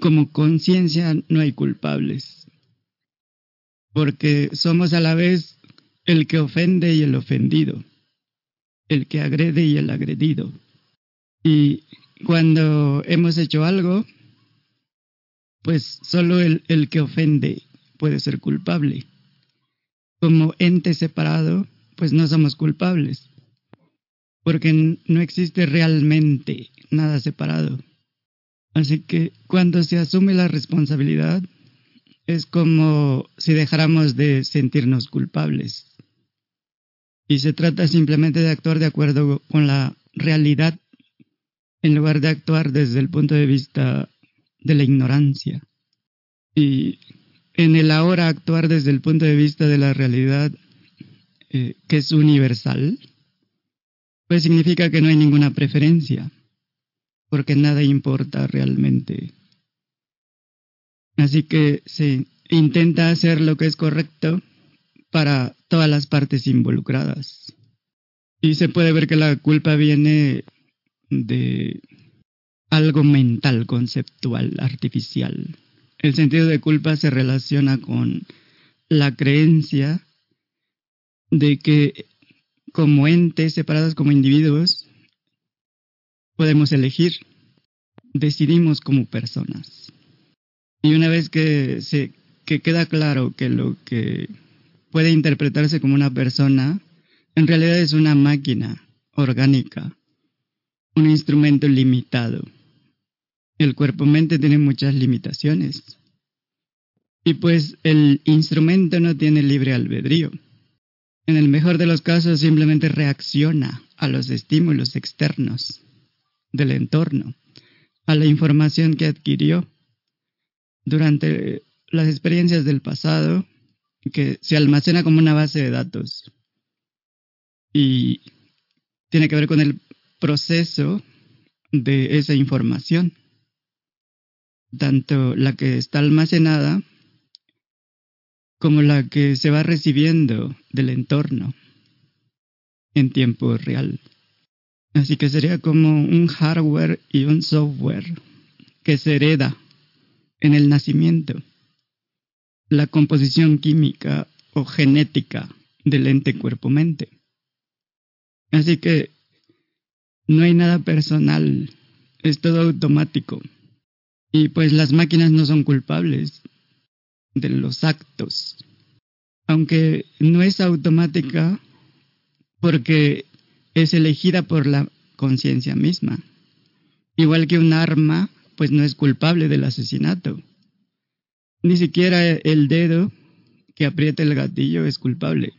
como conciencia no hay culpables, porque somos a la vez el que ofende y el ofendido, el que agrede y el agredido. Y cuando hemos hecho algo, pues solo el, el que ofende puede ser culpable. Como ente separado, pues no somos culpables, porque no existe realmente nada separado. Así que cuando se asume la responsabilidad, es como si dejáramos de sentirnos culpables. Y se trata simplemente de actuar de acuerdo con la realidad en lugar de actuar desde el punto de vista de la ignorancia. Y en el ahora actuar desde el punto de vista de la realidad eh, que es universal, pues significa que no hay ninguna preferencia, porque nada importa realmente. Así que se intenta hacer lo que es correcto para todas las partes involucradas. Y se puede ver que la culpa viene de algo mental, conceptual, artificial. El sentido de culpa se relaciona con la creencia de que como entes separados como individuos podemos elegir, decidimos como personas. Y una vez que se que queda claro que lo que puede interpretarse como una persona en realidad es una máquina orgánica un instrumento limitado. El cuerpo-mente tiene muchas limitaciones. Y pues el instrumento no tiene libre albedrío. En el mejor de los casos simplemente reacciona a los estímulos externos del entorno, a la información que adquirió durante las experiencias del pasado, que se almacena como una base de datos. Y tiene que ver con el proceso de esa información, tanto la que está almacenada como la que se va recibiendo del entorno en tiempo real. Así que sería como un hardware y un software que se hereda en el nacimiento. La composición química o genética del ente cuerpo-mente. Así que no hay nada personal, es todo automático. Y pues las máquinas no son culpables de los actos, aunque no es automática porque es elegida por la conciencia misma. Igual que un arma, pues no es culpable del asesinato. Ni siquiera el dedo que aprieta el gatillo es culpable,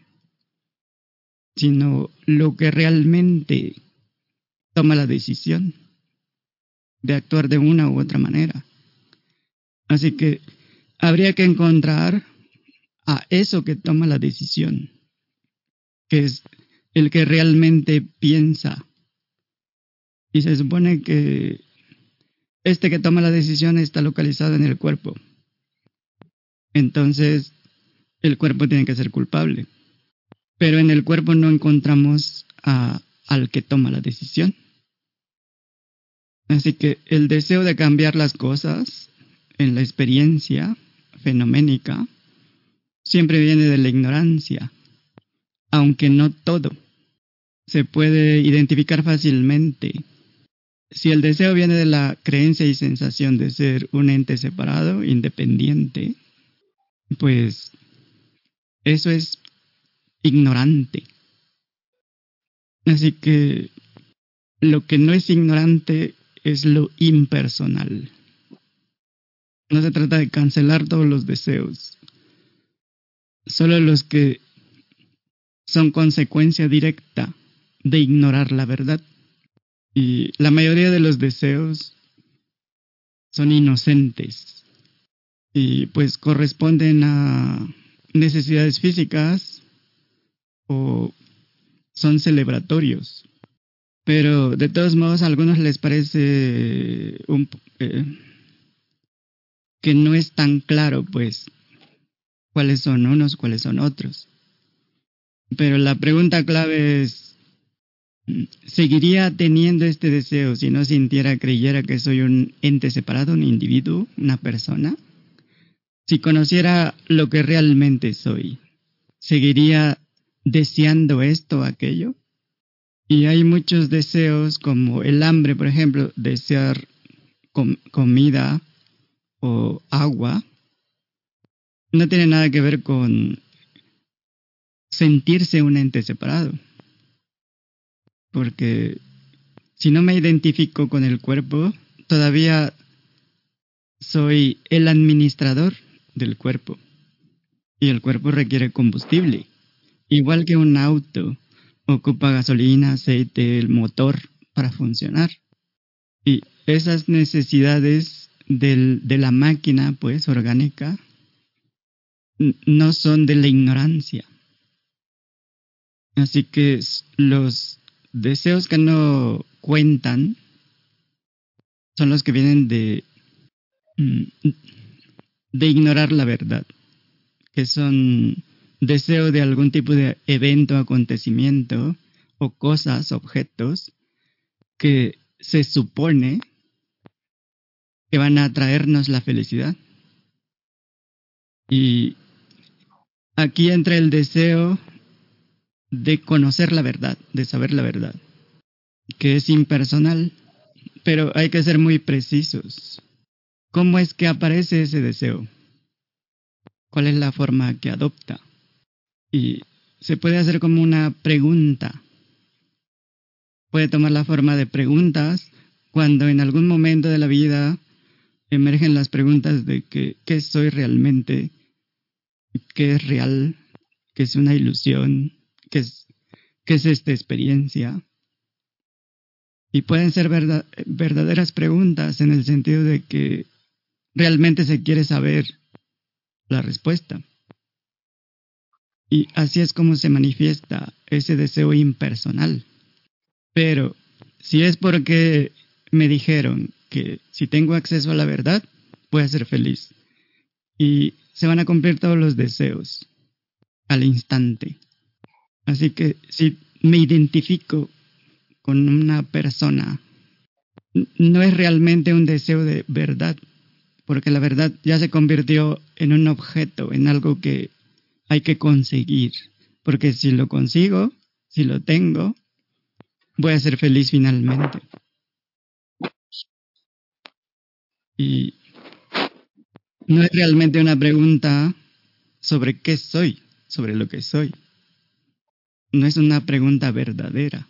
sino lo que realmente toma la decisión de actuar de una u otra manera. Así que habría que encontrar a eso que toma la decisión, que es el que realmente piensa. Y se supone que este que toma la decisión está localizado en el cuerpo. Entonces, el cuerpo tiene que ser culpable. Pero en el cuerpo no encontramos al que toma la decisión. Así que el deseo de cambiar las cosas en la experiencia fenoménica siempre viene de la ignorancia, aunque no todo. Se puede identificar fácilmente. Si el deseo viene de la creencia y sensación de ser un ente separado, independiente, pues eso es ignorante. Así que lo que no es ignorante es lo impersonal. No se trata de cancelar todos los deseos, solo los que son consecuencia directa de ignorar la verdad. Y la mayoría de los deseos son inocentes y pues corresponden a necesidades físicas o son celebratorios. Pero de todos modos a algunos les parece eh, que no es tan claro, pues, cuáles son unos, cuáles son otros. Pero la pregunta clave es, seguiría teniendo este deseo si no sintiera, creyera que soy un ente separado, un individuo, una persona. Si conociera lo que realmente soy, seguiría deseando esto o aquello. Y hay muchos deseos como el hambre, por ejemplo, desear comida o agua. No tiene nada que ver con sentirse un ente separado. Porque si no me identifico con el cuerpo, todavía soy el administrador del cuerpo. Y el cuerpo requiere combustible. Igual que un auto ocupa gasolina, aceite, el motor para funcionar. Y esas necesidades de la máquina, pues, orgánica, no son de la ignorancia. Así que los deseos que no cuentan son los que vienen de, mm, de ignorar la verdad, que son deseo de algún tipo de evento, acontecimiento o cosas, objetos que se supone que van a traernos la felicidad. Y aquí entra el deseo de conocer la verdad, de saber la verdad, que es impersonal, pero hay que ser muy precisos. ¿Cómo es que aparece ese deseo? ¿Cuál es la forma que adopta? Y se puede hacer como una pregunta. Puede tomar la forma de preguntas cuando en algún momento de la vida emergen las preguntas de que, qué soy realmente, qué es real, qué es una ilusión, qué es, es esta experiencia. Y pueden ser verdaderas preguntas en el sentido de que realmente se quiere saber la respuesta. Y así es como se manifiesta ese deseo impersonal. Pero si es porque me dijeron que si tengo acceso a la verdad, voy a ser feliz. Y se van a cumplir todos los deseos al instante. Así que si me identifico con una persona, no es realmente un deseo de verdad, porque la verdad ya se convirtió en un objeto, en algo que hay que conseguir, porque si lo consigo, si lo tengo, voy a ser feliz finalmente. Y no es realmente una pregunta sobre qué soy, sobre lo que soy. No es una pregunta verdadera,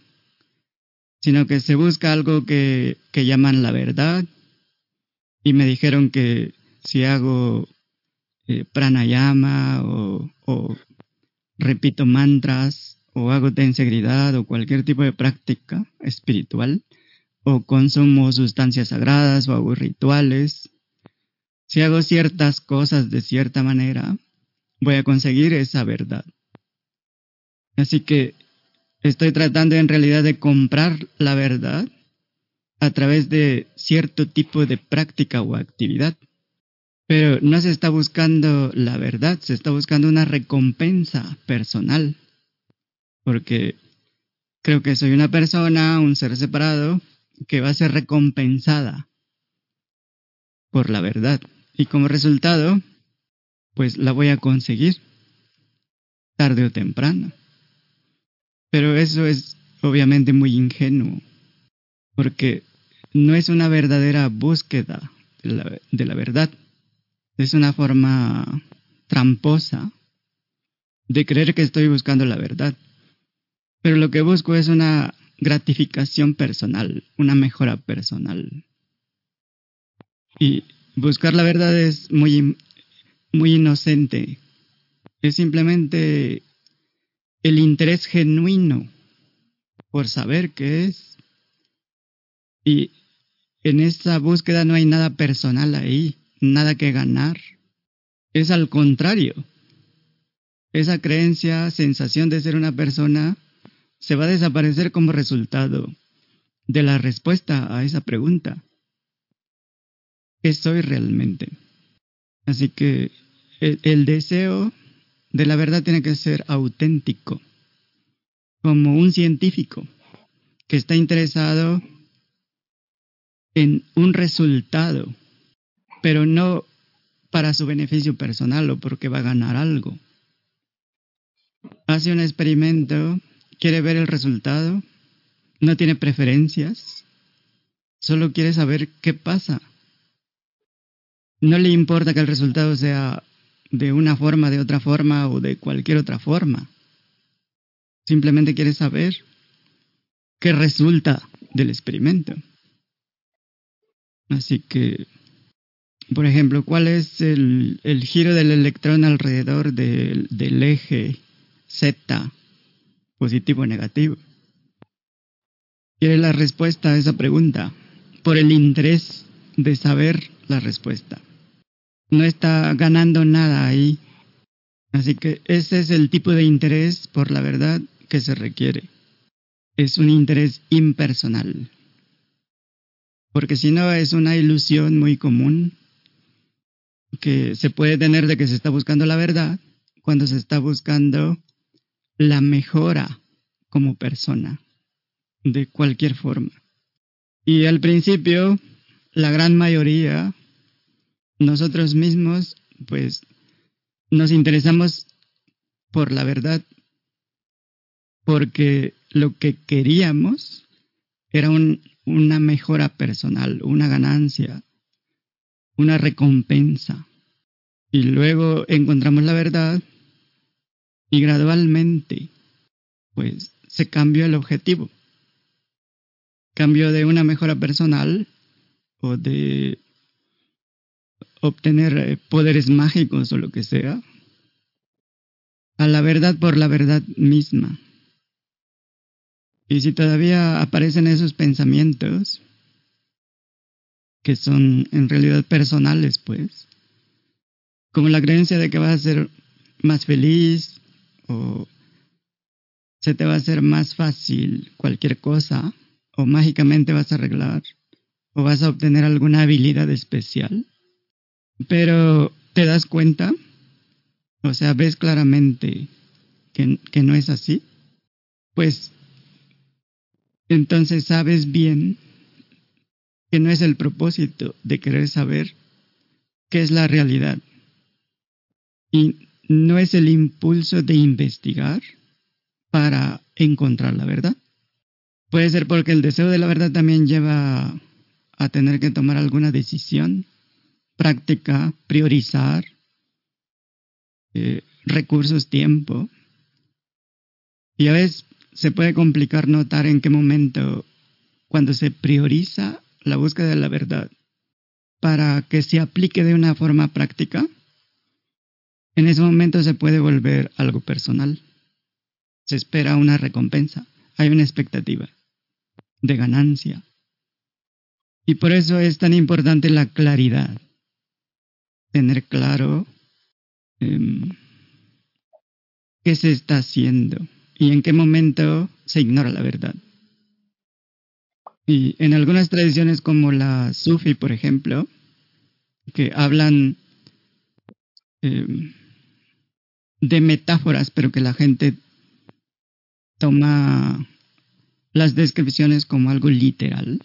sino que se busca algo que, que llaman la verdad. Y me dijeron que si hago eh, pranayama o, o, repito mantras o hago tensegridad o cualquier tipo de práctica espiritual o consumo sustancias sagradas o hago rituales, si hago ciertas cosas de cierta manera, voy a conseguir esa verdad. Así que estoy tratando en realidad de comprar la verdad a través de cierto tipo de práctica o actividad. Pero no se está buscando la verdad, se está buscando una recompensa personal. Porque creo que soy una persona, un ser separado, que va a ser recompensada por la verdad. Y como resultado, pues la voy a conseguir tarde o temprano. Pero eso es obviamente muy ingenuo, porque no es una verdadera búsqueda de la, verdad es una forma tramposa de creer que estoy buscando la verdad. Pero lo que busco es una gratificación personal, una mejora personal. Y buscar la verdad es muy, muy inocente. Es simplemente el interés genuino por saber qué es. Y en esa búsqueda no hay nada personal ahí nada que ganar. Es al contrario. Esa creencia, sensación de ser una persona, se va a desaparecer como resultado de la respuesta a esa pregunta. ¿Qué soy realmente? Así que el, el deseo de la verdad tiene que ser auténtico, como un científico. que está interesado en un resultado, pero no para su beneficio personal o porque va a ganar algo. Hace un experimento, quiere ver el resultado, no tiene preferencias, solo quiere saber qué pasa. No le importa que el resultado sea de una forma, de otra forma o de cualquier otra forma. Simplemente quiere saber qué resulta del experimento. Así que, por ejemplo, ¿cuál es el, giro del electrón alrededor del, del eje Z, positivo o negativo? Quiere la respuesta a esa pregunta por el interés de saber la respuesta. No está ganando nada ahí. Así que ese es el tipo de interés por la verdad que se requiere. Es un interés impersonal. Porque si no es una ilusión muy común que se puede tener de que se está buscando la verdad cuando se está buscando la mejora como persona, de cualquier forma. Y al principio, la gran mayoría, nosotros mismos, pues nos interesamos por la verdad porque lo que queríamos era una mejora personal, una ganancia, una recompensa. Y luego encontramos la verdad y gradualmente, pues, se cambió el objetivo. Cambió de una mejora personal o de obtener eh, poderes mágicos o lo que sea, a la verdad por la verdad misma. Y si todavía aparecen esos pensamientos, que son en realidad personales, pues, como la creencia de que vas a ser más feliz o se te va a hacer más fácil cualquier cosa, o mágicamente vas a arreglar, o vas a obtener alguna habilidad especial, pero te das cuenta, o sea, ves claramente que, que no es así, pues entonces sabes bien que no es el propósito de querer saber qué es la realidad. Y no es el impulso de investigar para encontrar la verdad. Puede ser porque el deseo de la verdad también lleva a tener que tomar alguna decisión práctica, priorizar eh, recursos, tiempo. Y a veces se puede complicar notar en qué momento, cuando se prioriza la búsqueda de la verdad para que se aplique de una forma práctica, en ese momento se puede volver algo personal. Se espera una recompensa, hay una expectativa de ganancia. Y por eso es tan importante la claridad, tener claro em, qué se está haciendo y en qué momento se ignora la verdad. Y en algunas tradiciones como la Sufi, por ejemplo, que hablan em, de metáforas, pero que la gente toma las descripciones como algo literal.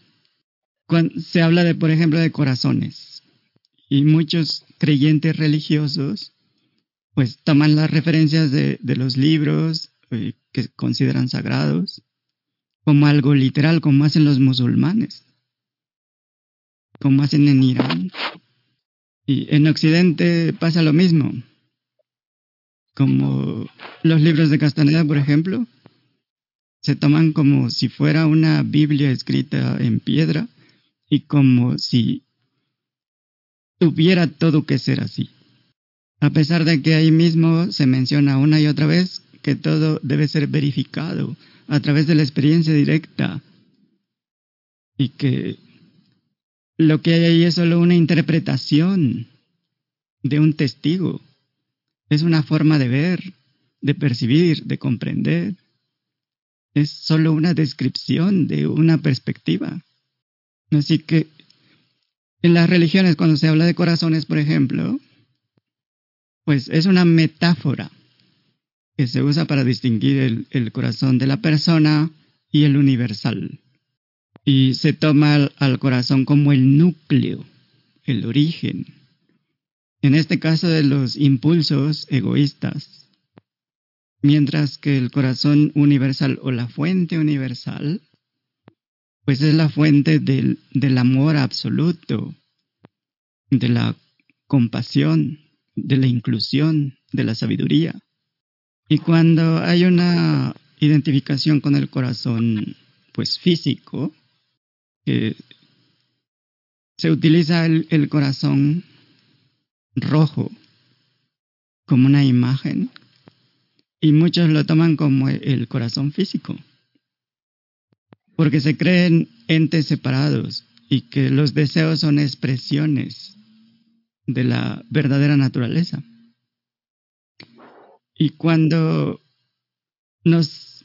Cuando se habla de, por ejemplo, de corazones. Y muchos creyentes religiosos, pues toman las referencias de, los libros eh, que consideran sagrados como algo literal, como hacen los musulmanes, como hacen en Irán. Y en Occidente pasa lo mismo, como los libros de Castaneda, por ejemplo, se toman como si fuera una Biblia escrita en piedra y como si tuviera todo que ser así. A pesar de que ahí mismo se menciona una y otra vez que todo debe ser verificado a través de la experiencia directa y que lo que hay ahí es solo una interpretación de un testigo, es una forma de ver, de percibir, de comprender, es solo una descripción de una perspectiva. Así que en las religiones cuando se habla de corazones, por ejemplo, pues es una metáfora que se usa para distinguir el, corazón de la persona y el universal. Y se toma al, corazón como el núcleo, el origen. En este caso de los impulsos egoístas. Mientras que el corazón universal o la fuente universal, pues es la fuente del, del amor absoluto, de la compasión, de la inclusión, de la sabiduría. Y cuando hay una identificación con el corazón, pues físico, se utiliza el, el corazón rojo como una imagen y muchos lo toman como el corazón físico, porque se creen entes separados y que los deseos son expresiones de la verdadera naturaleza. Y cuando nos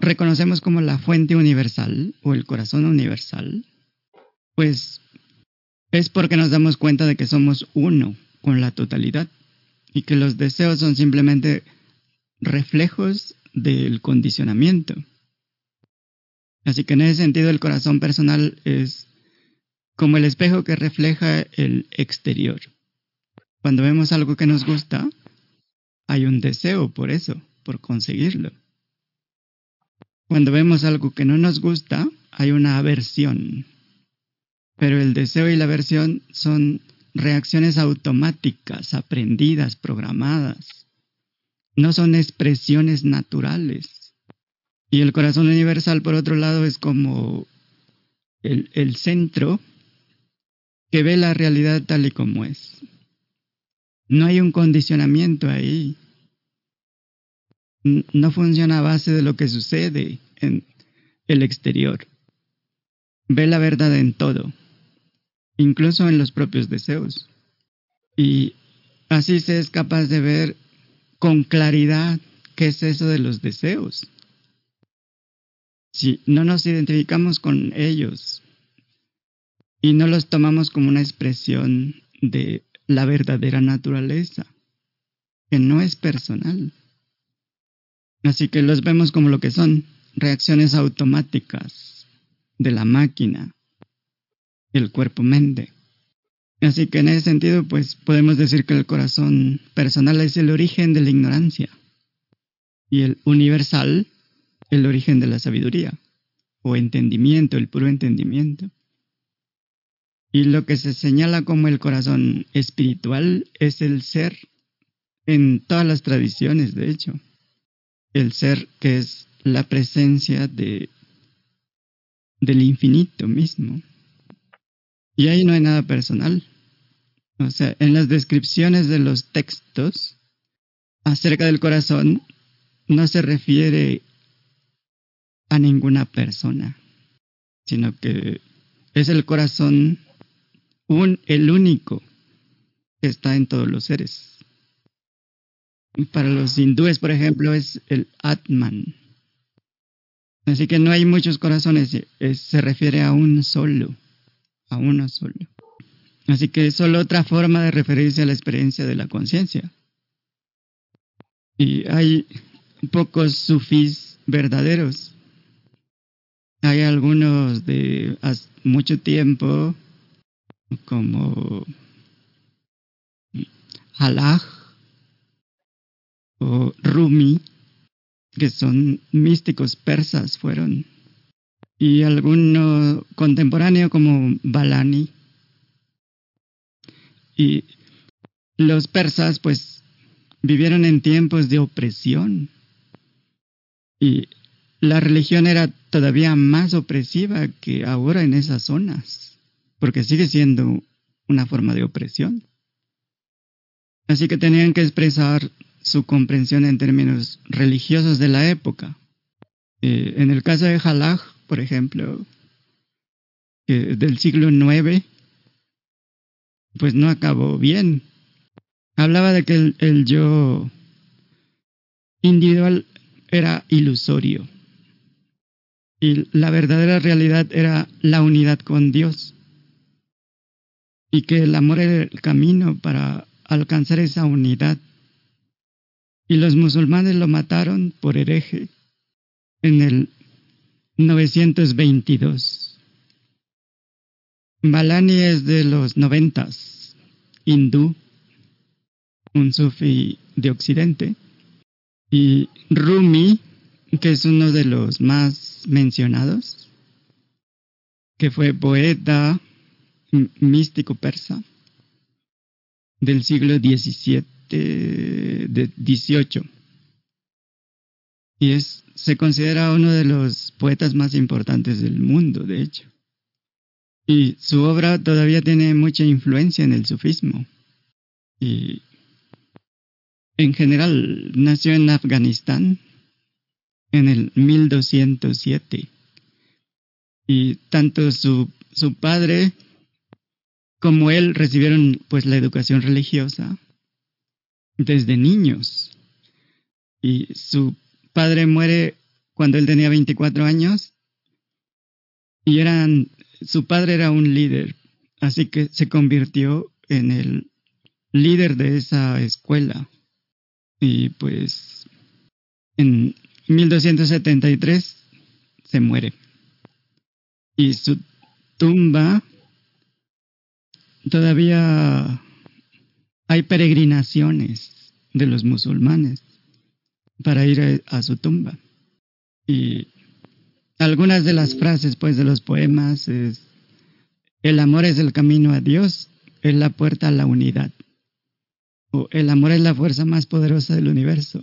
reconocemos como la fuente universal o el corazón universal, pues es porque nos damos cuenta de que somos uno con la totalidad y que los deseos son simplemente reflejos del condicionamiento. Así que en ese sentido el corazón personal es como el espejo que refleja el exterior. Cuando vemos algo que nos gusta, hay un deseo por eso, por conseguirlo. Cuando vemos algo que no nos gusta, hay una aversión. Pero el deseo y la aversión son reacciones automáticas, aprendidas, programadas. No son expresiones naturales. Y el corazón universal, por otro lado, es como el, centro que ve la realidad tal y como es. No hay un condicionamiento ahí. No funciona a base de lo que sucede en el exterior. Ve la verdad en todo, incluso en los propios deseos. Y así se es capaz de ver con claridad qué es eso de los deseos. Si no nos identificamos con ellos y no los tomamos como una expresión de la verdadera naturaleza, que no es personal. Así que los vemos como lo que son, reacciones automáticas de la máquina, el cuerpo-mente. Así que en ese sentido, pues podemos decir que el corazón personal es el origen de la ignorancia y el universal el origen de la sabiduría o entendimiento, el puro entendimiento. Y lo que se señala como el corazón espiritual es el ser en todas las tradiciones, de hecho. El ser que es la presencia de, del infinito mismo. Y ahí no hay nada personal. O sea, en las descripciones de los textos acerca del corazón no se refiere a ninguna persona, sino que es el corazón el único que está en todos los seres. Para los hindúes, por ejemplo, es el Atman. Así que no hay muchos corazones, se refiere a un solo, a uno solo. Así que es solo otra forma de referirse a la experiencia de la conciencia. Y hay pocos sufís verdaderos. Hay algunos de hace mucho tiempo como Halaj o Rumi, que son místicos persas, fueron, y alguno contemporáneo como Balani. Y los persas pues vivieron en tiempos de opresión y la religión era todavía más opresiva que ahora en esas zonas porque sigue siendo una forma de opresión. Así que tenían que expresar su comprensión en términos religiosos de la época. Eh, en el caso de Halaj, por ejemplo, del siglo IX, pues no acabó bien. Hablaba de que el yo individual era ilusorio y la verdadera realidad era la unidad con Dios y que el amor era el camino para alcanzar esa unidad. Y los musulmanes lo mataron por hereje en el 922. Balani es de los noventas, hindú, un sufi de Occidente, y Rumi, que es uno de los más mencionados, que fue poeta místico persa del siglo XVII, de 18. Y es, se considera uno de los poetas más importantes del mundo, de hecho. Y su obra todavía tiene mucha influencia en el sufismo. Y en general nació en Afganistán en el 1207. Y tanto su, su padre como él recibieron pues la educación religiosa desde niños. Y su padre muere cuando él tenía 24 años y eran su padre era un líder, así que se convirtió en el líder de esa escuela. Y pues en 1273 se muere. Y su tumba todavía hay peregrinaciones de los musulmanes para ir a, su tumba. Y algunas de las frases pues de los poemas es el amor es el camino a Dios, es la puerta a la unidad. O el amor es la fuerza más poderosa del universo.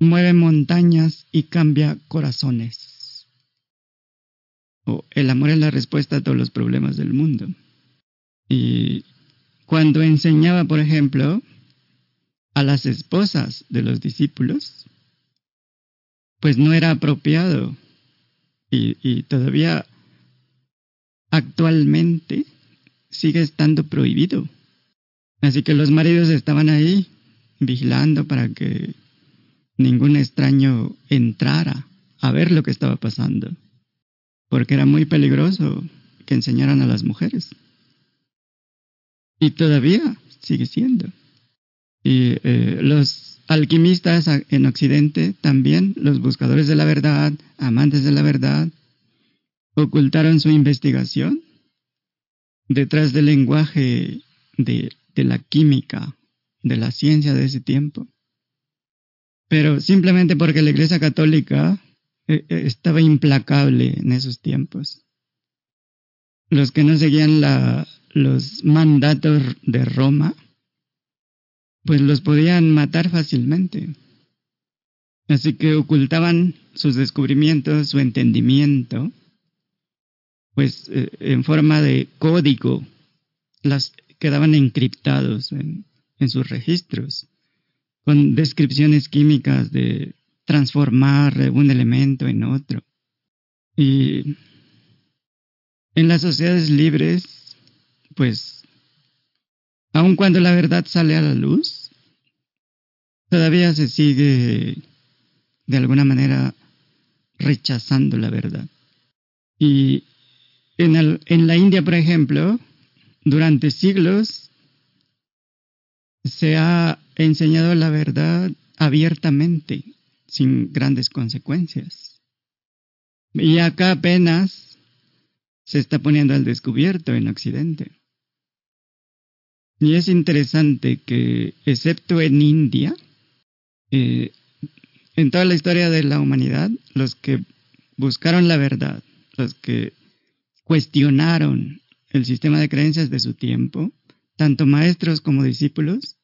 Mueve montañas y cambia corazones. O el amor es la respuesta a todos los problemas del mundo. Y cuando enseñaba, por ejemplo, a las esposas de los discípulos, pues no era apropiado. Y, todavía actualmente sigue estando prohibido. Así que los maridos estaban ahí vigilando para que ningún extraño entrara a ver lo que estaba pasando, porque era muy peligroso que enseñaran a las mujeres. Y todavía sigue siendo. Y eh, los alquimistas en Occidente también, los buscadores de la verdad, amantes de la verdad, ocultaron su investigación detrás del lenguaje de, la química, de la ciencia de ese tiempo. Pero simplemente porque la Iglesia Católica eh, eh, estaba implacable en esos tiempos. Los que no seguían los mandatos de Roma, pues los podían matar fácilmente. Así que ocultaban sus descubrimientos, su entendimiento, pues eh, en forma de código, las quedaban encriptados en, en sus registros, con descripciones químicas de transformar un elemento en otro. Y en las sociedades libres, pues aun cuando la verdad sale a la luz, todavía se sigue de alguna manera rechazando la verdad. Y en, en la India, por ejemplo, durante siglos se ha enseñado la verdad abiertamente, sin grandes consecuencias. Y acá apenas se está poniendo al descubierto en Occidente. Y es interesante que, excepto en India, eh, en toda la historia de la humanidad, los que buscaron la verdad, los que cuestionaron el sistema de creencias de su tiempo, tanto maestros como discípulos,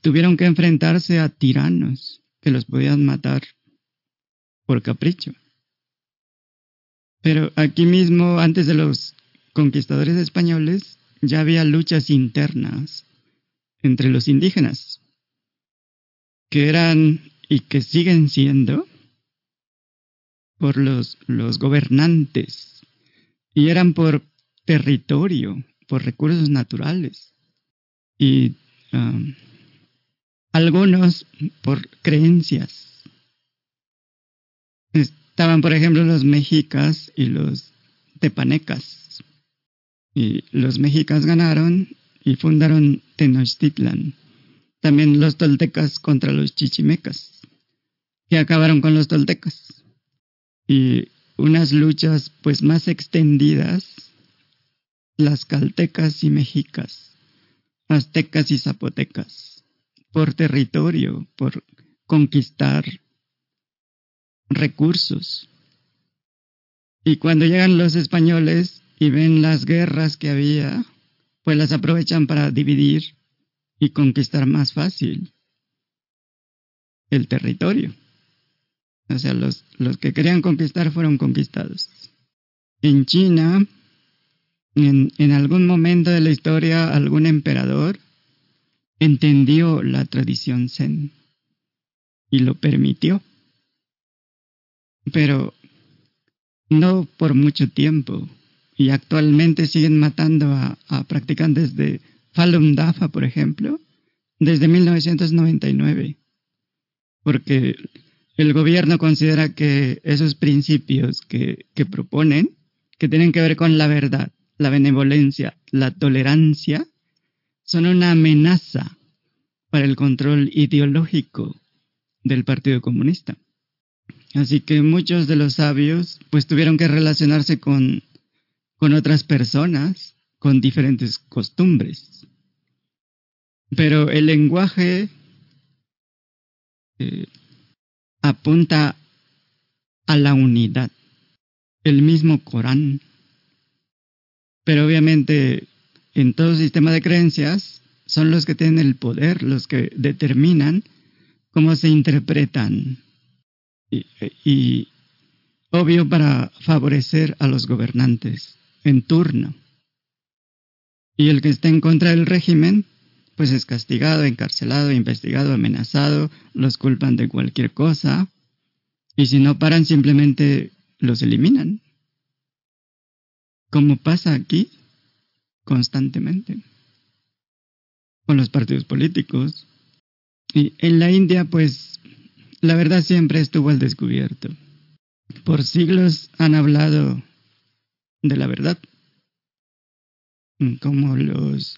tuvieron que enfrentarse a tiranos que los podían matar por capricho. Pero aquí mismo, antes de los conquistadores españoles, ya había luchas internas entre los indígenas, que eran y que siguen siendo por los, los gobernantes, y eran por territorio, por recursos naturales, y um, algunos por creencias. Estaban, por ejemplo, los mexicas y los tepanecas y los mexicas ganaron y fundaron Tenochtitlan. También los toltecas contra los chichimecas, que acabaron con los toltecas. y unas luchas pues más extendidas, las caltecas y mexicas, aztecas y zapotecas, por territorio, por conquistar recursos. Y cuando llegan los españoles y ven las guerras que había, pues las aprovechan para dividir y conquistar más fácil el territorio. O sea, los, los que querían conquistar fueron conquistados. En China, en, en algún momento de la historia, algún emperador entendió la tradición zen y lo permitió. Pero no por mucho tiempo. Y actualmente siguen matando a, practicantes de Falun Dafa, por ejemplo, desde 1999. Porque el gobierno considera que esos principios que proponen, que tienen que ver con la verdad, la benevolencia, la tolerancia, son una amenaza para el control ideológico del Partido Comunista. Así que muchos de los sabios pues tuvieron que relacionarse con, con otras personas con diferentes costumbres. Pero el lenguaje eh, apunta a la unidad, el mismo Corán. Pero obviamente en todo sistema de creencias son los que tienen el poder, los que determinan cómo se interpretan. Y, obvio para favorecer a los gobernantes en turno. Y el que está en contra del régimen pues es castigado, encarcelado, investigado, amenazado, los culpan de cualquier cosa, y si no paran simplemente los eliminan, como pasa aquí constantemente con los partidos políticos. Y en la India, pues, la verdad siempre estuvo al descubierto. Por siglos han hablado de la verdad, como los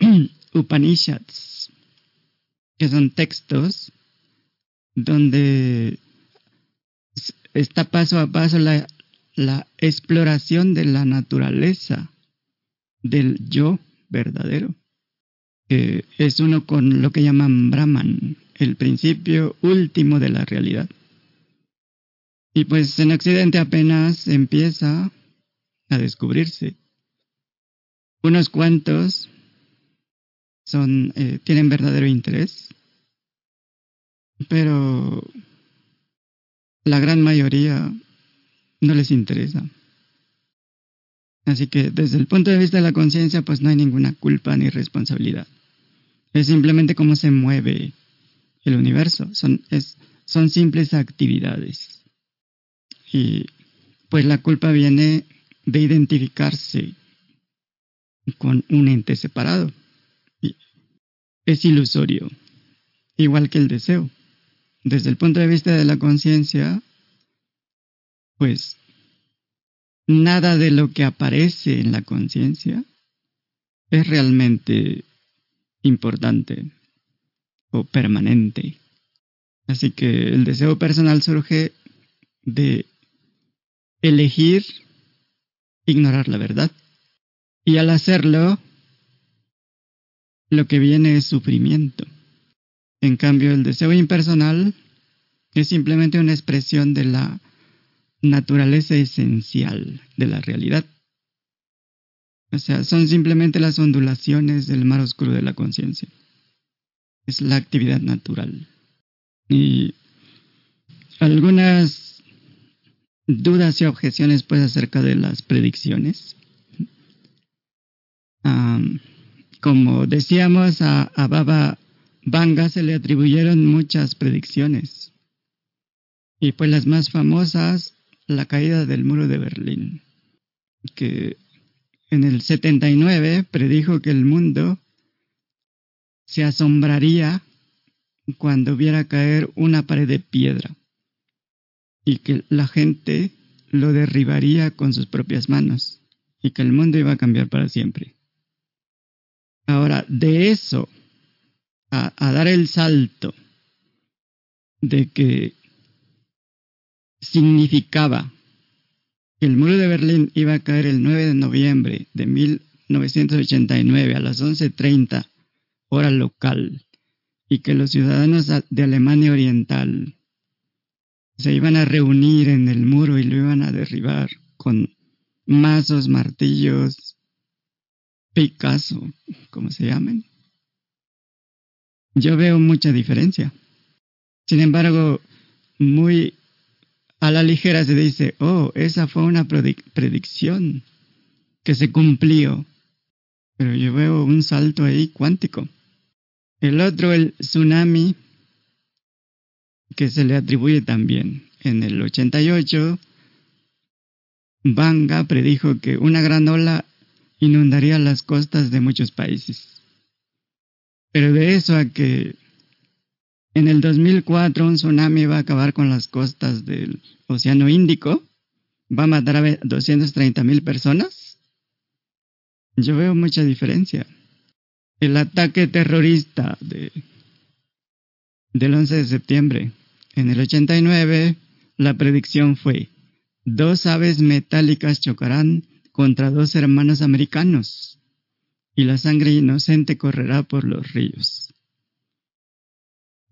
Upanishads, que son textos donde está paso a paso la, la exploración de la naturaleza del yo verdadero, que es uno con lo que llaman Brahman, el principio último de la realidad. Y pues en Occidente apenas empieza a descubrirse. Unos cuantos son, eh, tienen verdadero interés, pero la gran mayoría no les interesa. Así que desde el punto de vista de la conciencia, pues no hay ninguna culpa ni responsabilidad. Es simplemente cómo se mueve el universo. Son, es, son simples actividades. Y pues la culpa viene de identificarse con un ente separado es ilusorio, igual que el deseo. Desde el punto de vista de la conciencia, pues nada de lo que aparece en la conciencia es realmente importante o permanente. Así que el deseo personal surge de elegir ignorar la verdad. Y al hacerlo, lo que viene es sufrimiento. En cambio, el deseo impersonal es simplemente una expresión de la naturaleza esencial de la realidad. O sea, son simplemente las ondulaciones del mar oscuro de la conciencia. Es la actividad natural. Y algunas dudas y objeciones pues acerca de las predicciones. Como decíamos, a, Baba Vanga se le atribuyeron muchas predicciones. Y pues las más famosas, la caída del muro de Berlín, que en el 79 predijo que el mundo se asombraría cuando viera caer una pared de piedra y que la gente lo derribaría con sus propias manos y que el mundo iba a cambiar para siempre. Ahora, de eso a, dar el salto de que significaba que el muro de Berlín iba a caer el 9 de noviembre de 1989 a las 11.30 hora local y que los ciudadanos de Alemania Oriental se iban a reunir en el muro y lo iban a derribar con mazos, martillos, Picasso, como se llamen. Yo veo mucha diferencia. Sin embargo, muy a la ligera se dice, oh, esa fue una predicción que se cumplió. Pero yo veo un salto ahí cuántico. El otro, el tsunami, que se le atribuye también. En el 88, Banga predijo que una gran ola inundaría las costas de muchos países. Pero de eso a que en el 2004 un tsunami va a acabar con las costas del Océano Índico, va a matar a 230 mil personas, yo veo mucha diferencia. El ataque terrorista de, del 11 de septiembre en el 89, la predicción fue, dos aves metálicas chocarán contra dos hermanos americanos y la sangre inocente correrá por los ríos.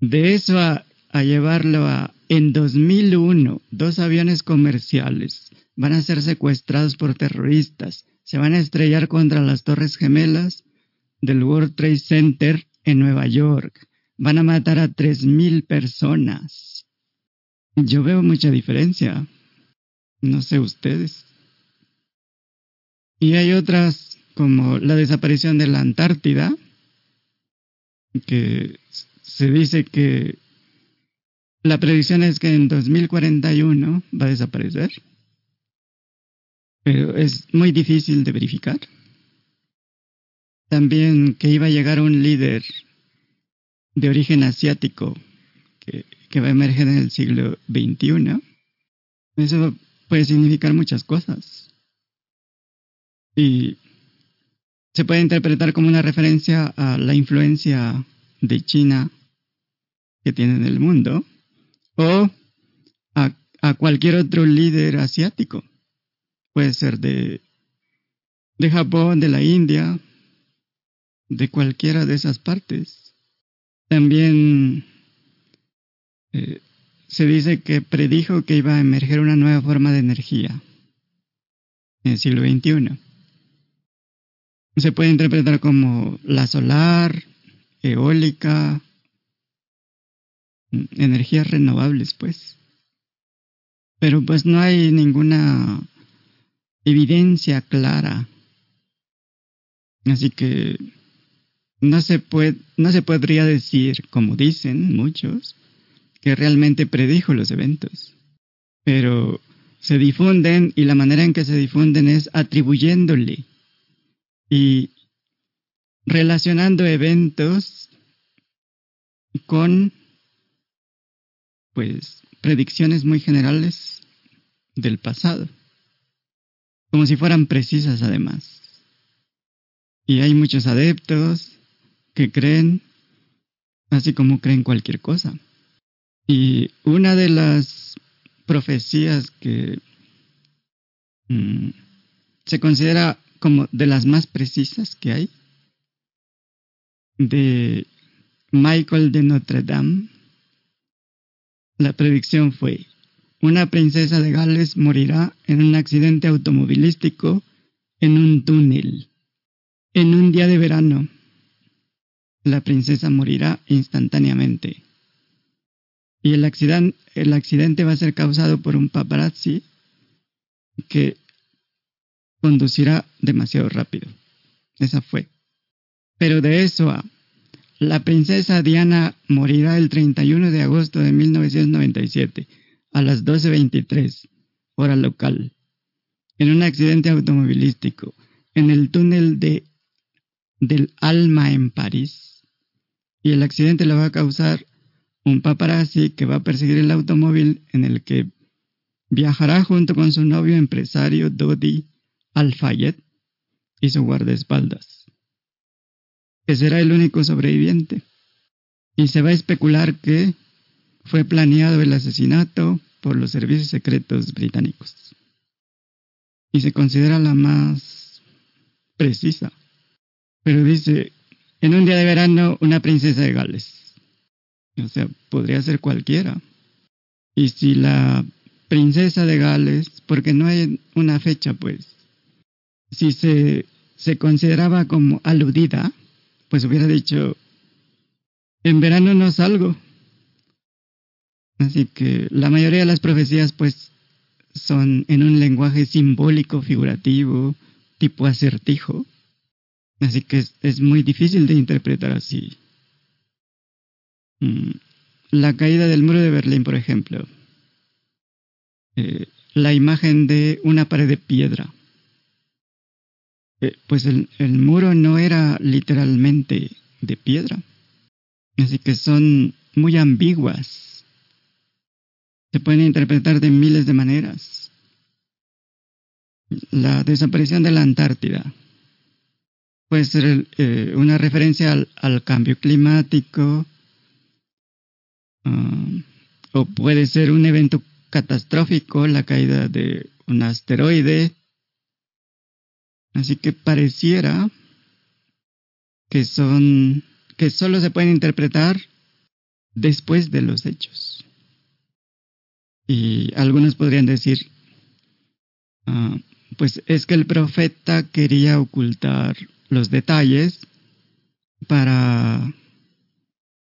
De eso a, llevarlo a, en 2001, dos aviones comerciales van a ser secuestrados por terroristas, se van a estrellar contra las Torres Gemelas del World Trade Center en Nueva York. Van a matar a 3.000 personas. Yo veo mucha diferencia. No sé ustedes. Y hay otras como la desaparición de la Antártida, que se dice que la predicción es que en 2041 va a desaparecer, pero es muy difícil de verificar. También que iba a llegar un líder de origen asiático que va a emerger en el siglo XXI, eso puede significar muchas cosas. Y se puede interpretar como una referencia a la influencia de China que tiene en el mundo, o a, a cualquier otro líder asiático. Puede ser de, de Japón, de la India, de cualquiera de esas partes. También eh, se dice que predijo que iba a emerger una nueva forma de energía en el siglo XXI. Se puede interpretar como la solar, eólica, energías renovables, pues. Pero pues no hay ninguna evidencia clara. Así que no se puede, no se podría decir, como dicen muchos, que realmente predijo los eventos. Pero se difunden y la manera en que se difunden es atribuyéndole y relacionando eventos con pues predicciones muy generales del pasado, como si fueran precisas además. Y hay muchos adeptos que creen, así como creen cualquier cosa. Y una de las profecías que mm, se considera como de las más precisas que hay, de Michael de Notre Dame, la predicción fue, una princesa de Gales morirá en un accidente automovilístico en un túnel. En un día de verano, la princesa morirá instantáneamente y el accidente, el accidente va a ser causado por un paparazzi que conducirá demasiado rápido. Esa fue. Pero de eso a la princesa Diana morirá el 31 de agosto de 1997 a las 12.23 hora local en un accidente automovilístico en el túnel de del Alma en París. Y el accidente lo va a causar un paparazzi que va a perseguir el automóvil en el que viajará junto con su novio empresario Dodi Al-Fayed y su guardaespaldas, que será el único sobreviviente. Y se va a especular que fue planeado el asesinato por los servicios secretos británicos y se considera la más precisa. Pero dice, en un día de verano, una princesa de Gales. O sea, podría ser cualquiera. Y si la princesa de Gales, porque no hay una fecha, pues, si se, se consideraba como aludida, pues hubiera dicho, en verano no salgo. Así que la mayoría de las profecías, pues, son en un lenguaje simbólico, figurativo, tipo acertijo. Así que es, muy difícil de interpretar así. Mm, la caída del muro de Berlín, por ejemplo. Eh, la imagen de una pared de piedra. Eh, pues el, el muro no era literalmente de piedra. Así que son muy ambiguas se pueden interpretar de miles de maneras. La desaparición de la Antártida puede ser eh, una referencia al, cambio climático ah, o puede ser un evento catastrófico, la caída de un asteroide. Así que pareciera que son que solo se pueden interpretar después de los hechos. Y algunos podrían decir, ah, pues es que el profeta quería ocultar los detalles para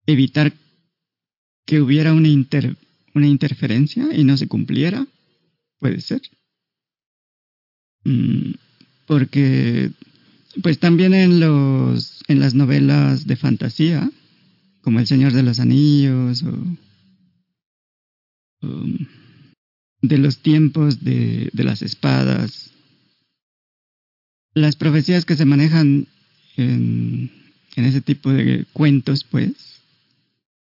evitar que hubiera una, una interferencia y no se cumpliera. Puede ser. Mm, porque, pues también en, los, en las novelas de fantasía, como El Señor de los Anillos o de los tiempos de, las espadas, las profecías que se manejan en, ese tipo de cuentos, pues,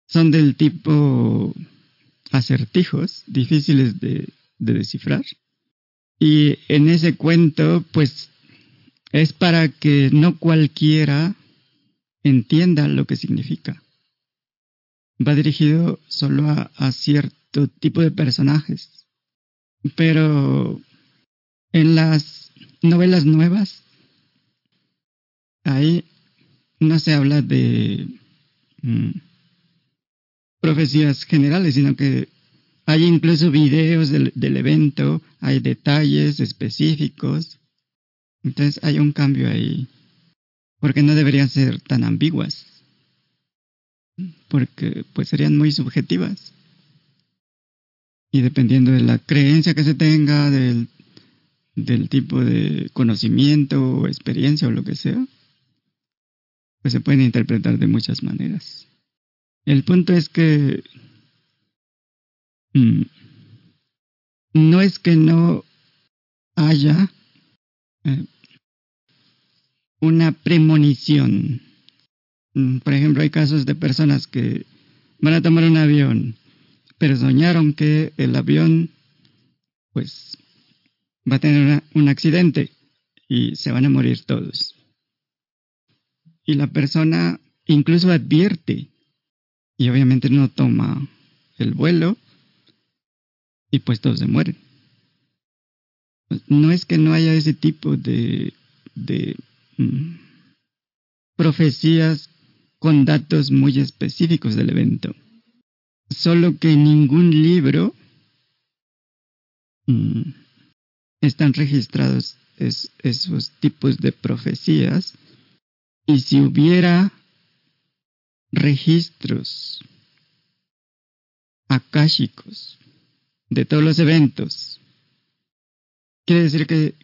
son del tipo acertijos, difíciles de, de descifrar. Y en ese cuento, pues, es para que no cualquiera entienda lo que significa. Va dirigido solo a, a, tipo de personajes. Pero en las novelas nuevas, ahí no se habla de mm, profecías generales, sino que hay incluso videos del, evento, hay detalles específicos. Entonces hay un cambio ahí, porque no deberían ser tan ambiguas, porque pues serían muy subjetivas. Y dependiendo de la creencia que se tenga, del, tipo de conocimiento o experiencia o lo que sea, pues se pueden interpretar de muchas maneras. El punto es que no es que no haya eh, una premonición. Mm, por ejemplo, hay casos de personas que van a tomar un avión pero soñaron que el avión pues va a tener un accidente y se van a morir todos. Y la persona incluso advierte y obviamente no toma el vuelo y pues todos se mueren. No es que no haya ese tipo de, de mm, profecías con datos muy específicos del evento Solo que en ningún libro mm, están registrados esos tipos de profecías. Y si hubiera registros akáshicos de todos los eventos, quiere decir que,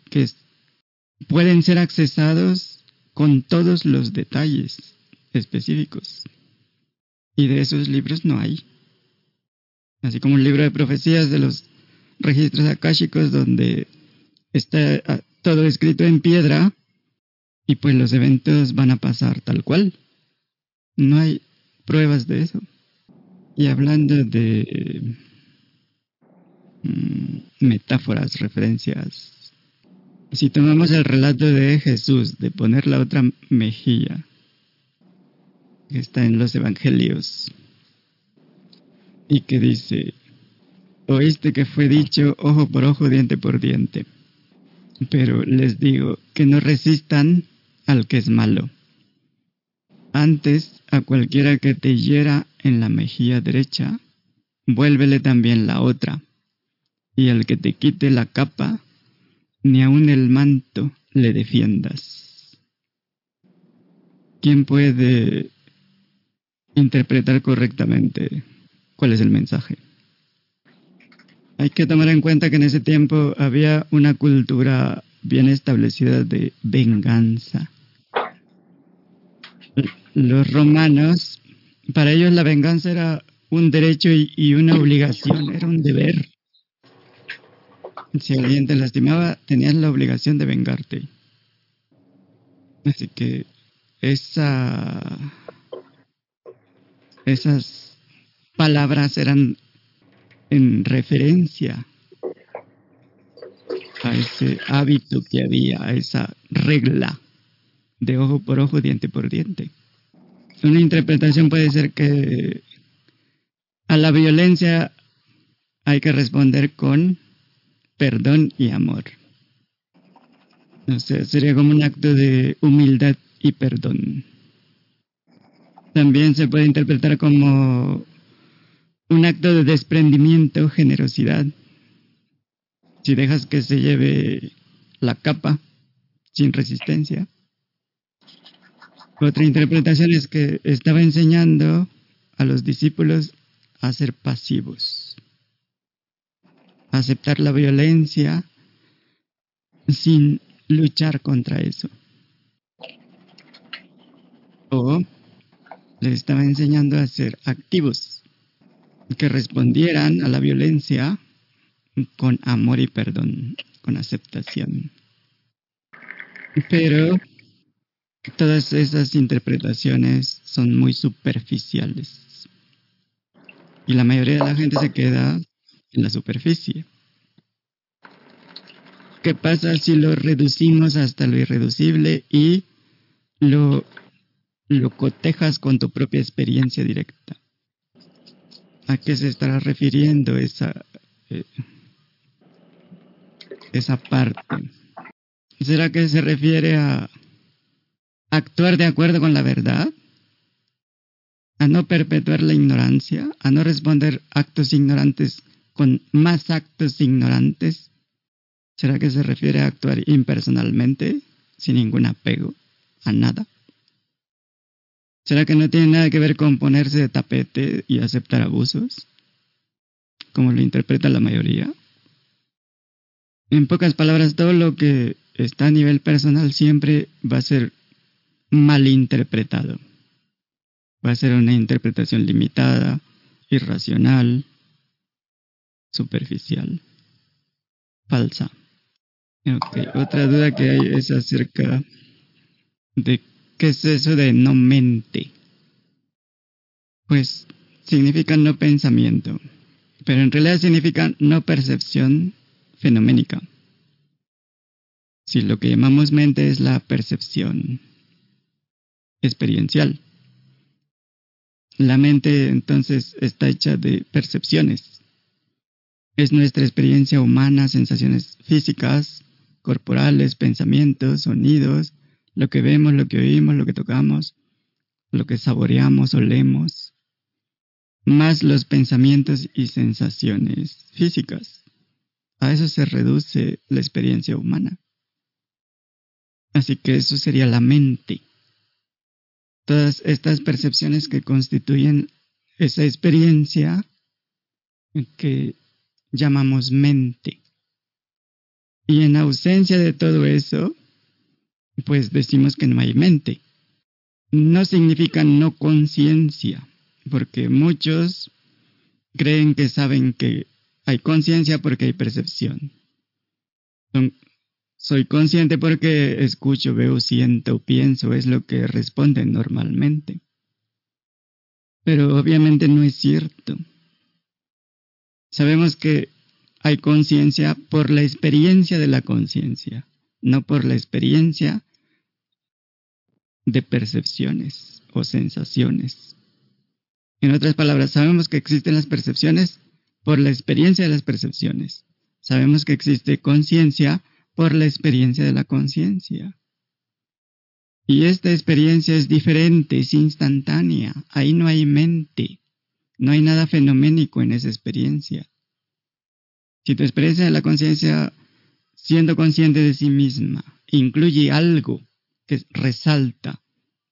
pueden ser accesados con todos los detalles específicos. Y de esos libros no hay así como un libro de profecías de los registros akáshicos donde está ah, todo escrito en piedra y pues los eventos van a pasar tal cual. No hay pruebas de eso. Y hablando de mm, metáforas, referencias, si tomamos el relato de Jesús de poner la otra mejilla, que está en los evangelios, y que dice, Oíste que fue dicho ojo por ojo, diente por diente. Pero les digo que no resistan al que es malo. Antes, a cualquiera que te hiera en la mejilla derecha, vuélvele también la otra. Y al que te quite la capa, ni aun el manto le defiendas. ¿Quién puede interpretar correctamente cuál es el mensaje? Hay que tomar en cuenta que en ese tiempo había una cultura bien establecida de venganza. Los romanos, para ellos la venganza era un derecho y, una obligación, era un deber. Si alguien te lastimaba, tenías la obligación de vengarte. Así que esa, esas palabras eran en referencia a ese hábito que había, a esa regla de ojo por ojo, diente por diente. Una interpretación puede ser que a la violencia hay que responder con perdón y amor. Sería como un acto de humildad y perdón. También se puede interpretar como un acto de desprendimiento, generosidad. Si dejas que se lleve la capa sin resistencia. Otra interpretación es que estaba enseñando a los discípulos a ser pasivos, aceptar la violencia sin luchar contra eso. O les estaba enseñando a ser activos, que respondieran a la violencia con amor y perdón, con aceptación. Pero todas esas interpretaciones son muy superficiales. Y la mayoría de la gente se queda en la superficie. ¿Qué pasa si lo reducimos hasta lo irreducible y lo, lo cotejas con tu propia experiencia directa? ¿A qué se estará refiriendo esa, eh, esa parte? ¿Será que se refiere a actuar de acuerdo con la verdad? ¿A no perpetuar la ignorancia? ¿A no responder actos ignorantes con más actos ignorantes? ¿Será que se refiere a actuar impersonalmente, sin ningún apego a nada? ¿Será que no tiene nada que ver con ponerse de tapete y aceptar abusos? Como lo interpreta la mayoría. En pocas palabras, todo lo que está a nivel personal siempre va a ser malinterpretado. Va a ser una interpretación limitada, irracional, superficial, falsa. Otra duda que hay es acerca de ¿Qué es eso de no mente? Pues significa no pensamiento, pero en realidad significa no percepción fenoménica. Si lo que llamamos mente es la percepción experiencial. La mente entonces está hecha de percepciones. Es nuestra experiencia humana, sensaciones físicas, corporales, pensamientos, sonidos, lo que vemos, lo que oímos, lo que tocamos, lo que saboreamos, olemos, más los pensamientos y sensaciones físicas. A eso se reduce la experiencia humana. Así que eso sería la mente. Todas estas percepciones que constituyen esa experiencia que llamamos mente. Y en ausencia de todo eso, pues decimos que no hay mente. No significa no conciencia, porque muchos creen que saben que hay conciencia porque hay percepción. soy consciente porque escucho, veo, siento, pienso, es lo que responden normalmente. Pero obviamente no es cierto. Sabemos que hay conciencia por la experiencia de la conciencia no por la experiencia de percepciones o sensaciones. En otras palabras, sabemos que existen las percepciones por la experiencia de las percepciones. Sabemos que existe conciencia por la experiencia de la conciencia. Y esta experiencia es diferente, es instantánea. Ahí no hay mente, no hay nada fenoménico en esa experiencia. Si tu experiencia de la conciencia, siendo consciente de sí misma, incluye algo que resalta,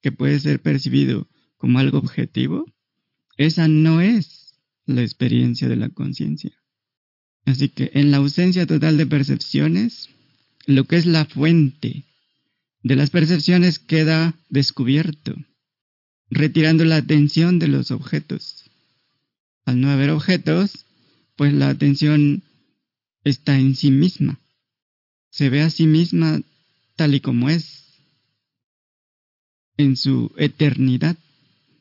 que puede ser percibido como algo objetivo, esa no es la experiencia de la conciencia. Así que en la ausencia total de percepciones, lo que es la fuente de las percepciones queda descubierto, retirando la atención de los objetos. Al no haber objetos, pues la atención está en sí misma. Se ve a sí misma tal y como es, en su eternidad,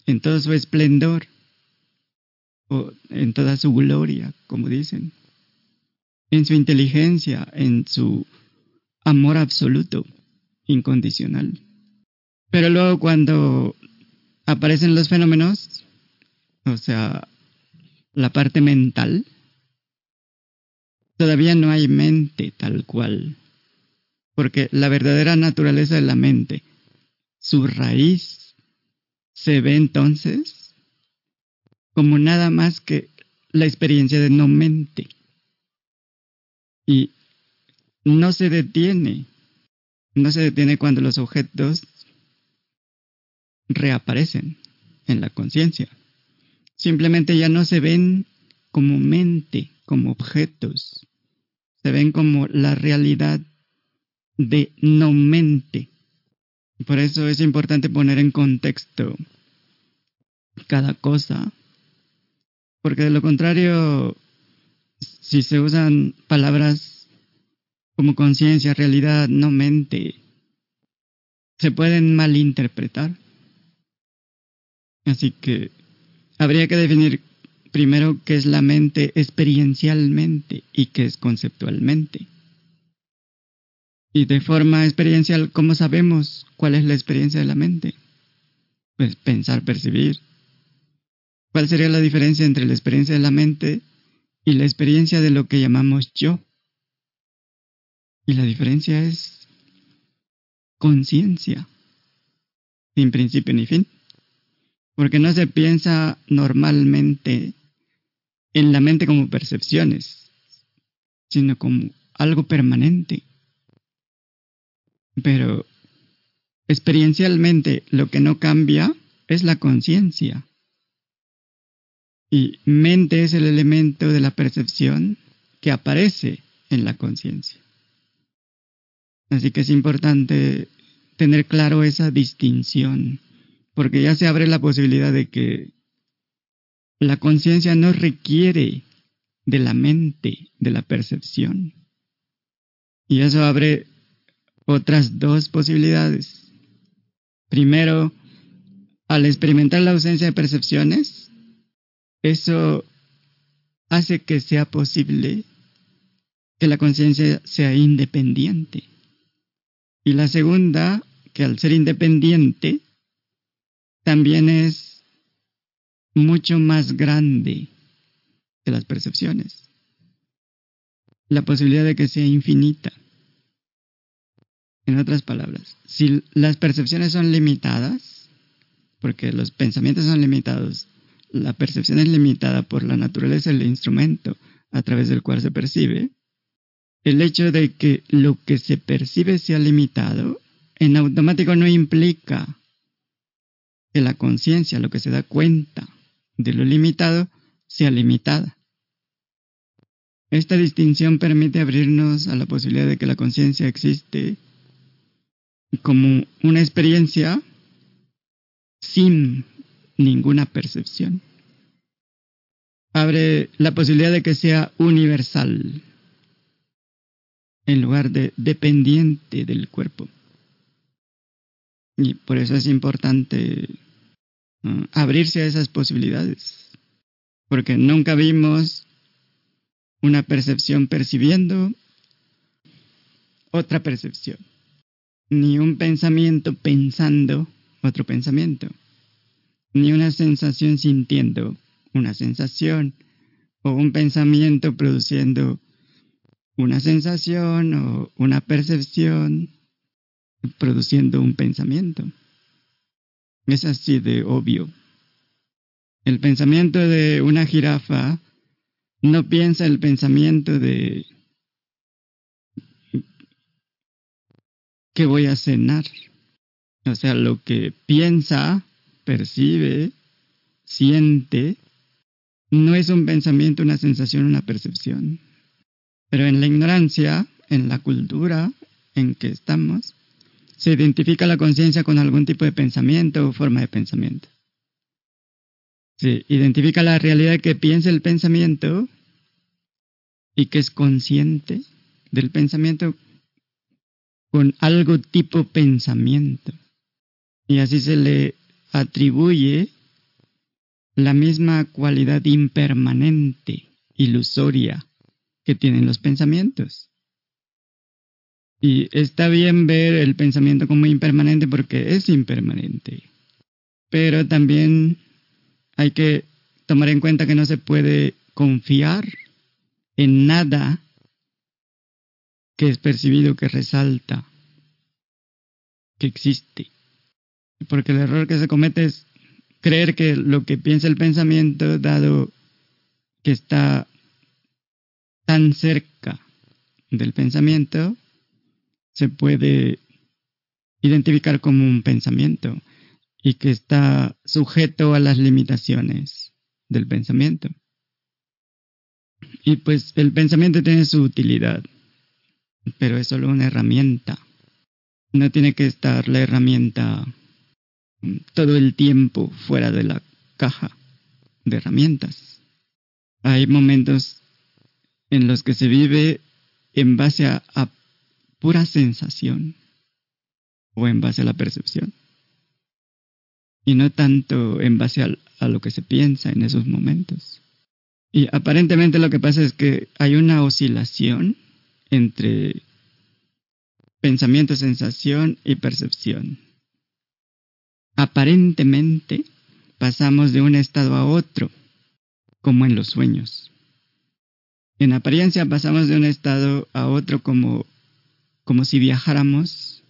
en todo su esplendor, o en toda su gloria, como dicen, en su inteligencia, en su amor absoluto, incondicional. Pero luego cuando aparecen los fenómenos, o sea, la parte mental, todavía no hay mente tal cual, porque la verdadera naturaleza de la mente, su raíz, se ve entonces como nada más que la experiencia de no mente. Y no se detiene, no se detiene cuando los objetos reaparecen en la conciencia. Simplemente ya no se ven como mente, como objetos, se ven como la realidad de no mente. Por eso es importante poner en contexto cada cosa, porque de lo contrario, si se usan palabras como conciencia, realidad, no mente, se pueden malinterpretar. Así que habría que definir primero qué es la mente experiencialmente y qué es conceptualmente. Y de forma experiencial, ¿cómo sabemos cuál es la experiencia de la mente? Pues pensar, percibir. ¿Cuál sería la diferencia entre la experiencia de la mente y la experiencia de lo que llamamos yo? Y la diferencia es conciencia, sin principio ni fin. Porque no se piensa normalmente en la mente como percepciones, sino como algo permanente. Pero experiencialmente lo que no cambia es la conciencia. Y mente es el elemento de la percepción que aparece en la conciencia. Así que es importante tener claro esa distinción, porque ya se abre la posibilidad de que la conciencia no requiere de la mente, de la percepción. Y eso abre otras dos posibilidades. Primero, al experimentar la ausencia de percepciones, eso hace que sea posible que la conciencia sea independiente. Y la segunda, que al ser independiente, también es mucho más grande que las percepciones. La posibilidad de que sea infinita. En otras palabras, si las percepciones son limitadas, porque los pensamientos son limitados, la percepción es limitada por la naturaleza del instrumento a través del cual se percibe, el hecho de que lo que se percibe sea limitado, en automático no implica que la conciencia, lo que se da cuenta de lo limitado, sea limitada. Esta distinción permite abrirnos a la posibilidad de que la conciencia existe como una experiencia sin ninguna percepción. Abre la posibilidad de que sea universal en lugar de dependiente del cuerpo. Y por eso es importante abrirse a esas posibilidades, porque nunca vimos una percepción percibiendo otra percepción. Ni un pensamiento pensando otro pensamiento, ni una sensación sintiendo una sensación, o un pensamiento produciendo una sensación o una percepción produciendo un pensamiento. Es así de obvio. El pensamiento de una jirafa no piensa el pensamiento de que voy a cenar. O sea, lo que piensa, percibe, siente, no es un pensamiento, una sensación, una percepción. Pero en la ignorancia, en la cultura en que estamos, se identifica la conciencia con algún tipo de pensamiento o forma de pensamiento. Se identifica la realidad que piensa el pensamiento y que es consciente del pensamiento con algo tipo pensamiento. Y así se le atribuye la misma cualidad impermanente, ilusoria, que tienen los pensamientos. Y está bien ver el pensamiento como impermanente porque es impermanente. Pero también hay que tomar en cuenta que no se puede confiar en nada que es percibido, que resalta, que existe. Porque el error que se comete es creer que lo que piensa el pensamiento, dado que está tan cerca del pensamiento, se puede identificar como un pensamiento y que está sujeto a las limitaciones del pensamiento. Y pues el pensamiento tiene su utilidad, pero es solo una herramienta. No tiene que estar la herramienta todo el tiempo fuera de la caja de herramientas. Hay momentos en los que se vive en base a, pura sensación o en base a la percepción y no tanto en base a lo que se piensa en esos momentos. Y aparentemente lo que pasa es que hay una oscilación entre pensamiento, sensación y percepción. Aparentemente pasamos de un estado a otro, como en los sueños. En apariencia pasamos de un estado a otro como, como si viajáramos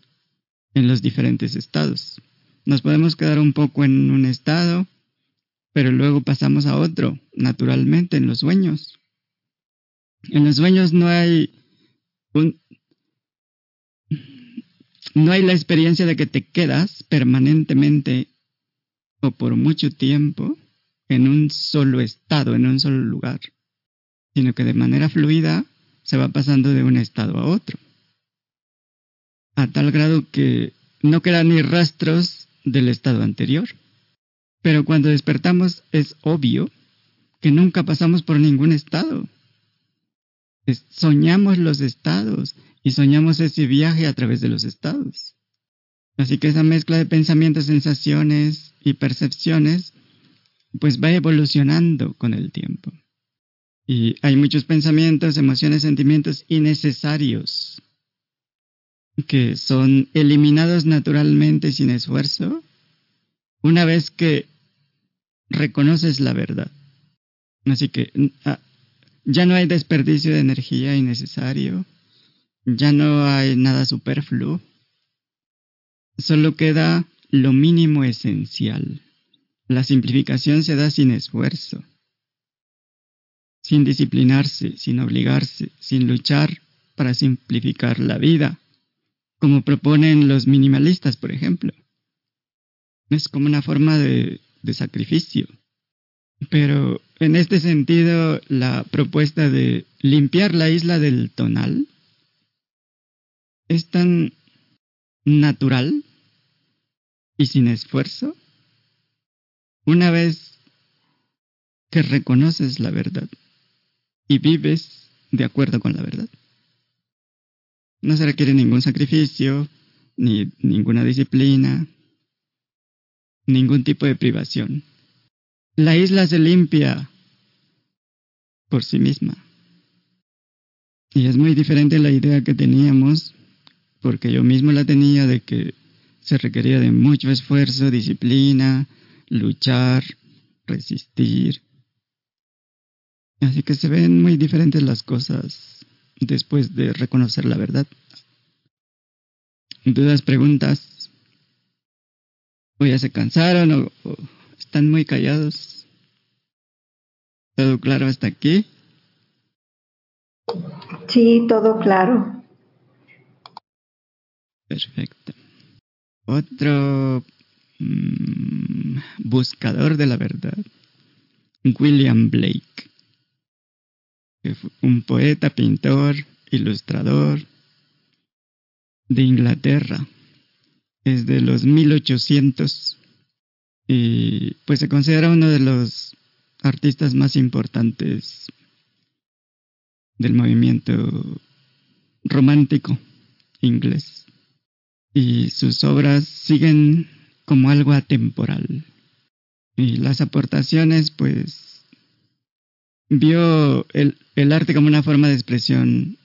en los diferentes estados. Nos podemos quedar un poco en un estado, pero luego pasamos a otro, naturalmente, en los sueños. En los sueños no hay un, no hay la experiencia de que te quedas permanentemente o por mucho tiempo en un solo estado, en un solo lugar, sino que de manera fluida se va pasando de un estado a otro, a tal grado que no quedan ni rastros del estado anterior. Pero cuando despertamos es obvio que nunca pasamos por ningún estado. soñamos los estados y soñamos ese viaje a través de los estados. Así que esa mezcla de pensamientos, sensaciones y percepciones pues va evolucionando con el tiempo. Y hay muchos pensamientos, emociones, sentimientos innecesarios que son eliminados naturalmente sin esfuerzo una vez que reconoces la verdad. Así que ah, ya no hay desperdicio de energía innecesario, ya no hay nada superfluo, solo queda lo mínimo esencial. La simplificación se da sin esfuerzo, sin disciplinarse, sin obligarse, sin luchar para simplificar la vida, como proponen los minimalistas, por ejemplo. Es como una forma de, sacrificio. Pero en este sentido, la propuesta de limpiar la isla del tonal es tan natural y sin esfuerzo una vez que reconoces la verdad y vives de acuerdo con la verdad. No se requiere ningún sacrificio, ni ninguna disciplina, ningún tipo de privación. La isla se limpia por sí misma. Y es muy diferente la idea que teníamos, porque yo mismo la tenía de que se requería de mucho esfuerzo, disciplina, luchar, resistir. Así que se ven muy diferentes las cosas después de reconocer la verdad. ¿Dudas, preguntas? ¿O ya se cansaron o, o están muy callados? ¿Todo claro hasta aquí? Sí, todo claro. Perfecto. Otro mm, buscador de la verdad, William Blake, un poeta, pintor, ilustrador de Inglaterra. Es de los 1800 y pues se considera uno de los artistas más importantes del movimiento romántico inglés. Y sus obras siguen como algo atemporal. Y las aportaciones, pues, vio el, arte como una forma de expresión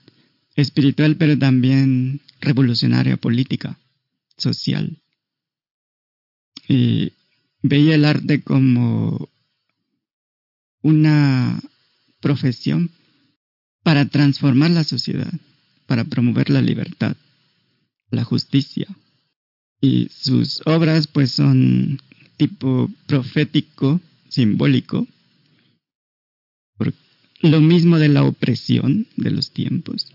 espiritual, pero también revolucionaria política, social. Y veía el arte como una profesión para transformar la sociedad, para promover la libertad, la justicia. Y sus obras pues son tipo profético, simbólico, lo mismo de la opresión de los tiempos.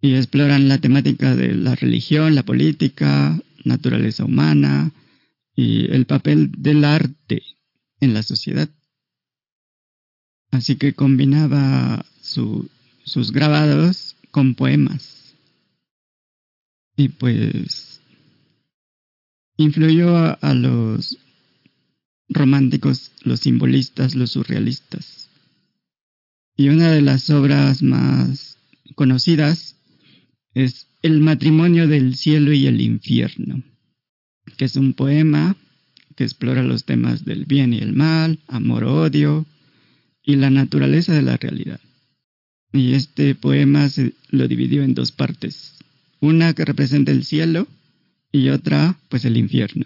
Y exploran la temática de la religión, la política, naturaleza humana y el papel del arte en la sociedad. Así que combinaba sus grabados con poemas. Y pues influyó a, los románticos, los simbolistas, los surrealistas. Y una de las obras más conocidas es El matrimonio del cielo y el infierno, que es un poema que explora los temas del bien y el mal, amor-odio y la naturaleza de la realidad. Y este poema se lo dividió en dos partes. Una que representa el cielo y otra, pues, el infierno.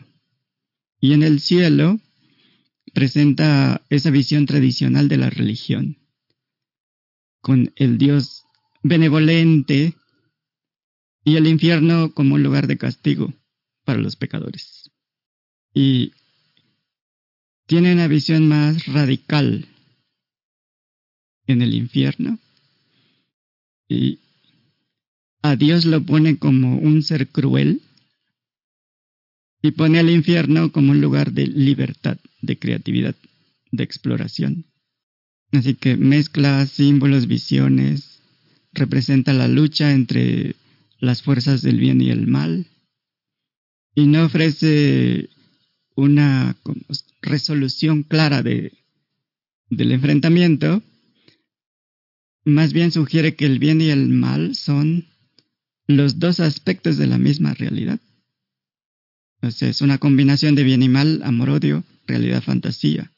Y en el cielo presenta esa visión tradicional de la religión, con el Dios benevolente y el infierno como un lugar de castigo para los pecadores. Y tiene una visión más radical en el infierno y a Dios lo pone como un ser cruel y pone al infierno como un lugar de libertad, de creatividad, de exploración. Así que mezcla símbolos, visiones, representa la lucha entre las fuerzas del bien y el mal y no ofrece una resolución clara de, del enfrentamiento, más bien sugiere que el bien y el mal son los dos aspectos de la misma realidad. Es una combinación de bien y mal, amor-odio, realidad-fantasía.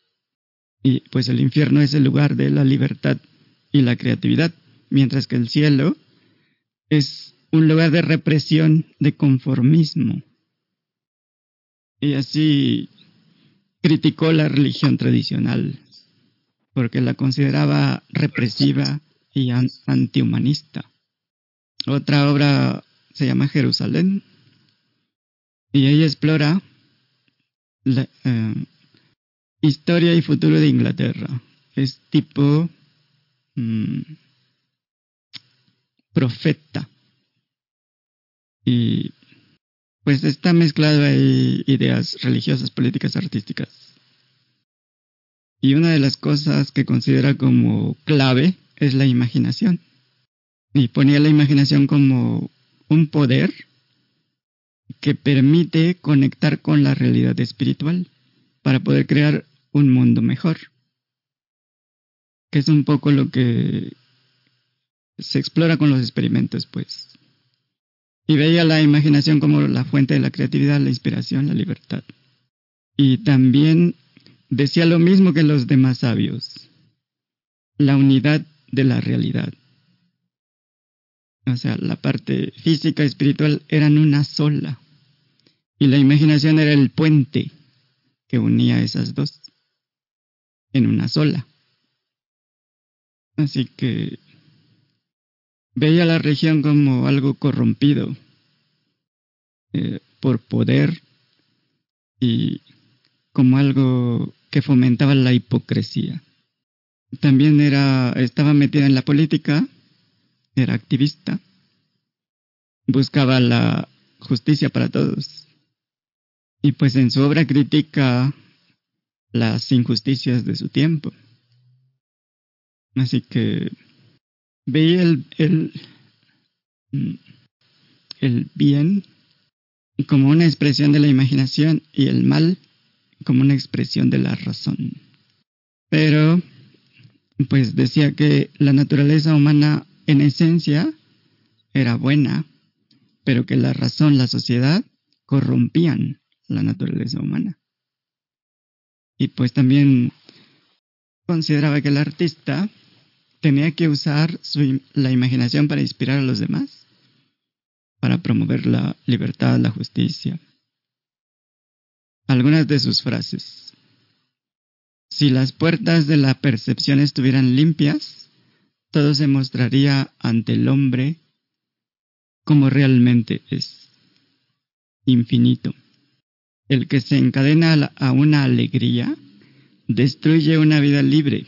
Y pues el infierno es el lugar de la libertad y la creatividad, mientras que el cielo es un lugar de represión, de conformismo. Y así criticó la religión tradicional, porque la consideraba represiva y antihumanista. Otra obra se llama Jerusalén y ella explora la eh, historia y futuro de Inglaterra. Es tipo mm, profeta. Y pues está mezclado ahí ideas religiosas, políticas, artísticas. Y una de las cosas que considera como clave es la imaginación. Y ponía la imaginación como un poder que permite conectar con la realidad espiritual para poder crear un mundo mejor. Que es un poco lo que se explora con los experimentos, pues. Y veía la imaginación como la fuente de la creatividad, la inspiración, la libertad. Y también decía lo mismo que los demás sabios. La unidad de la realidad. O sea, la parte física y espiritual eran una sola. Y la imaginación era el puente que unía esas dos en una sola. Así que veía la región como algo corrompido eh, por poder y como algo que fomentaba la hipocresía. También era, estaba metida en la política, era activista, buscaba la justicia para todos. Y pues en su obra critica las injusticias de su tiempo. Así que veía el, el, mm, el bien como una expresión de la imaginación y el mal como una expresión de la razón. Pero, pues decía que la naturaleza humana en esencia era buena, pero que la razón, la sociedad, corrompían la naturaleza humana. Y pues también consideraba que el artista tenía que usar la imaginación para inspirar a los demás, para promover la libertad, la justicia. Algunas de sus frases. Si las puertas de la percepción estuvieran limpias, todo se mostraría ante el hombre como realmente es, infinito. El que se encadena a una alegría destruye una vida libre,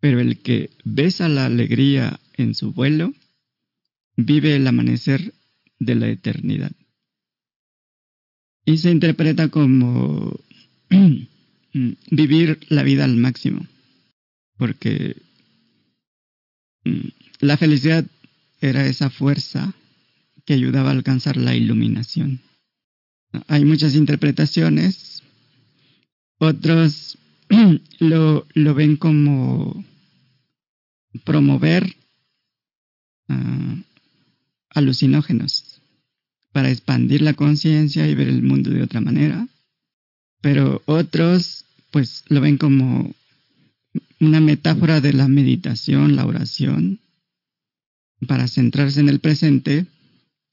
pero el que besa la alegría en su vuelo vive el amanecer de la eternidad. Y se interpreta como vivir la vida al máximo, porque mm, la felicidad era esa fuerza que ayudaba a alcanzar la iluminación. Hay muchas interpretaciones, otros lo, lo ven como promover ah, alucinógenos para expandir la conciencia y ver el mundo de otra manera. Pero otros pues lo ven como una metáfora de la meditación, la oración, para centrarse en el presente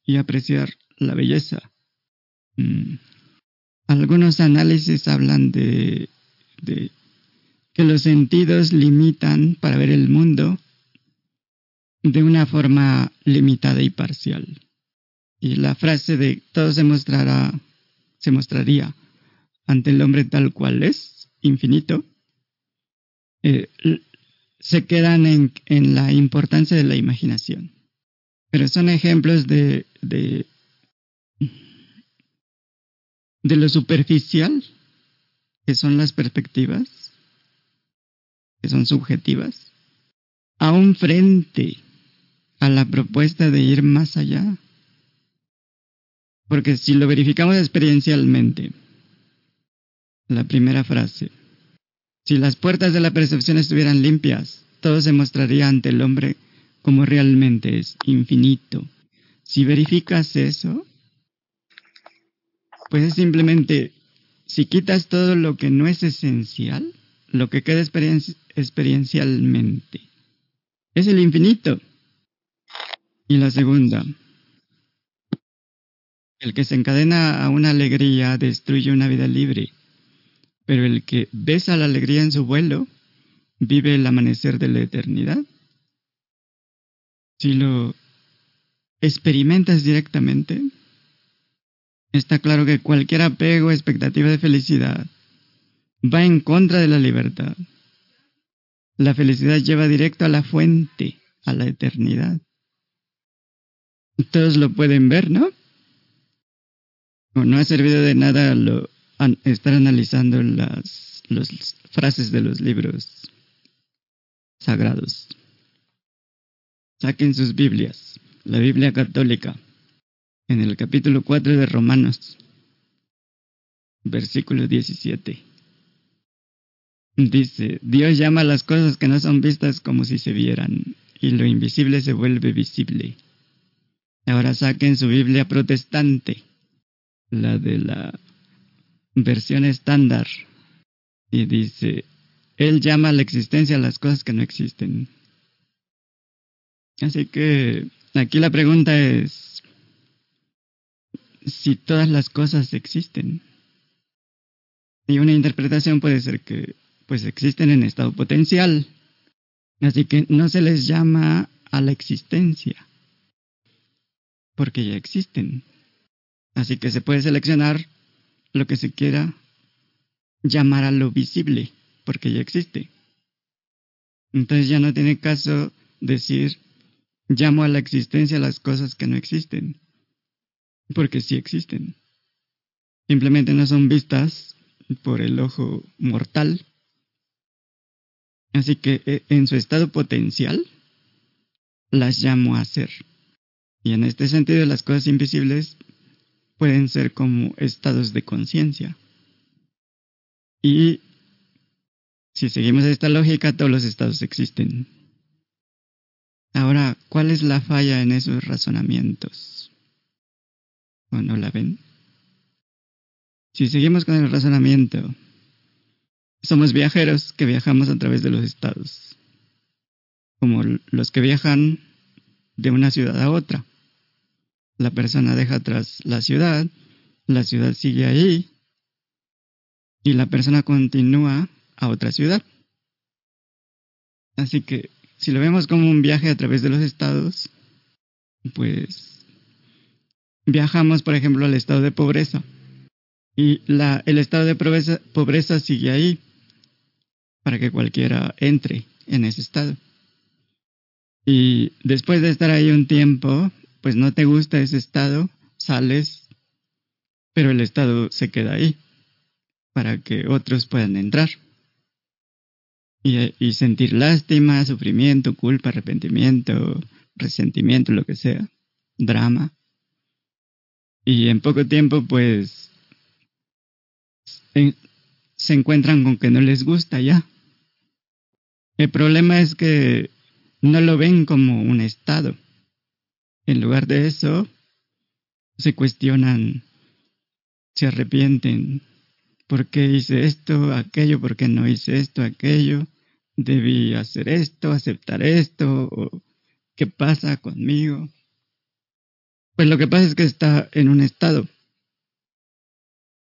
y apreciar la belleza. Mm. Algunos análisis hablan de, que los sentidos limitan para ver el mundo de una forma limitada y parcial. Y la frase de todo se mostrará, se mostraría ante el hombre tal cual es, infinito, eh, se quedan en, la importancia de la imaginación. Pero son ejemplos de, de lo superficial, que son las perspectivas, que son subjetivas, a un frente a la propuesta de ir más allá porque si lo verificamos experiencialmente, la primera frase, si las puertas de la percepción estuvieran limpias, todo se mostraría ante el hombre como realmente es, infinito. Si verificas eso, pues es simplemente, si quitas todo lo que no es esencial, lo que queda experiencialmente, es el infinito. Y la segunda, el que se encadena a una alegría destruye una vida libre, pero el que besa la alegría en su vuelo vive el amanecer de la eternidad. Si lo experimentas directamente, está claro que cualquier apego o expectativa de felicidad va en contra de la libertad. La felicidad lleva directo a la fuente, a la eternidad. Todos lo pueden ver, ¿no? no ha servido de nada lo, estar analizando las, frases de los libros sagrados. Saquen sus Biblias, la Biblia católica, en el capítulo 4 de Romanos, versículo 17. Dice, Dios llama a las cosas que no son vistas como si se vieran, y lo invisible se vuelve visible. Ahora saquen su Biblia protestante la de la versión estándar, y dice, Él llama a la existencia a las cosas que no existen. Así que aquí la pregunta es si todas las cosas existen. Y una interpretación puede ser que pues existen en estado potencial, Así que no se les llama a la existencia, porque ya existen. Así que se puede seleccionar lo que se quiera llamar a lo visible, porque ya existe. Entonces ya no tiene caso decir llamo a la existencia las cosas que no existen, porque sí existen. Simplemente no son vistas por el ojo mortal. Así que eh, en su estado potencial las llamo a ser. Y en este sentido las cosas invisibles pueden ser como estados de conciencia. Y si seguimos esta lógica, todos los estados existen. Ahora, ¿cuál es la falla en esos razonamientos? ¿O no la ven? Si seguimos con el razonamiento, somos viajeros que viajamos a través de los estados, como los que viajan de una ciudad a otra. La persona deja atrás la ciudad, la ciudad sigue ahí y la persona continúa a otra ciudad. Así que si lo vemos como un viaje a través de los estados, pues viajamos, por ejemplo, al estado de pobreza. Y la, el estado de pobreza, pobreza sigue ahí para que cualquiera entre en ese estado. Y después de estar ahí un tiempo, pues no te gusta ese estado, sales, pero el estado se queda ahí para que otros puedan entrar. Y, sentir lástima, sufrimiento, culpa, arrepentimiento, resentimiento, lo que sea, drama. Y en poco tiempo, pues, se encuentran con que no les gusta ya. El problema es que no lo ven como un estado. En lugar de eso, se cuestionan, se arrepienten, ¿Por qué hice esto, aquello? ¿Por qué no hice esto, aquello? ¿Debí hacer esto, aceptar esto? ¿Qué pasa conmigo? Pues lo que pasa es que está en un estado.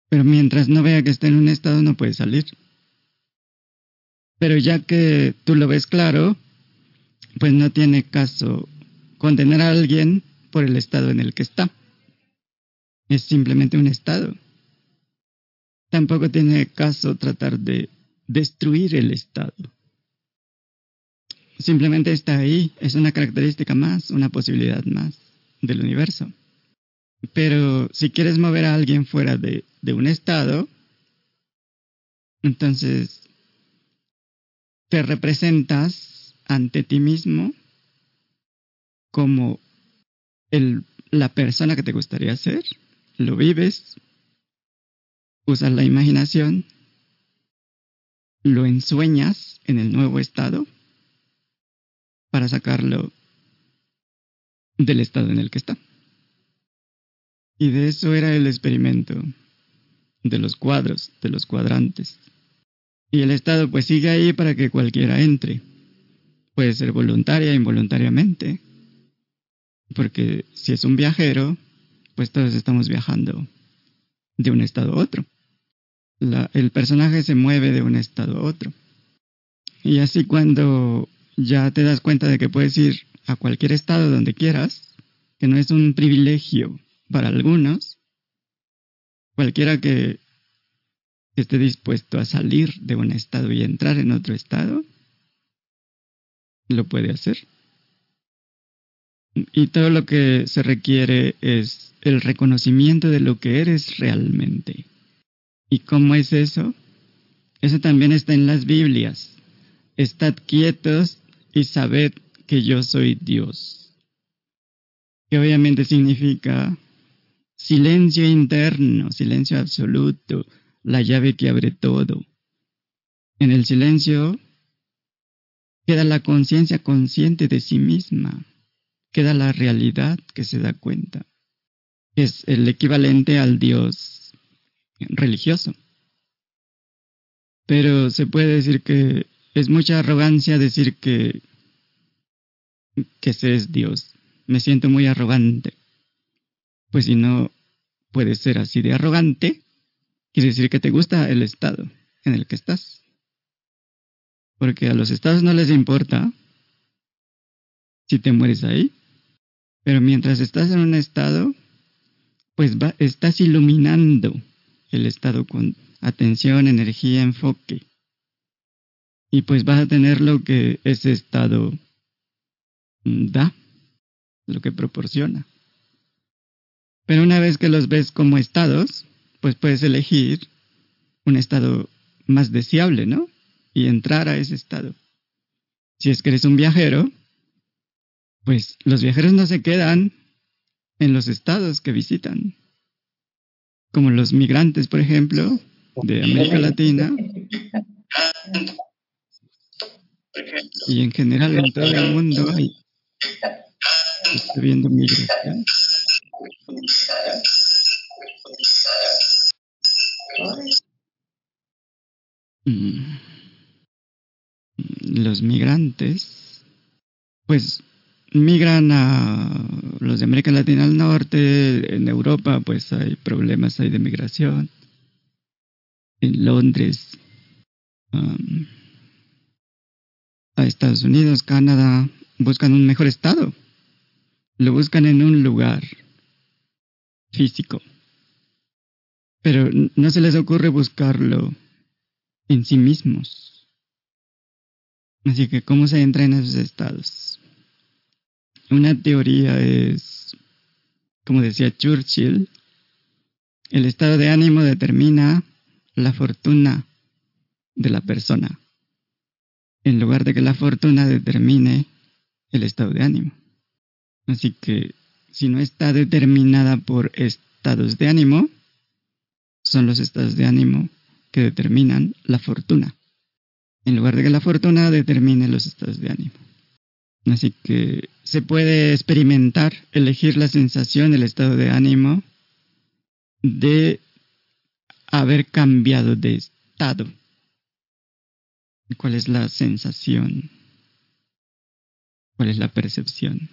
Pero mientras no vea que está en un estado no puede salir. Pero ya que tú lo ves claro, pues no tiene caso condenar a alguien por el estado en el que está. Es simplemente un estado. Tampoco tiene caso tratar de destruir el Estado. Simplemente está ahí, es una característica más, una posibilidad más del universo. Pero si quieres mover a alguien fuera de, de un estado, entonces te representas ante ti mismo como el, la persona que te gustaría ser, lo vives, usas la imaginación, lo ensueñas en el nuevo estado para sacarlo del estado en el que está. Y de eso era el experimento, de los cuadros, de los cuadrantes. Y el estado pues sigue ahí para que cualquiera entre. Puede ser voluntaria, involuntariamente. Porque si es un viajero, pues todos estamos viajando de un estado a otro. el personaje se mueve de un estado a otro. Y así cuando ya te das cuenta de que puedes ir a cualquier estado donde quieras, que no es un privilegio para algunos, cualquiera que esté dispuesto a salir de un estado y entrar en otro estado, lo puede hacer. Y todo lo que se requiere es el reconocimiento de lo que eres realmente. ¿Y cómo es eso? Eso también está en las Biblias. Estad quietos y sabed que yo soy Dios. Que obviamente significa silencio interno, silencio absoluto, la llave que abre todo. En el silencio queda la conciencia consciente de sí misma, queda la realidad que se da cuenta es el equivalente al Dios religioso. Pero se puede decir que es mucha arrogancia decir que, que ese es Dios. Me siento muy arrogante. Pues si no puedes ser así de arrogante, quiere decir que te gusta el estado en el que estás. Porque a los estados no les importa si te mueres ahí. Pero mientras estás en un estado, pues estás iluminando el estado con atención, energía, enfoque. Y pues vas a tener lo que ese estado da, lo que proporciona. Pero una vez que los ves como estados, pues puedes elegir un estado más deseable, ¿no? Y entrar a ese estado. Si es que eres un viajero, pues los viajeros no se quedan en los estados que visitan. Como los migrantes, por ejemplo, de América Latina. Y en general en todo el mundo hay, está viendo migración. Mm. Los migrantes, pues migran a los de América Latina al norte, en Europa pues hay problemas hay de migración, en Londres, um, a Estados Unidos, Canadá, buscan un mejor estado, lo buscan en un lugar físico, pero no se les ocurre buscarlo en sí mismos. Así que, ¿cómo se entra en esos estados? Una teoría es, como decía Churchill, el estado de ánimo determina la fortuna de la persona, en lugar de que la fortuna determine el estado de ánimo. Así que si no está determinada por estados de ánimo, son los estados de ánimo que determinan la fortuna, en lugar de que la fortuna determine los estados de ánimo. Así que se puede experimentar, elegir la sensación, el estado de ánimo de haber cambiado de estado. ¿Cuál es la sensación? ¿Cuál es la percepción?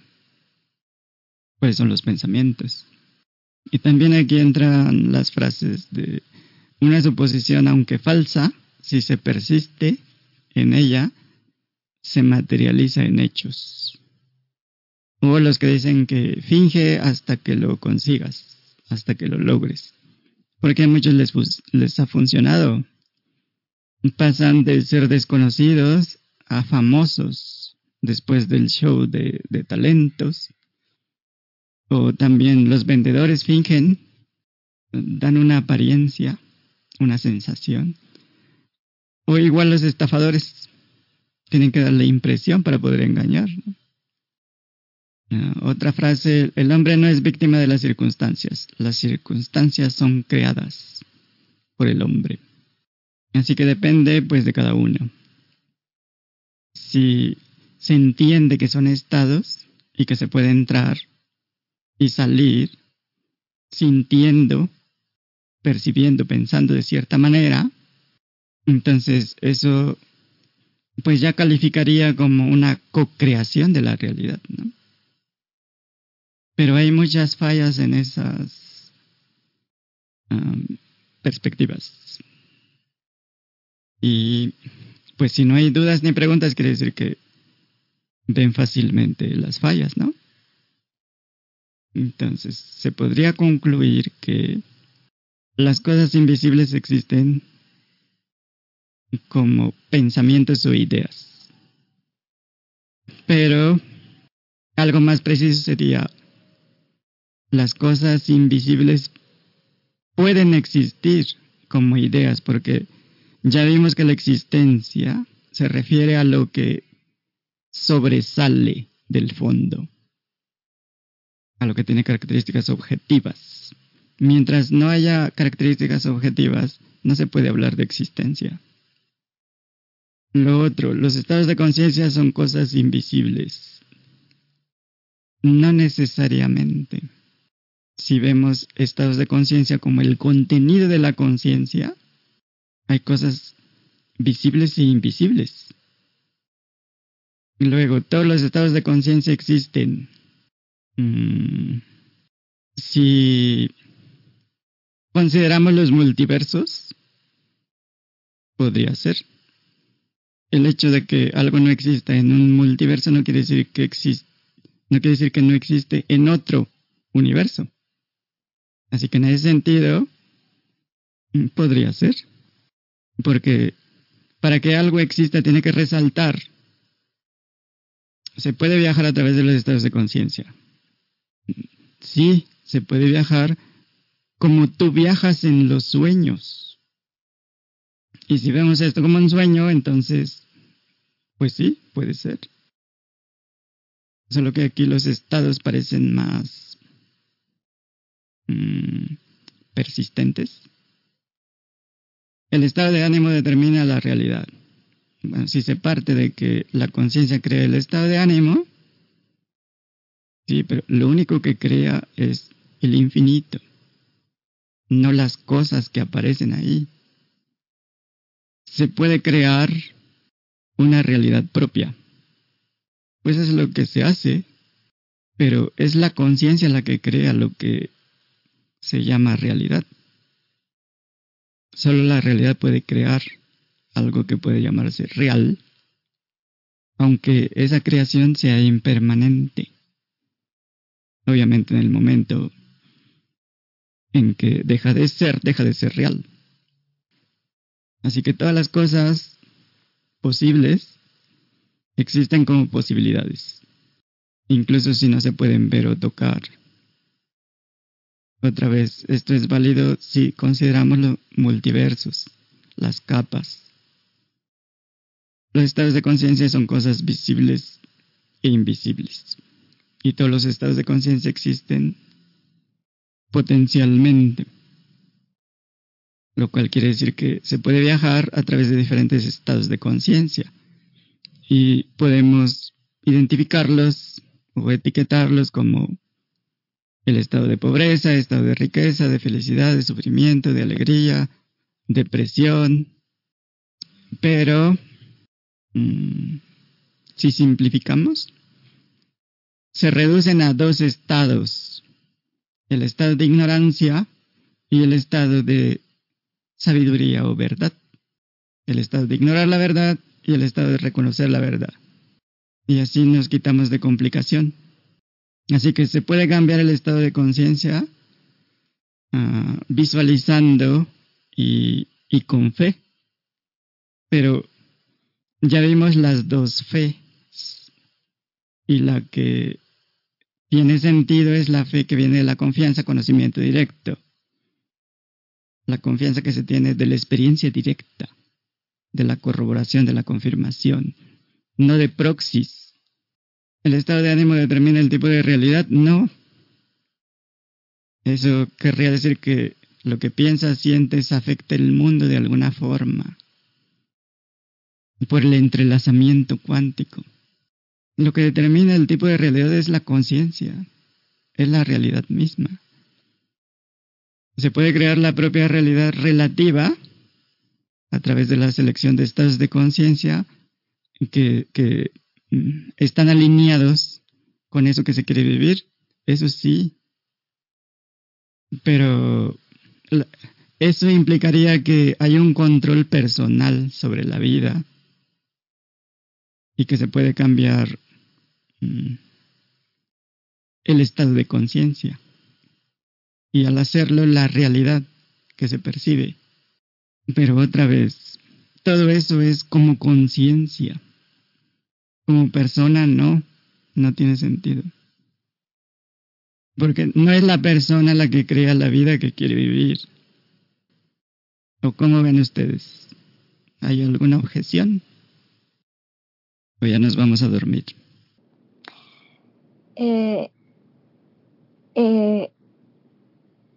¿Cuáles son los pensamientos? Y también aquí entran las frases de una suposición, aunque falsa, si se persiste en ella, se materializa en hechos. O los que dicen que finge hasta que lo consigas, hasta que lo logres. Porque a muchos les, les ha funcionado. Pasan de ser desconocidos a famosos después del show de, de talentos. O también los vendedores fingen, dan una apariencia, una sensación. O igual los estafadores tienen que darle impresión para poder engañar. Otra frase, el hombre no es víctima de las circunstancias, las circunstancias son creadas por el hombre. Así que depende pues de cada uno. Si se entiende que son estados y que se puede entrar y salir sintiendo, percibiendo, pensando de cierta manera, entonces eso pues ya calificaría como una co-creación de la realidad, ¿no? Pero hay muchas fallas en esas perspectivas. Y pues si no hay dudas ni preguntas, quiere decir que ven fácilmente las fallas, ¿no? Entonces, se podría concluir que las cosas invisibles existen como pensamientos o ideas. Pero algo más preciso sería, las cosas invisibles pueden existir como ideas, porque ya vimos que la existencia se refiere a lo que sobresale del fondo, a lo que tiene características objetivas. Mientras no haya características objetivas, no se puede hablar de existencia. Lo otro, los estados de conciencia son cosas invisibles. No necesariamente. Si vemos estados de conciencia como el contenido de la conciencia, hay cosas visibles e invisibles. Luego, todos los estados de conciencia existen. Mm, si consideramos los multiversos, podría ser el hecho de que algo no exista en un multiverso no quiere decir que existe, no quiere decir que no existe en otro universo. Así que en ese sentido, mm, podría ser. Porque para que algo exista tiene que resaltar. Se puede viajar a través de los estados de conciencia. Sí, se puede viajar como tú viajas en los sueños. Y si vemos esto como un sueño, entonces, pues sí, puede ser. Solo que aquí los estados parecen más mm, persistentes. El estado de ánimo determina la realidad. Si se parte de que la conciencia crea el estado de ánimo, sí, pero lo único que crea es el infinito, no las cosas que aparecen ahí. Se puede crear una realidad propia. Pues es lo que se hace, pero es la conciencia la que crea lo que se llama realidad. Solo la realidad puede crear algo que puede llamarse real, aunque esa creación sea impermanente. Obviamente en el momento en que deja de ser, deja de ser real. Así que todas las cosas posibles existen como posibilidades, incluso si no se pueden ver o tocar. Otra vez, esto es válido si consideramos los multiversos, las capas. Los estados de conciencia son cosas visibles e invisibles. Y todos los estados de conciencia existen potencialmente. Lo cual quiere decir que se puede viajar a través de diferentes estados de conciencia. Y podemos identificarlos o etiquetarlos como el estado de pobreza, estado de riqueza, de felicidad, de sufrimiento, de alegría, depresión. Pero, mm, si simplificamos, se reducen a dos estados, el estado de ignorancia y el estado de sabiduría o verdad. El estado de ignorar la verdad y el estado de reconocer la verdad. Y así nos quitamos de complicación. Así que se puede cambiar el estado de conciencia ah, visualizando y, y con fe. Pero ya vimos las dos fe. Y la que tiene sentido es la fe que viene de la confianza, conocimiento directo. La confianza que se tiene de la experiencia directa, de la corroboración, de la confirmación, no de proxys ¿El estado de ánimo determina el tipo de realidad? No. Eso querría decir que lo que piensas, sientes, afecta el mundo de alguna forma. Por el entrelazamiento cuántico. Lo que determina el tipo de realidad es la conciencia. Es la realidad misma. Se puede crear la propia realidad relativa a través de la selección de estados de conciencia que, Mm, están alineados con eso que se quiere vivir, eso sí. Pero eso implicaría que hay un control personal sobre la vida y que se puede cambiar mm, el estado de conciencia. Y al hacerlo, la realidad que se percibe. Pero otra vez, todo eso es como conciencia. Como persona no, no tiene sentido. Porque no es la persona la que crea la vida que quiere vivir. ¿O cómo ven ustedes? ¿Hay alguna objeción? ¿O ya nos vamos a dormir? Eh, eh,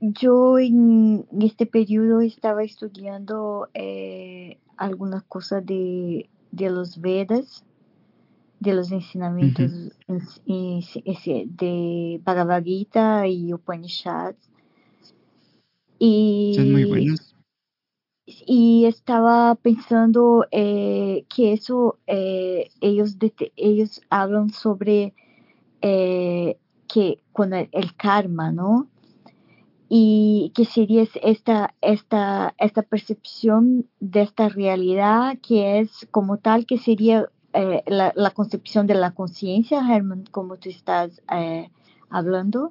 yo en este periodo estaba estudiando eh, algunas cosas de, de los Vedas de los ensinamientos de Bhagavad Gita y Upanishads. Y. Y estaba pensando eh, que eso, eh, ellos, ellos hablan sobre eh, que con el, karma, ¿no? y que sería esta, esta, esta percepción de esta realidad que es como tal, que sería la, concepción de la conciencia, Herman, como tú estás hablando.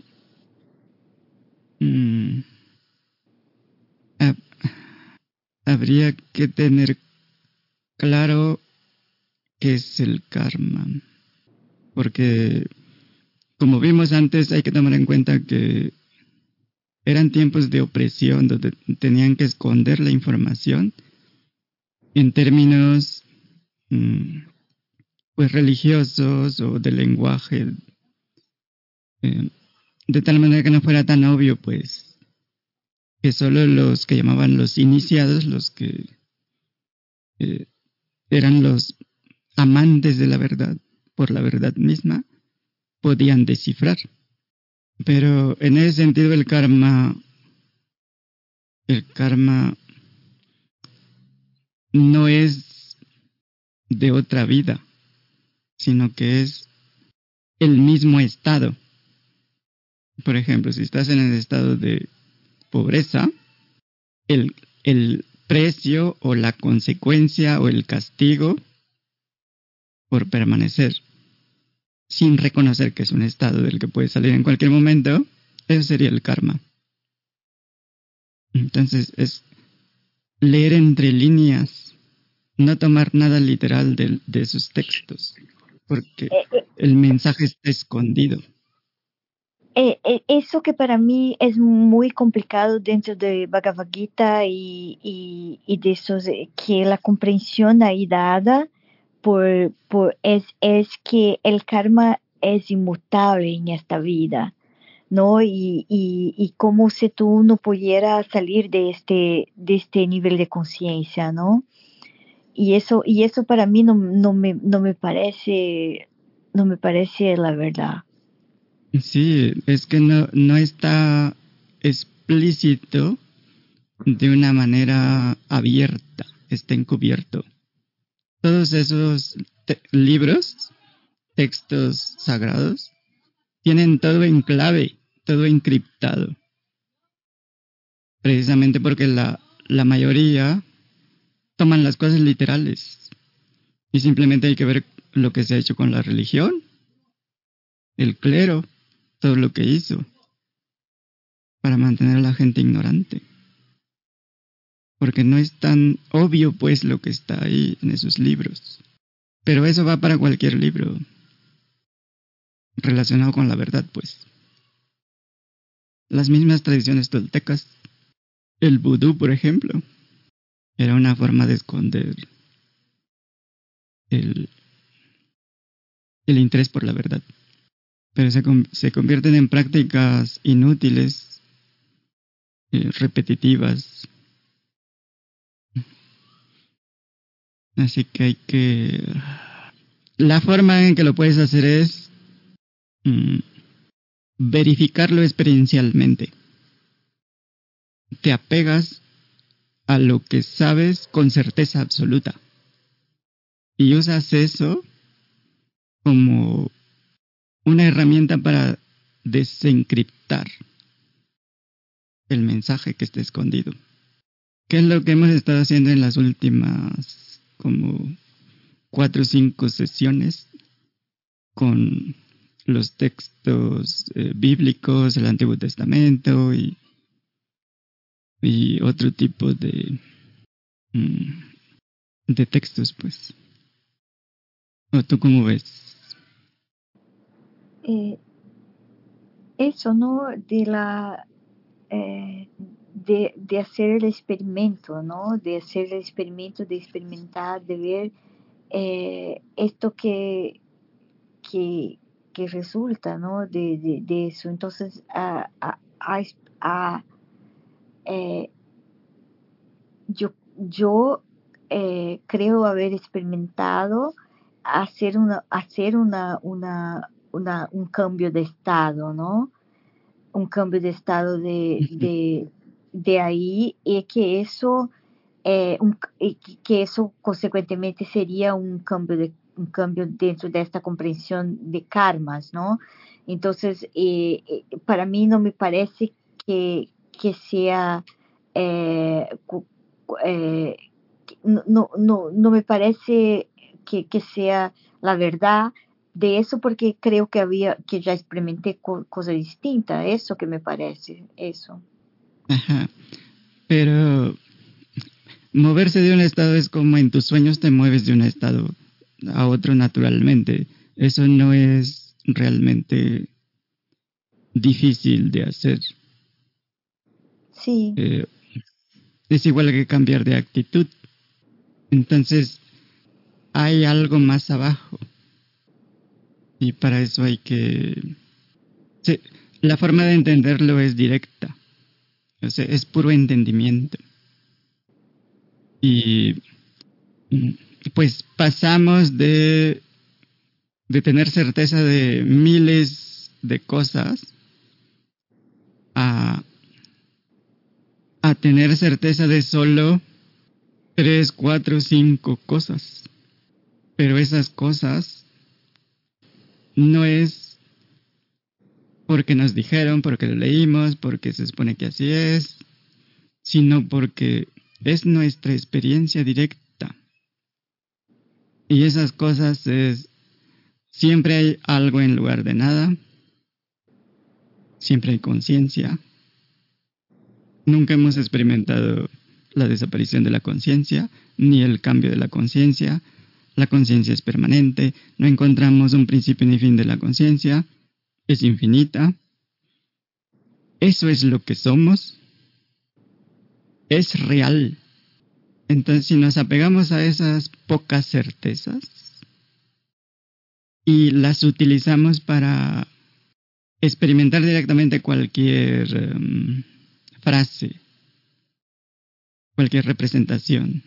Mm. Habría que tener claro qué es el karma, porque como vimos antes hay que tomar en cuenta que eran tiempos de opresión donde tenían que esconder la información en términos mm, pues religiosos o de lenguaje eh, de tal manera que no fuera tan obvio pues que solo los que llamaban los iniciados los que eh, eran los amantes de la verdad por la verdad misma podían descifrar pero en ese sentido el karma, el karma no es de otra vida, sino que es el mismo estado. Por ejemplo, si estás en el estado de pobreza, el, el precio o la consecuencia o el castigo por permanecer sin reconocer que es un estado del que puede salir en cualquier momento, eso sería el karma. Entonces es leer entre líneas, no tomar nada literal de, de sus textos, porque eh, eh. el mensaje está escondido. Eh, eso que para mí es muy complicado dentro de Bhagavad Gita y, de eso, que la comprensión ahí dada por, es, que el karma es inmutable en esta vida, ¿no? Y, y, y como si tú no pudieras salir de este, de este nivel de conciencia, ¿no? Y eso, y eso para mí no me parece, no me parece la verdad. Sí, es que no, no está explícito de una manera abierta, está encubierto todos esos libros, textos sagrados, tienen todo en clave, todo encriptado. Precisamente porque la, la mayoría toman las cosas literales. Y simplemente hay que ver lo que se ha hecho con la religión, el clero, todo lo que hizo, para mantener a la gente ignorante porque no es tan obvio pues lo que está ahí en esos libros. Pero eso va para cualquier libro relacionado con la verdad, pues. Las mismas tradiciones toltecas, el vudú, por ejemplo, era una forma de esconder el, el interés por la verdad. Pero se, se convierten en prácticas inútiles, eh, repetitivas, Así que hay que... La forma en que lo puedes hacer es mm, verificarlo experiencialmente. Te apegas a lo que sabes con certeza absoluta. Y usas eso como una herramienta para desencriptar el mensaje que está escondido. ¿Qué es lo que hemos estado haciendo en las últimas como cuatro o cinco sesiones con los textos eh, bíblicos, el Antiguo Testamento y, y otro tipo de, mm, de textos, pues. ¿O tú cómo ves? Eh, eso, ¿no? De la... Eh, de, de, hacer el experimento, ¿no? De hacer el experimento, de experimentar, de ver eh, esto que, que, que, resulta, ¿no? De, de, eso. Entonces, a, a, a, eh, yo, yo creo haber experimentado hacer una, hacer una, una, una, un cambio de estado, ¿no? Un cambio de estado de, de, de ahí y que eso eh, un, que eso consecuentemente sería un cambio de un cambio dentro de esta comprensión de karmas, ¿no? Entonces, eh, eh, para mí no me parece que, que sea eh, no, no, no me parece que, que, sea la verdad de eso porque creo que había que ya experimenté co cosa distinta eso que me parece eso Ajá. pero moverse de un estado es como en tus sueños te mueves de un estado a otro naturalmente eso no es realmente difícil de hacer sí eh, es igual que cambiar de actitud. Entonces, hay algo más abajo. Y para eso hay que... La forma de entenderlo es directa. Es puro entendimiento. Y pues pasamos de, de tener certeza de miles de cosas a a tener certeza de solo tres, cuatro, cinco cosas. Pero esas cosas no es porque nos dijeron, porque lo leímos, porque se supone que así es, sino porque es nuestra experiencia directa. Y esas cosas es, siempre hay algo en lugar de nada, siempre hay conciencia, Nunca hemos experimentado la desaparición de la conciencia, ni el cambio de la conciencia. La conciencia es permanente, no encontramos un principio ni fin de la conciencia, es infinita. Eso es lo que somos. Es real. Entonces, si nos apegamos a esas pocas certezas y las utilizamos para experimentar directamente cualquier... Um, frase, cualquier representación.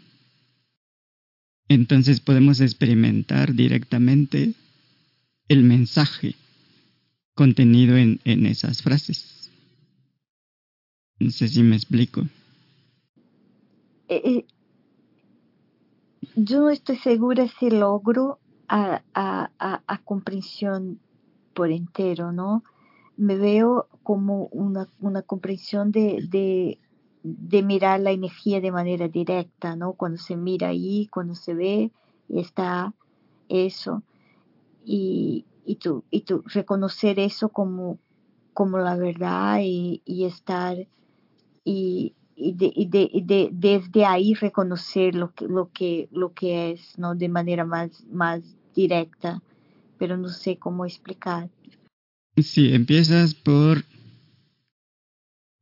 Entonces podemos experimentar directamente el mensaje contenido en, esas frases. No sé si me explico. Eh, eh, yo no estoy segura si logro a, comprensión por entero, ¿no? me veo como una, una comprensión de, de, mirar la energía de manera directa, ¿no? Cuando se mira ahí, cuando se ve, está eso. Y, y, tú, y tú reconocer eso como, como la verdad y, y estar y, y, de, y, de, de, desde ahí reconocer lo que, lo que, lo que es, ¿no? De manera más, más directa, pero no sé cómo explicar. Sí, empiezas por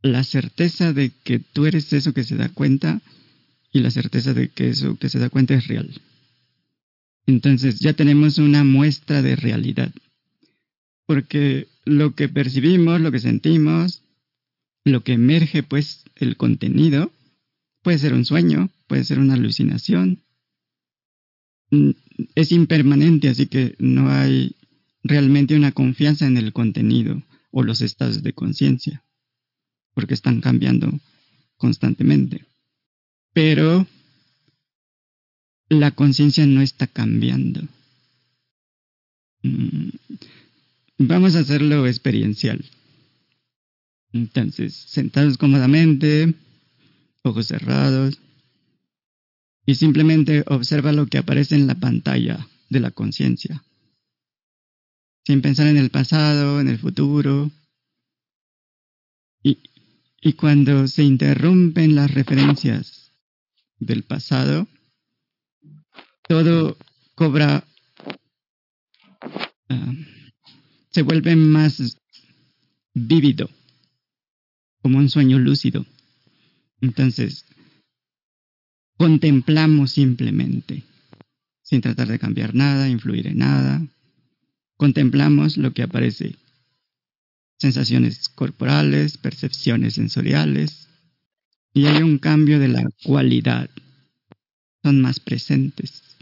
la certeza de que tú eres eso que se da cuenta y la certeza de que eso que se da cuenta es real. Entonces ya tenemos una muestra de realidad. Porque lo que percibimos, lo que sentimos, lo que emerge, pues el contenido, puede ser un sueño, puede ser una alucinación. Mm, es impermanente, así que no hay realmente una confianza en el contenido o los estados de conciencia, porque están cambiando constantemente. Pero la conciencia no está cambiando. Mm, vamos a hacerlo experiencial. Entonces, sentados cómodamente, ojos cerrados, y simplemente observa lo que aparece en la pantalla de la conciencia sin pensar en el pasado, en el futuro. Y, y cuando se interrumpen las referencias del pasado, todo cobra, uh, se vuelve más vívido, como un sueño lúcido. Entonces, contemplamos simplemente, sin tratar de cambiar nada, influir en nada, contemplamos lo que aparece. Sensaciones corporales, percepciones sensoriales, y hay un cambio de la cualidad. Son más presentes,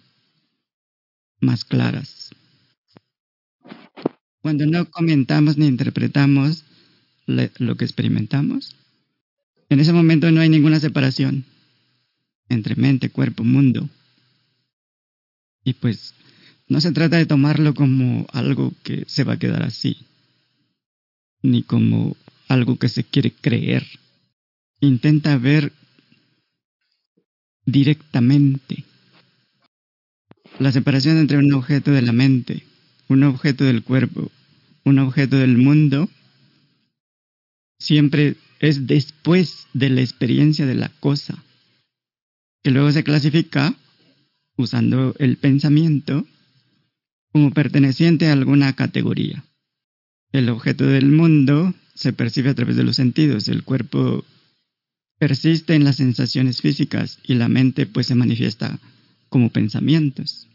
más claras. Cuando no comentamos ni interpretamos lo que experimentamos, en ese momento no hay ninguna separación entre mente, cuerpo, mundo. Y pues no se trata de tomarlo como algo que se va a quedar así, ni como algo que se quiere creer. intenta ver directamente la separación entre un objeto de la mente, un objeto del cuerpo, un objeto del mundo, siempre es después de la experiencia de la cosa, que luego se clasifica usando el pensamiento como perteneciente a alguna categoría. El objeto del mundo se percibe a través de los sentidos, el cuerpo persiste en las sensaciones físicas y la mente pues se manifiesta como pensamientos.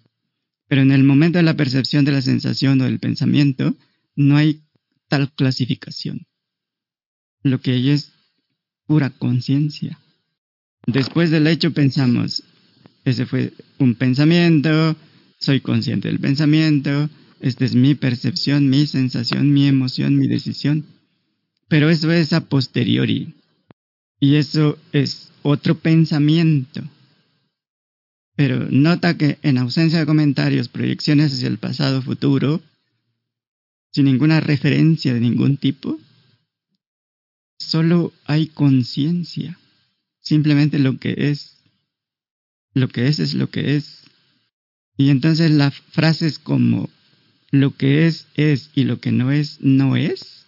Pero en el momento de la percepción de la sensación o del pensamiento no hay tal clasificación. Lo que hay es pura conciencia. Después del hecho pensamos, ese fue un pensamiento, soy consciente del pensamiento, esta es mi percepción, mi sensación, mi emoción, mi decisión. Pero eso es a posteriori. Y eso es otro pensamiento. Pero nota que en ausencia de comentarios, proyecciones hacia el pasado, futuro, sin ninguna referencia de ningún tipo, solo hay conciencia. Simplemente lo que es. Lo que es es lo que es. Y entonces las frases como lo que es es y lo que no es no es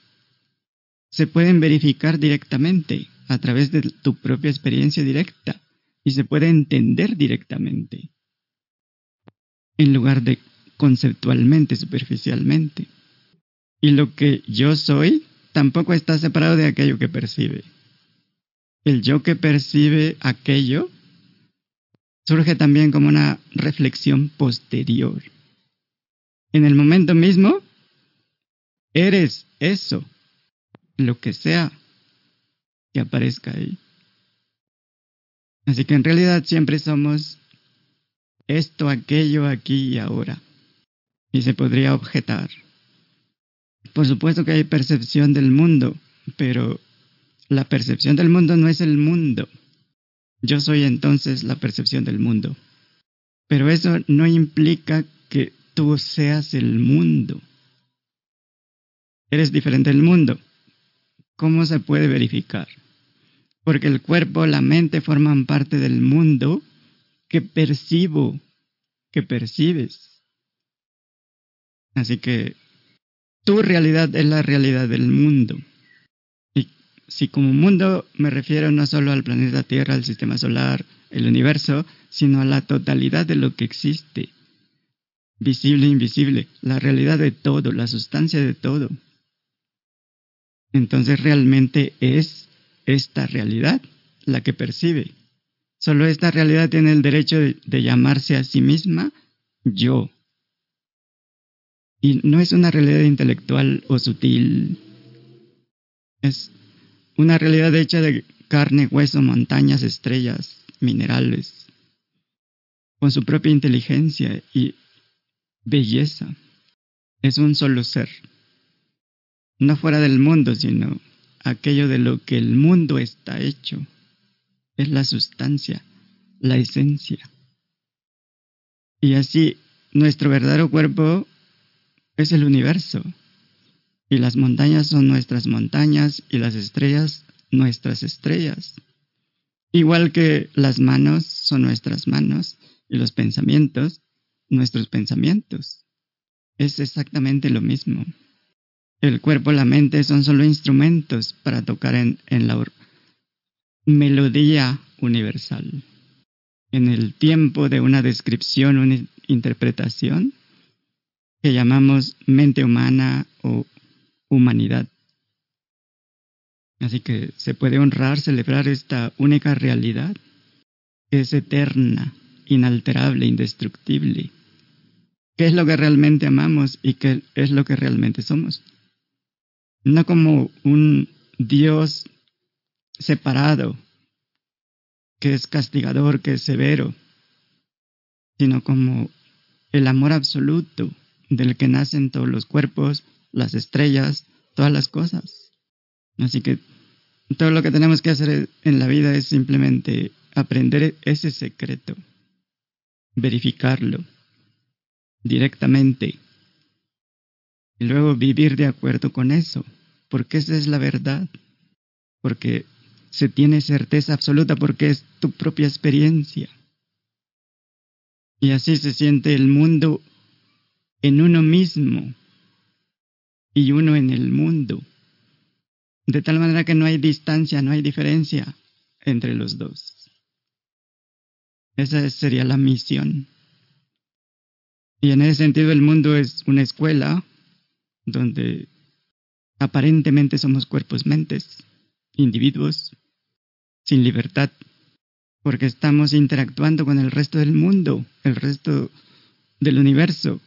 se pueden verificar directamente a través de tu propia experiencia directa y se puede entender directamente en lugar de conceptualmente, superficialmente. Y lo que yo soy tampoco está separado de aquello que percibe. El yo que percibe aquello surge también como una reflexión posterior. En el momento mismo, eres eso, lo que sea que aparezca ahí. Así que en realidad siempre somos esto, aquello, aquí y ahora. Y se podría objetar. Por supuesto que hay percepción del mundo, pero la percepción del mundo no es el mundo. Yo soy entonces la percepción del mundo. Pero eso no implica que tú seas el mundo. Eres diferente del mundo. ¿Cómo se puede verificar? porque el cuerpo, la mente forman parte del mundo que percibo, que percibes. Así que tu realidad es la realidad del mundo. Y si como mundo me refiero no solo al planeta Tierra, al sistema solar, el universo, sino a la totalidad de lo que existe, visible e invisible, la realidad de todo, la sustancia de todo. Entonces realmente es esta realidad, la que percibe. Solo esta realidad tiene el derecho de, llamarse a sí misma yo. Y no es una realidad intelectual o sutil. Es una realidad hecha de carne, hueso, montañas, estrellas, minerales, con su propia inteligencia y belleza. Es un solo ser. No fuera del mundo, sino aquello de lo que el mundo está hecho. Es la sustancia, la esencia. Y así, nuestro verdadero cuerpo es el universo. Y las montañas son nuestras montañas y las estrellas nuestras estrellas. Igual que las manos son nuestras manos y los pensamientos nuestros pensamientos. Es exactamente lo mismo. El cuerpo y la mente son solo instrumentos para tocar en, la melodía universal. En el tiempo de una descripción, una interpretación que llamamos mente humana o humanidad. Así que se puede honrar, celebrar esta única realidad que es eterna, inalterable, indestructible. ¿Qué es lo que realmente amamos y qué es lo que realmente somos? no como un Dios separado, que es castigador, que es severo, sino como el amor absoluto del que nacen todos los cuerpos, las estrellas, todas las cosas. Así que todo lo que tenemos que hacer en la vida es simplemente aprender ese secreto, verificarlo directamente y luego vivir de acuerdo con eso, porque esa es la verdad. Porque se tiene certeza absoluta porque es tu propia experiencia. Y así se siente el mundo en uno mismo y uno en el mundo. De tal manera que no hay distancia, no hay diferencia entre los dos. Esa sería la misión. Y en ese sentido el mundo es una escuela donde aparentemente somos cuerpos mentes, individuos, sin libertad, porque estamos interactuando con el resto del mundo, el resto del universo.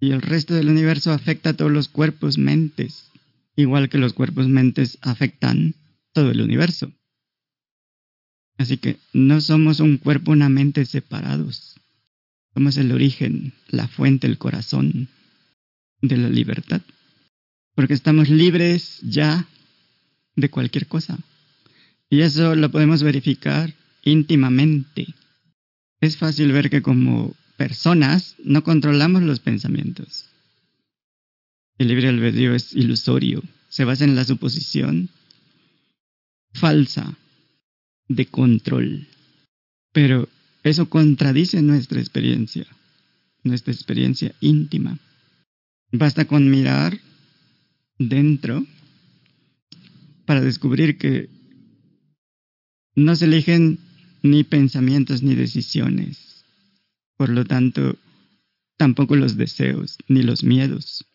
Y el resto del universo afecta a todos los cuerpos mentes, igual que los cuerpos mentes afectan todo el universo. Así que no somos un cuerpo, una mente separados. Somos el origen, la fuente, el corazón de la libertad. Porque estamos libres ya de cualquier cosa. Y eso lo podemos verificar íntimamente. Es fácil ver que como personas no controlamos los pensamientos. El libre albedrío es ilusorio, se basa en la suposición falsa de control. Pero eso contradice nuestra experiencia, nuestra experiencia íntima. Basta con mirar dentro para descubrir que no se eligen ni pensamientos ni decisiones. Por lo tanto, tampoco los deseos ni los miedos.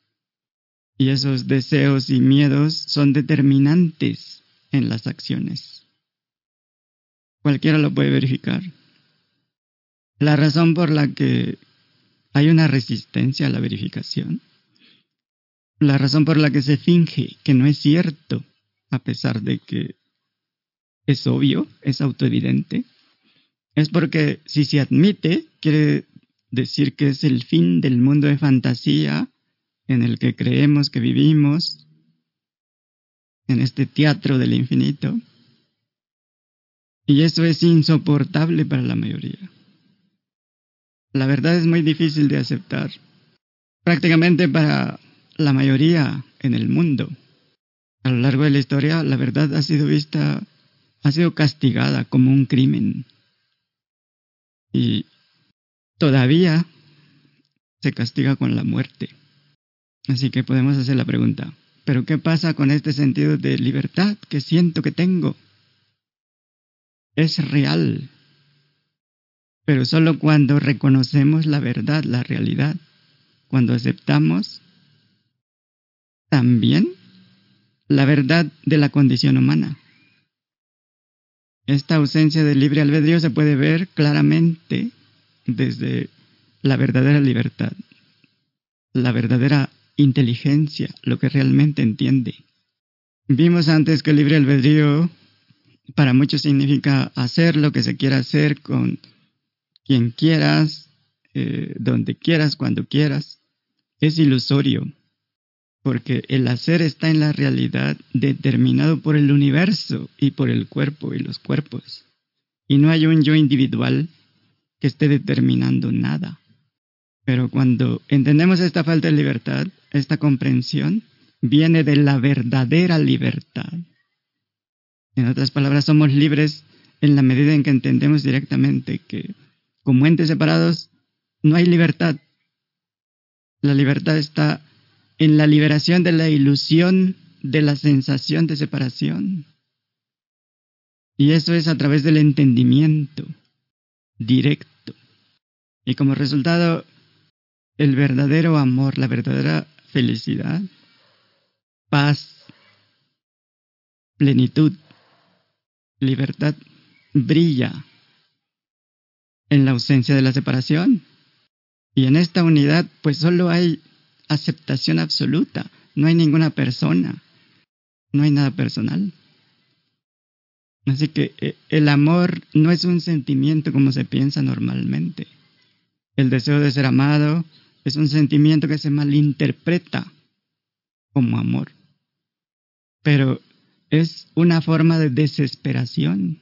Y esos deseos y miedos son determinantes en las acciones. Cualquiera lo puede verificar. La razón por la que hay una resistencia a la verificación, la razón por la que se finge que no es cierto, a pesar de que es obvio, es autoevidente, es porque si se admite, quiere decir que es el fin del mundo de fantasía en el que creemos que vivimos, en este teatro del infinito, y eso es insoportable para la mayoría. La verdad es muy difícil de aceptar, prácticamente para la mayoría en el mundo. A lo largo de la historia, la verdad ha sido vista, ha sido castigada como un crimen. Y todavía se castiga con la muerte. Así que podemos hacer la pregunta, ¿pero qué pasa con este sentido de libertad que siento que tengo? es real, pero solo cuando reconocemos la verdad, la realidad, cuando aceptamos también la verdad de la condición humana. Esta ausencia de libre albedrío se puede ver claramente desde la verdadera libertad, la verdadera inteligencia, lo que realmente entiende. Vimos antes que el libre albedrío para muchos significa hacer lo que se quiera hacer con quien quieras, eh, donde quieras, cuando quieras. Es ilusorio, porque el hacer está en la realidad determinado por el universo y por el cuerpo y los cuerpos. Y no hay un yo individual que esté determinando nada. Pero cuando entendemos esta falta de libertad, esta comprensión viene de la verdadera libertad en otras palabras, somos libres en la medida en que entendemos directamente que como entes separados no hay libertad. La libertad está en la liberación de la ilusión de la sensación de separación. Y eso es a través del entendimiento directo. Y como resultado, el verdadero amor, la verdadera felicidad, paz, plenitud, libertad brilla en la ausencia de la separación. Y en esta unidad pues solo hay aceptación absoluta, no hay ninguna persona, no hay nada personal. Así que eh, el amor no es un sentimiento como se piensa normalmente. El deseo de ser amado es un sentimiento que se malinterpreta como amor. Pero es una forma de desesperación,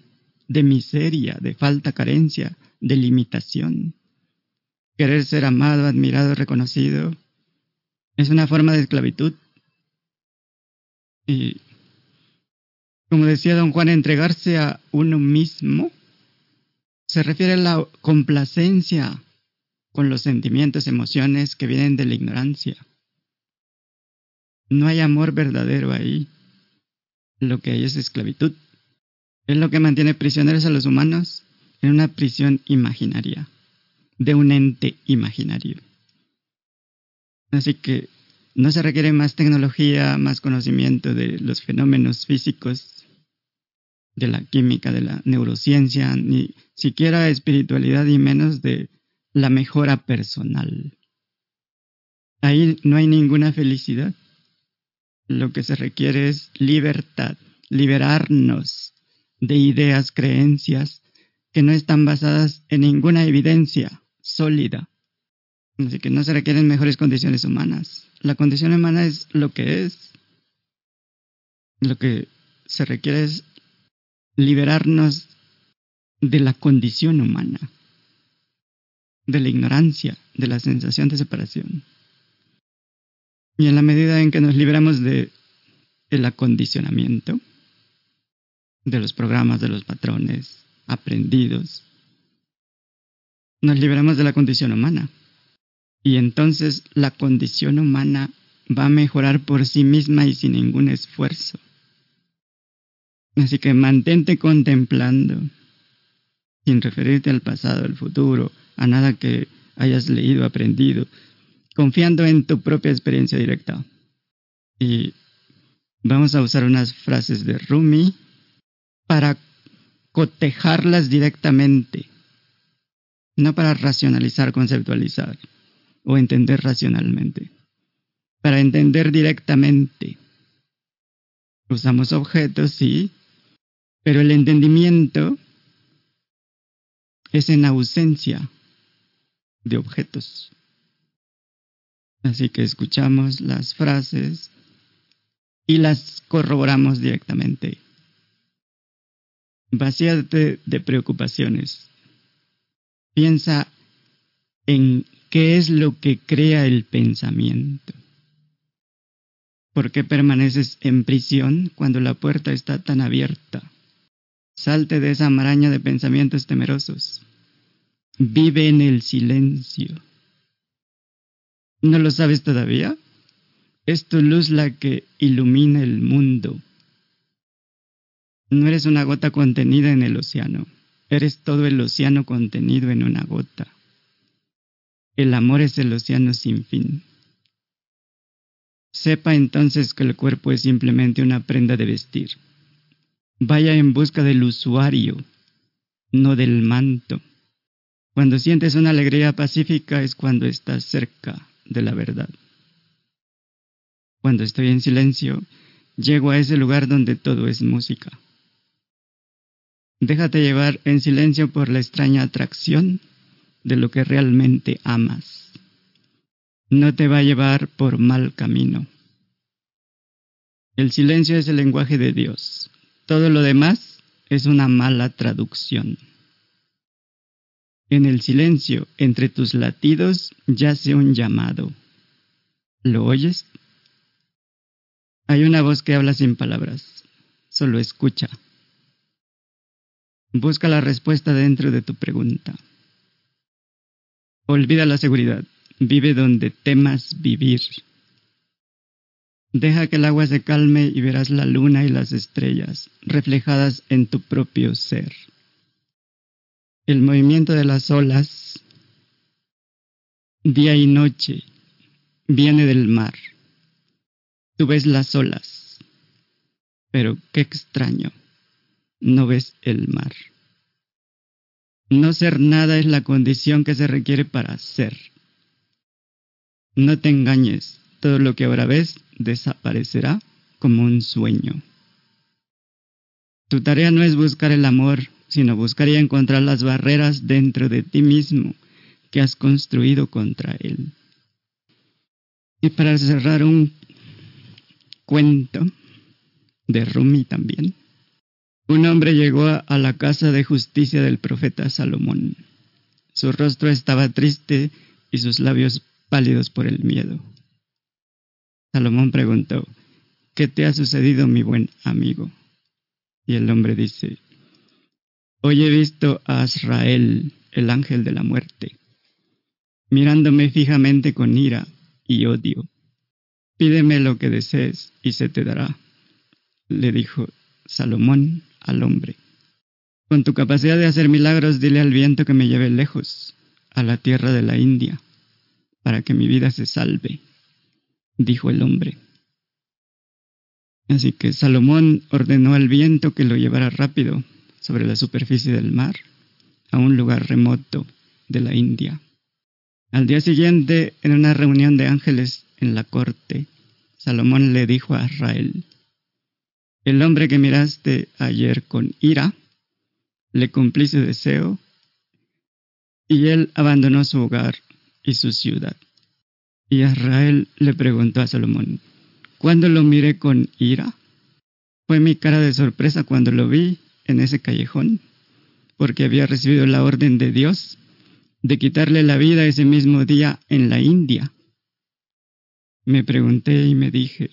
de miseria, de falta, carencia, de limitación. Querer ser amado, admirado, reconocido, es una forma de esclavitud. Y Como decía don Juan, entregarse a uno mismo se refiere a la complacencia con los sentimientos, emociones que vienen de la ignorancia. No hay amor verdadero ahí. Lo que hay es esclavitud. Es lo que mantiene prisioneros a los humanos en una prisión imaginaria, de un ente imaginario. Así que no se requiere más tecnología, más conocimiento de los fenómenos físicos, de la química, de la neurociencia, ni siquiera espiritualidad y menos de la mejora personal. Ahí no hay ninguna felicidad. Lo que se requiere es libertad, liberarnos de ideas, creencias que no están basadas en ninguna evidencia sólida. Así que no se requieren mejores condiciones humanas. La condición humana es lo que es. Lo que se requiere es liberarnos de la condición humana, de la ignorancia, de la sensación de separación. Y en la medida en que nos liberamos de el acondicionamiento, de los programas, de los patrones aprendidos, nos liberamos de la condición humana. Y entonces la condición humana va a mejorar por sí misma y sin ningún esfuerzo. Así que mantente contemplando, sin referirte al pasado, al futuro, a nada que hayas leído, aprendido, confiando en tu propia experiencia directa. Y vamos a usar unas frases de Rumi para cotejarlas directamente, no para racionalizar, conceptualizar o entender racionalmente, para entender directamente. Usamos objetos, sí, pero el entendimiento es en ausencia de objetos. Así que escuchamos las frases y las corroboramos directamente. Vacíate de preocupaciones. Piensa en qué es lo que crea el pensamiento. ¿Por qué permaneces en prisión cuando la puerta está tan abierta? Salte de esa maraña de pensamientos temerosos. Vive en el silencio. ¿No lo sabes todavía? Es tu luz la que ilumina el mundo. No eres una gota contenida en el océano, eres todo el océano contenido en una gota. El amor es el océano sin fin. Sepa entonces que el cuerpo es simplemente una prenda de vestir. Vaya en busca del usuario, no del manto. Cuando sientes una alegría pacífica es cuando estás cerca de la verdad. Cuando estoy en silencio, llego a ese lugar donde todo es música. Déjate llevar en silencio por la extraña atracción de lo que realmente amas. No te va a llevar por mal camino. El silencio es el lenguaje de Dios. Todo lo demás es una mala traducción. En el silencio, entre tus latidos, yace un llamado. ¿Lo oyes? Hay una voz que habla sin palabras, solo escucha. Busca la respuesta dentro de tu pregunta. Olvida la seguridad, vive donde temas vivir. Deja que el agua se calme y verás la luna y las estrellas reflejadas en tu propio ser. El movimiento de las olas, día y noche, viene del mar. Tú ves las olas, pero qué extraño, no ves el mar. No ser nada es la condición que se requiere para ser. No te engañes, todo lo que ahora ves desaparecerá como un sueño. Tu tarea no es buscar el amor, sino buscar y encontrar las barreras dentro de ti mismo que has construido contra él. Y para cerrar un cuento de Rumi también, un hombre llegó a la casa de justicia del profeta Salomón. Su rostro estaba triste y sus labios pálidos por el miedo. Salomón preguntó, ¿qué te ha sucedido, mi buen amigo? Y el hombre dice, Hoy he visto a Azrael, el ángel de la muerte, mirándome fijamente con ira y odio. Pídeme lo que desees y se te dará, le dijo Salomón al hombre. Con tu capacidad de hacer milagros, dile al viento que me lleve lejos, a la tierra de la India, para que mi vida se salve, dijo el hombre. Así que Salomón ordenó al viento que lo llevara rápido sobre la superficie del mar, a un lugar remoto de la India. Al día siguiente, en una reunión de ángeles en la corte, Salomón le dijo a Israel, El hombre que miraste ayer con ira, le cumplí su deseo, y él abandonó su hogar y su ciudad. Y Israel le preguntó a Salomón, ¿cuándo lo miré con ira? Fue mi cara de sorpresa cuando lo vi en ese callejón, porque había recibido la orden de Dios de quitarle la vida ese mismo día en la India. Me pregunté y me dije,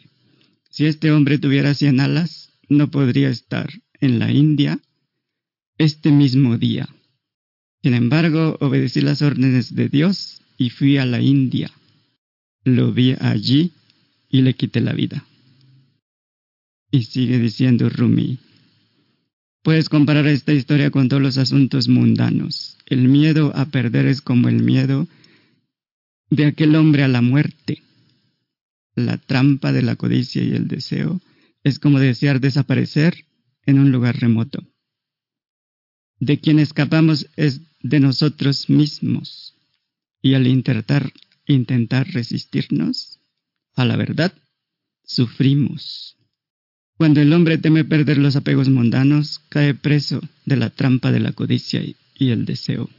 si este hombre tuviera cien alas, no podría estar en la India este mismo día. Sin embargo, obedecí las órdenes de Dios y fui a la India. Lo vi allí y le quité la vida. Y sigue diciendo Rumi, puedes comparar esta historia con todos los asuntos mundanos. El miedo a perder es como el miedo de aquel hombre a la muerte. La trampa de la codicia y el deseo es como desear desaparecer en un lugar remoto. De quien escapamos es de nosotros mismos. Y al intentar, intentar resistirnos a la verdad, sufrimos. Cuando el hombre teme perder los apegos mundanos, cae preso de la trampa de la codicia y el deseo.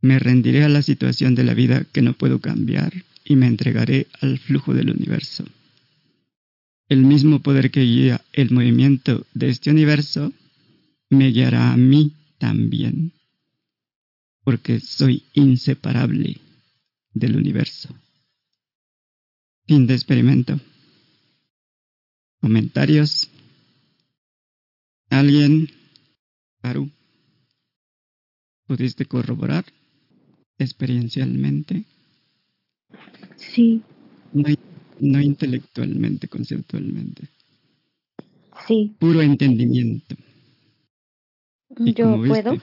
Me rendiré a la situación de la vida que no puedo cambiar y me entregaré al flujo del universo. El mismo poder que guía el movimiento de este universo me guiará a mí también, porque soy inseparable del universo. Fin de experimento. ¿Comentarios? ¿Alguien? Aru, ¿pudiste corroborar experiencialmente? Sí. No, intelectualmente, conceptualmente. Sí. Puro entendimiento. Yo puedo.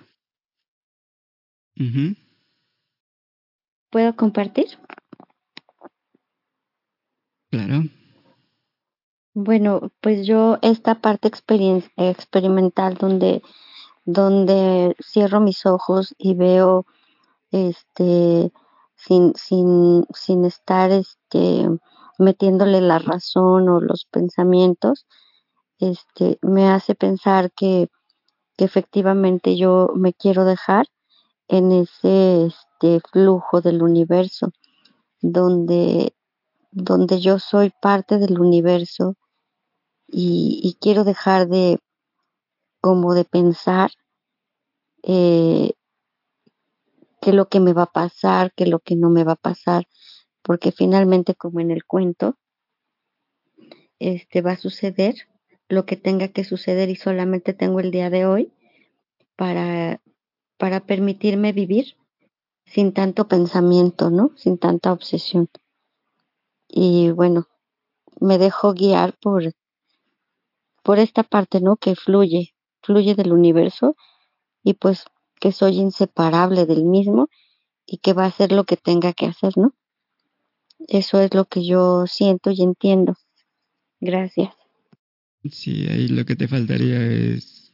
¿Puedo compartir? Claro. Bueno, pues yo esta parte experimental donde, donde cierro mis ojos y veo este sin, sin, sin estar este metiéndole la razón o los pensamientos, este me hace pensar que, que efectivamente yo me quiero dejar en ese este flujo del universo donde donde yo soy parte del universo y, quiero dejar de como de pensar eh, qué lo que me va a pasar, qué lo que no me va a pasar, porque finalmente como en el cuento, este va a suceder lo que tenga que suceder y solamente tengo el día de hoy para, para permitirme vivir sin tanto pensamiento, ¿no? Sin tanta obsesión. Y bueno, me dejo guiar por, por esta parte, ¿no? Que fluye, fluye del universo y pues que soy inseparable del mismo y que va a hacer lo que tenga que hacer, ¿no? Eso es lo que yo siento y entiendo. Gracias. Sí, ahí lo que te faltaría es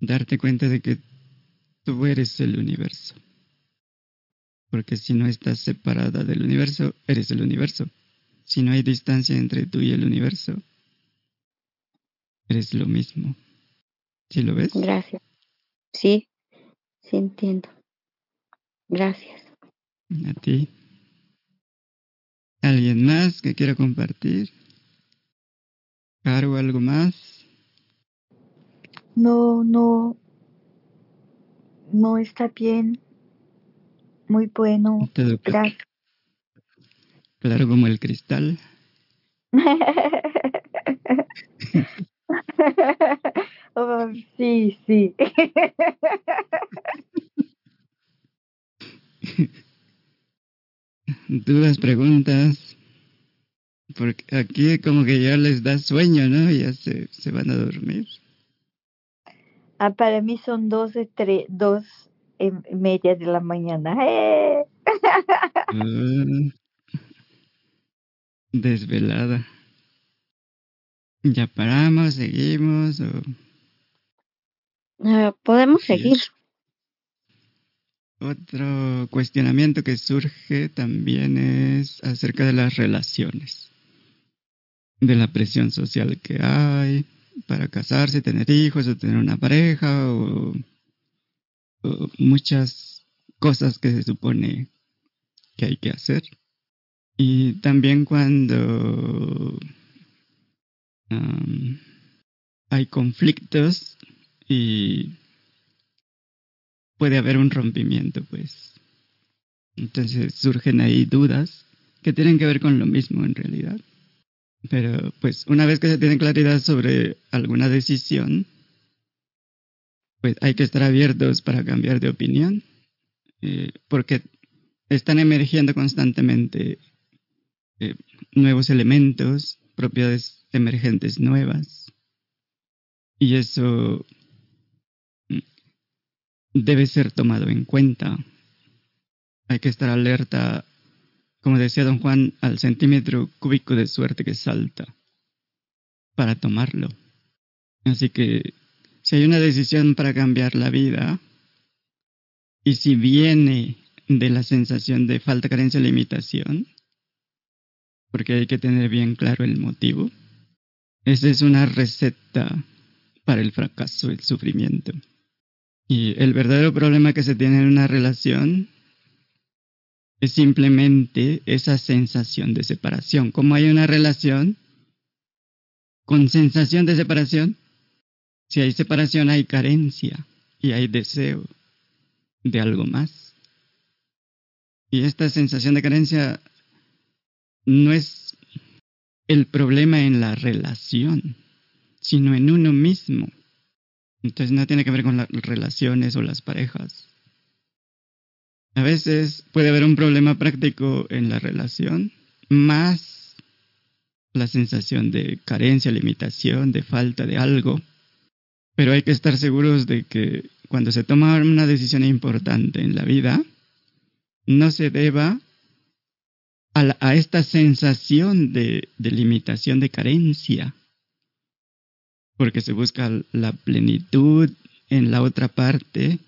darte cuenta de que tú eres el universo. Porque si no estás separada del universo, eres el universo. Si no hay distancia entre tú y el universo, eres lo mismo. ¿Sí lo ves? Gracias. Sí, sí entiendo. Gracias. A ti. ¿Alguien más que quiera compartir? ¿Caro algo más? No, no. No está bien. Muy bueno. Gracias. Claro como el cristal. oh, sí, sí. Dudas, preguntas. Porque aquí como que ya les da sueño, ¿no? Ya se, se van a dormir. Ah, para mí son dos, tres, dos y media de la mañana. ¡Eh! Ah, desvelada. ¿Ya paramos, seguimos o...? Eh, podemos seguir. Otro cuestionamiento que surge también es acerca de las relaciones, de la presión social que hay para casarse, tener hijos o tener una pareja o, o muchas cosas que se supone que hay que hacer. Y también cuando hay conflictos y puede haber un rompimiento, pues. Entonces surgen ahí dudas que tienen que ver con lo mismo en realidad. Pero pues una vez que se tiene claridad sobre alguna decisión, pues hay que estar abiertos para cambiar de opinión, eh, porque están emergiendo constantemente eh, nuevos elementos, propiedades emergentes nuevas, y eso mm, debe ser tomado en cuenta. Hay que estar alerta, como decía don Juan, al centímetro cúbico de suerte que salta para tomarlo. Así que si hay una decisión para cambiar la vida, y si viene de la sensación de falta, carencia, limitación, porque hay que tener bien claro el motivo, esa es una receta para el fracaso, el sufrimiento. Y el verdadero problema que se tiene en una relación es simplemente esa sensación de separación. Como hay una relación con sensación de separación, si hay separación hay carencia y hay deseo de algo más. Y esta sensación de carencia no es el problema en la relación, sino en uno mismo. Entonces no tiene que ver con las relaciones o las parejas. A veces puede haber un problema práctico en la relación, más la sensación de carencia, limitación, de falta de algo. Pero hay que estar seguros de que cuando se toma una decisión importante en la vida, no se deba a, esta sensación de, de limitación, de carencia, porque se busca la plenitud en la otra parte,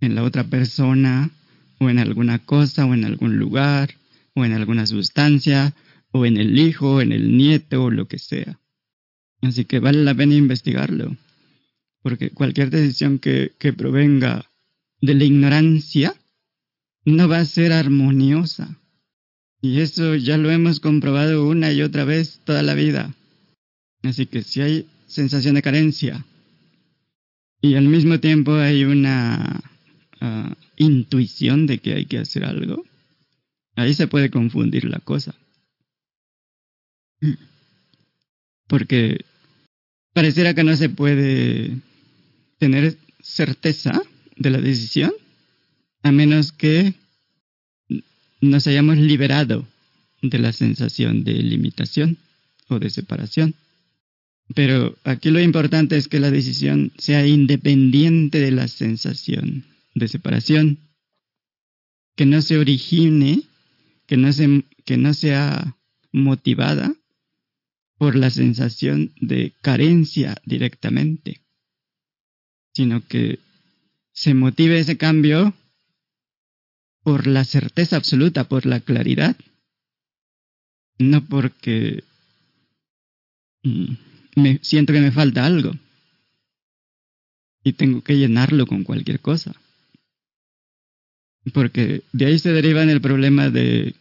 en la otra persona, o en alguna cosa, o en algún lugar, o en alguna sustancia, o en el hijo, o en el nieto, o lo que sea. Así que vale la pena investigarlo, porque cualquier decisión que, que provenga de la ignorancia no va a ser armoniosa. Y eso ya lo hemos comprobado una y otra vez toda la vida. Así que si hay sensación de carencia y al mismo tiempo hay una ah, intuición de que hay que hacer algo, ahí se puede confundir la cosa. Porque pareciera que no se puede tener certeza de la decisión a menos que nos hayamos liberado de la sensación de limitación o de separación. Pero aquí lo importante es que la decisión sea independiente de la sensación de separación, que no se origine, que no, sea motivada por la sensación de carencia directamente, sino que se motive ese cambio por la certeza absoluta, por la claridad, no porque mm, me siento que me falta algo y tengo que llenarlo con cualquier cosa. Porque de ahí se deriva el problema de,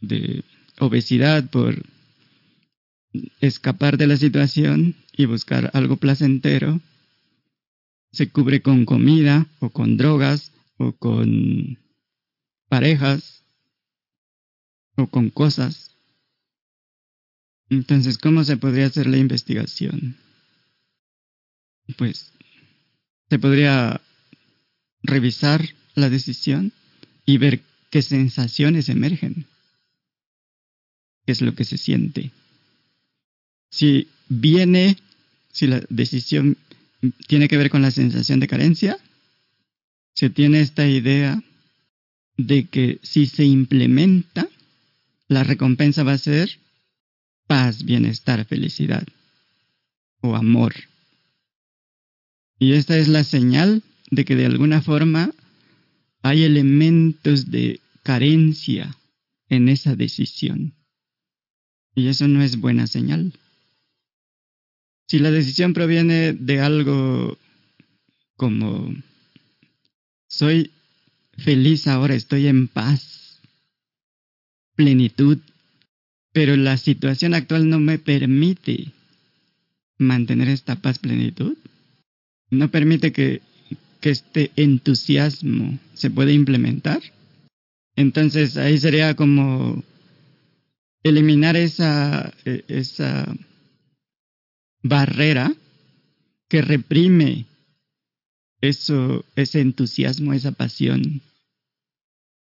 de obesidad por escapar de la situación y buscar algo placentero. Se cubre con comida o con drogas o con parejas o con cosas. Entonces, ¿cómo se podría hacer la investigación? Pues se podría revisar la decisión y ver qué sensaciones emergen, qué es lo que se siente. Si viene, si la decisión tiene que ver con la sensación de carencia, se tiene esta idea de que si se implementa, la recompensa va a ser paz, bienestar, felicidad o amor. Y esta es la señal de que de alguna forma hay elementos de carencia en esa decisión. Y eso no es buena señal. Si la decisión proviene de algo como soy feliz ahora, estoy en paz, plenitud, pero la situación actual no me permite mantener esta paz, plenitud, no permite que, que este entusiasmo se pueda implementar. Entonces ahí sería como eliminar esa, e, esa barrera que reprime eso, ese entusiasmo, esa pasión,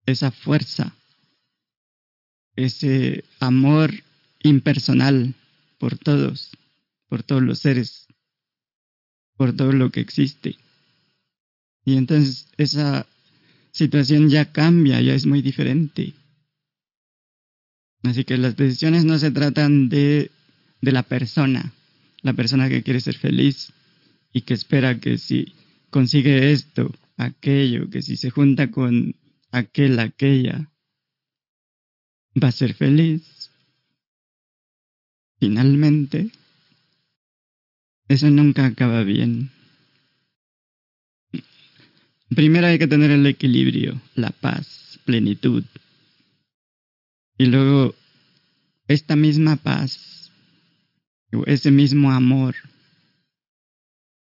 esa fuerza, ese amor impersonal por todos, por todos los seres, por todo lo que existe. Y entonces esa situación ya cambia, ya es muy diferente. Así que las decisiones no se tratan de, de la persona, la persona que quiere ser feliz y que espera que si consigue esto, aquello, que si se junta con aquel, aquella, va a ser feliz. Finalmente, eso nunca acaba bien. Primero hay que tener el equilibrio, la paz, plenitud. Y luego, esta misma paz, ese mismo amor,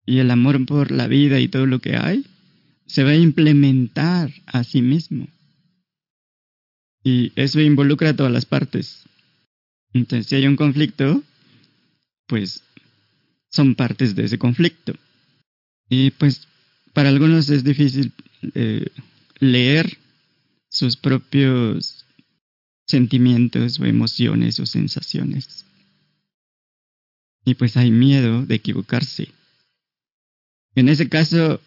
y el amor por la vida y todo lo que hay se va a implementar a sí mismo. Y eso involucra a todas las partes. Entonces, si hay un conflicto, pues son partes de ese conflicto. Y pues para algunos es difícil eh, leer sus propios sentimientos o emociones o sensaciones. Y pues hay miedo de equivocarse. En ese caso,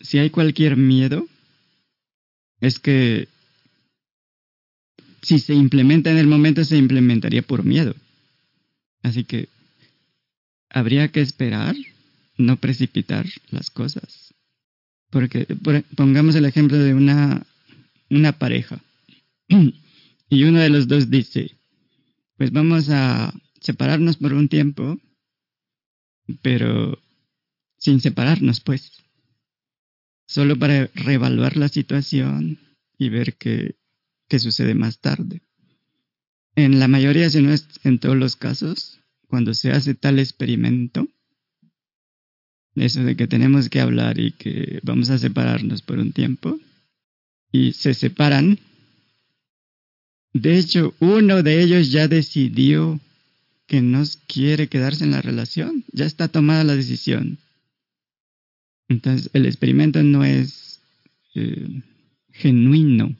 si hay cualquier miedo, es que si se implementa en el momento, se implementaría por miedo. Así que habría que esperar, no precipitar las cosas. Porque pongamos el ejemplo de una, una pareja. y uno de los dos dice, pues vamos a separarnos por un tiempo, pero sin separarnos, pues, solo para reevaluar la situación y ver qué, qué sucede más tarde. En la mayoría, si no es en todos los casos, cuando se hace tal experimento, eso de que tenemos que hablar y que vamos a separarnos por un tiempo, y se separan, de hecho, uno de ellos ya decidió que no quiere quedarse en la relación, ya está tomada la decisión. Entonces, el experimento no es eh, genuino.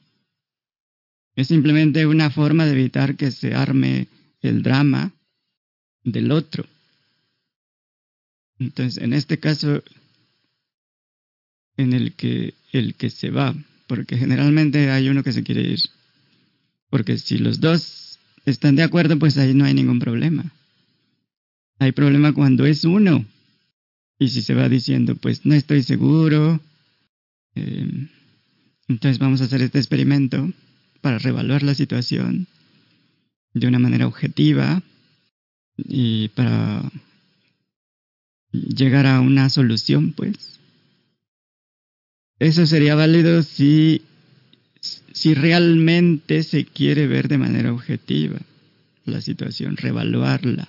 Es simplemente una forma de evitar que se arme el drama del otro. Entonces, en este caso, en el que el que se va, porque generalmente hay uno que se quiere ir. Porque si los dos están de acuerdo, pues ahí no hay ningún problema. Hay problema cuando es uno y si se va diciendo, pues no estoy seguro, eh, entonces vamos a hacer este experimento para revaluar la situación de una manera objetiva y para llegar a una solución, pues. Eso sería válido si, si realmente se quiere ver de manera objetiva la situación, revaluarla.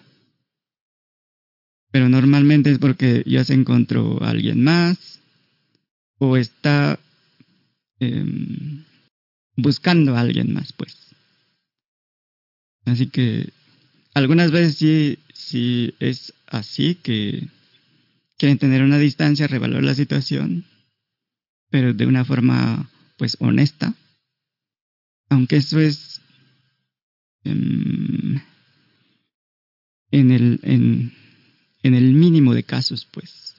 Pero normalmente es porque ya se encontró alguien más o está em, buscando a alguien más, pues. Así que algunas veces sí, sí es así que quieren tener una distancia, revalorar la situación, pero de una forma pues honesta, aunque eso es em, en, el, en, en el mínimo de casos, pues.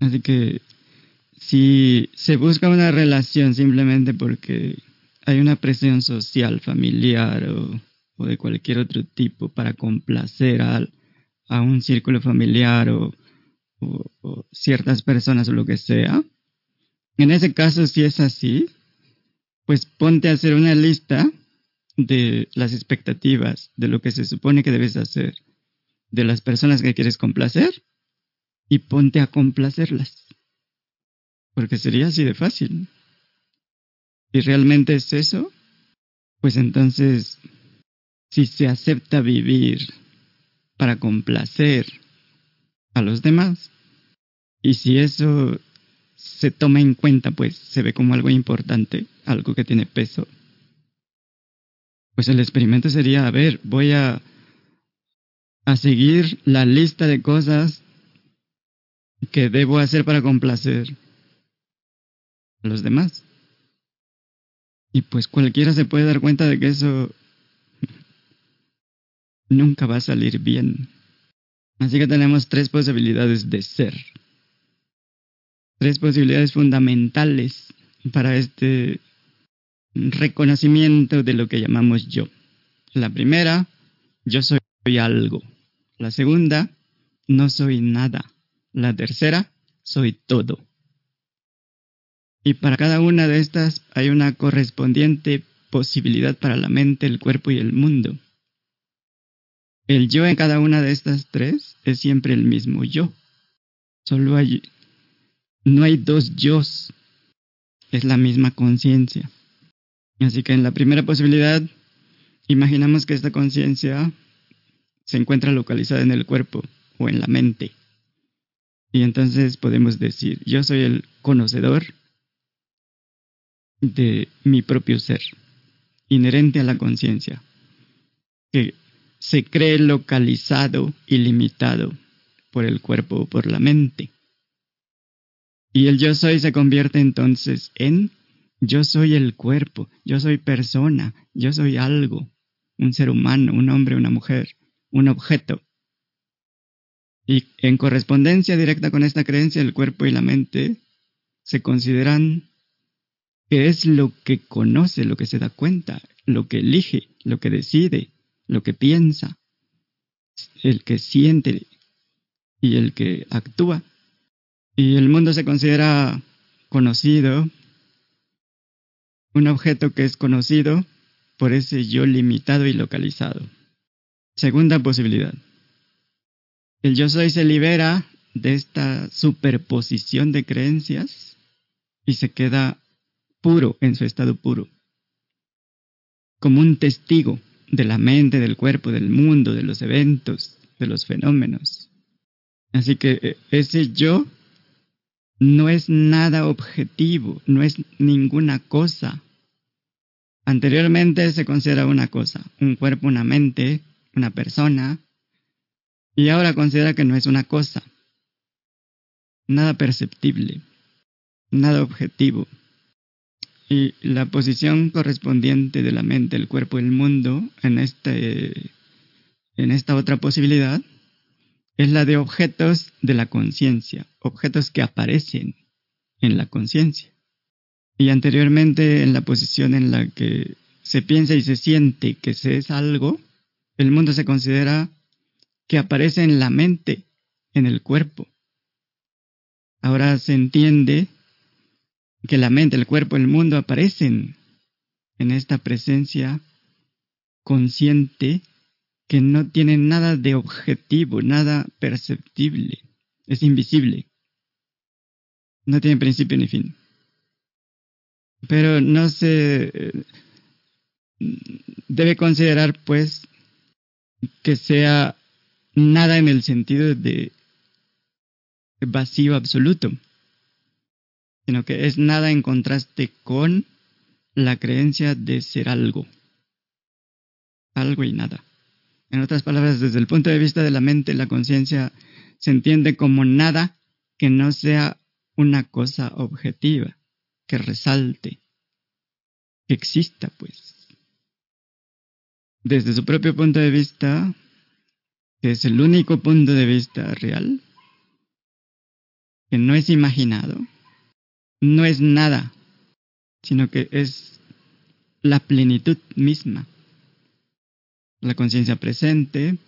Así que si se busca una relación simplemente porque hay una presión social, familiar o, de cualquier otro tipo para complacer a, a un círculo familiar o, o, ciertas personas o lo que sea, en ese caso si es así, pues ponte a hacer una lista de las expectativas, de lo que se supone que debes hacer, de las personas que quieres complacer y ponte a complacerlas. Porque sería así de fácil. Si realmente es eso, pues entonces, si se acepta vivir para complacer a los demás, y si eso se toma en cuenta, pues se ve como algo importante, algo que tiene peso, pues el experimento sería, a ver, voy a, a seguir la lista de cosas que debo hacer para complacer a los demás. Y pues cualquiera se puede dar cuenta de que eso nunca va a salir bien. Así que tenemos tres posibilidades de ser. Tres posibilidades fundamentales para este reconocimiento de lo que llamamos yo. La primera, yo soy algo. La segunda, no soy nada. La tercera, soy todo. Y para cada una de estas hay una correspondiente posibilidad para la mente, el cuerpo y el mundo. El yo en cada una de estas tres es siempre el mismo yo. Solo hay... No hay dos yos. Es la misma conciencia. Así que en la primera posibilidad, imaginamos que esta conciencia se encuentra localizada en el cuerpo o en la mente. Y entonces podemos decir, yo soy el conocedor de mi propio ser, inherente a la conciencia, que se cree localizado y limitado por el cuerpo o por la mente. Y el yo soy se convierte entonces en yo soy el cuerpo, yo soy persona, yo soy algo, un ser humano, un hombre, una mujer, un objeto. Y en correspondencia directa con esta creencia, el cuerpo y la mente se consideran que es lo que conoce, lo que se da cuenta, lo que elige, lo que decide, lo que piensa, el que siente y el que actúa. Y el mundo se considera conocido, un objeto que es conocido por ese yo limitado y localizado. Segunda posibilidad. El yo soy se libera de esta superposición de creencias y se queda puro en su estado puro, como un testigo de la mente, del cuerpo, del mundo, de los eventos, de los fenómenos. Así que eh, ese yo no es nada objetivo, no es ninguna cosa. Anteriormente se considera una cosa, un cuerpo, una mente, una persona, y ahora considera que no es una cosa, nada perceptible, nada objetivo. Y la posición correspondiente de la mente, el cuerpo el mundo en, este, en esta otra posibilidad es la de objetos de la conciencia, objetos que aparecen en la conciencia. Y anteriormente en la posición en la que se piensa y se siente que se es algo, el mundo se considera que aparece en la mente, en el cuerpo. Ahora se entiende que la mente, el cuerpo, el mundo aparecen en esta presencia consciente que no tiene nada de objetivo, nada perceptible, es invisible, no tiene principio ni fin. Pero no se eh, debe considerar pues que sea nada en el sentido de vacío absoluto sino que es nada en contraste con la creencia de ser algo. Algo y nada. En otras palabras, desde el punto de vista de la mente, la conciencia se entiende como nada que no sea una cosa objetiva, que resalte, que exista, pues. Desde su propio punto de vista, que es el único punto de vista real, que no es imaginado, no es nada, sino que es la plenitud misma. La conciencia presente,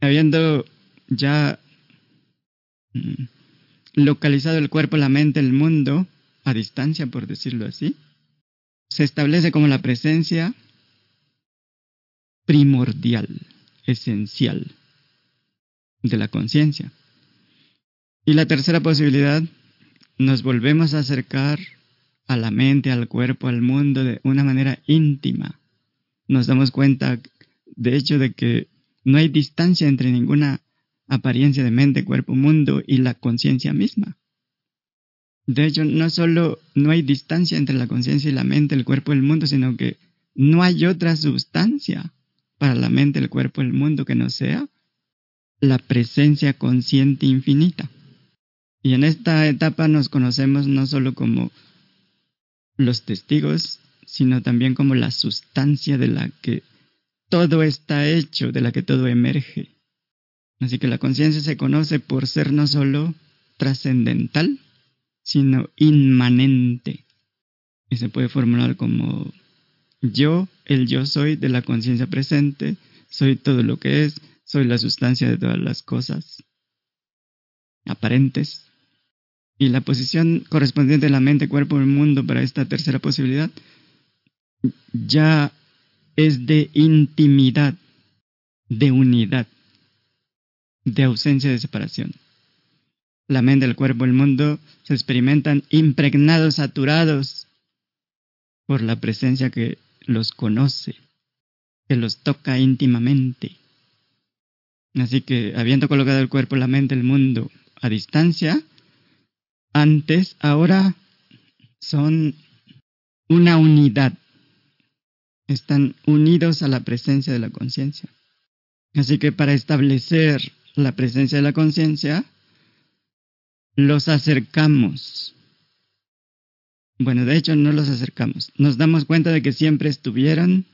habiendo ya mm, localizado el cuerpo, la mente, el mundo, a distancia, por decirlo así, se establece como la presencia primordial esencial de la conciencia. Y la tercera posibilidad, nos volvemos a acercar a la mente, al cuerpo, al mundo de una manera íntima. Nos damos cuenta, de hecho, de que no hay distancia entre ninguna apariencia de mente, cuerpo, mundo y la conciencia misma. De hecho, no solo no hay distancia entre la conciencia y la mente, el cuerpo y el mundo, sino que no hay otra sustancia para la mente, el cuerpo, el mundo que no sea la presencia consciente infinita. Y en esta etapa nos conocemos no solo como los testigos, sino también como la sustancia de la que todo está hecho, de la que todo emerge. Así que la conciencia se conoce por ser no solo trascendental, sino inmanente. Y se puede formular como yo, el yo soy de la conciencia presente, soy todo lo que es, soy la sustancia de todas las cosas aparentes. Y la posición correspondiente de la mente, cuerpo y mundo para esta tercera posibilidad ya es de intimidad, de unidad, de ausencia de separación. La mente, el cuerpo el mundo se experimentan impregnados, saturados por la presencia que los conoce, que los toca íntimamente. Así que, habiendo colocado el cuerpo, la mente, el mundo a distancia, antes, ahora son una unidad. Están unidos a la presencia de la conciencia. Así que para establecer la presencia de la conciencia, los acercamos bueno, de hecho no los acercamos. Nos damos cuenta de que siempre estuvieron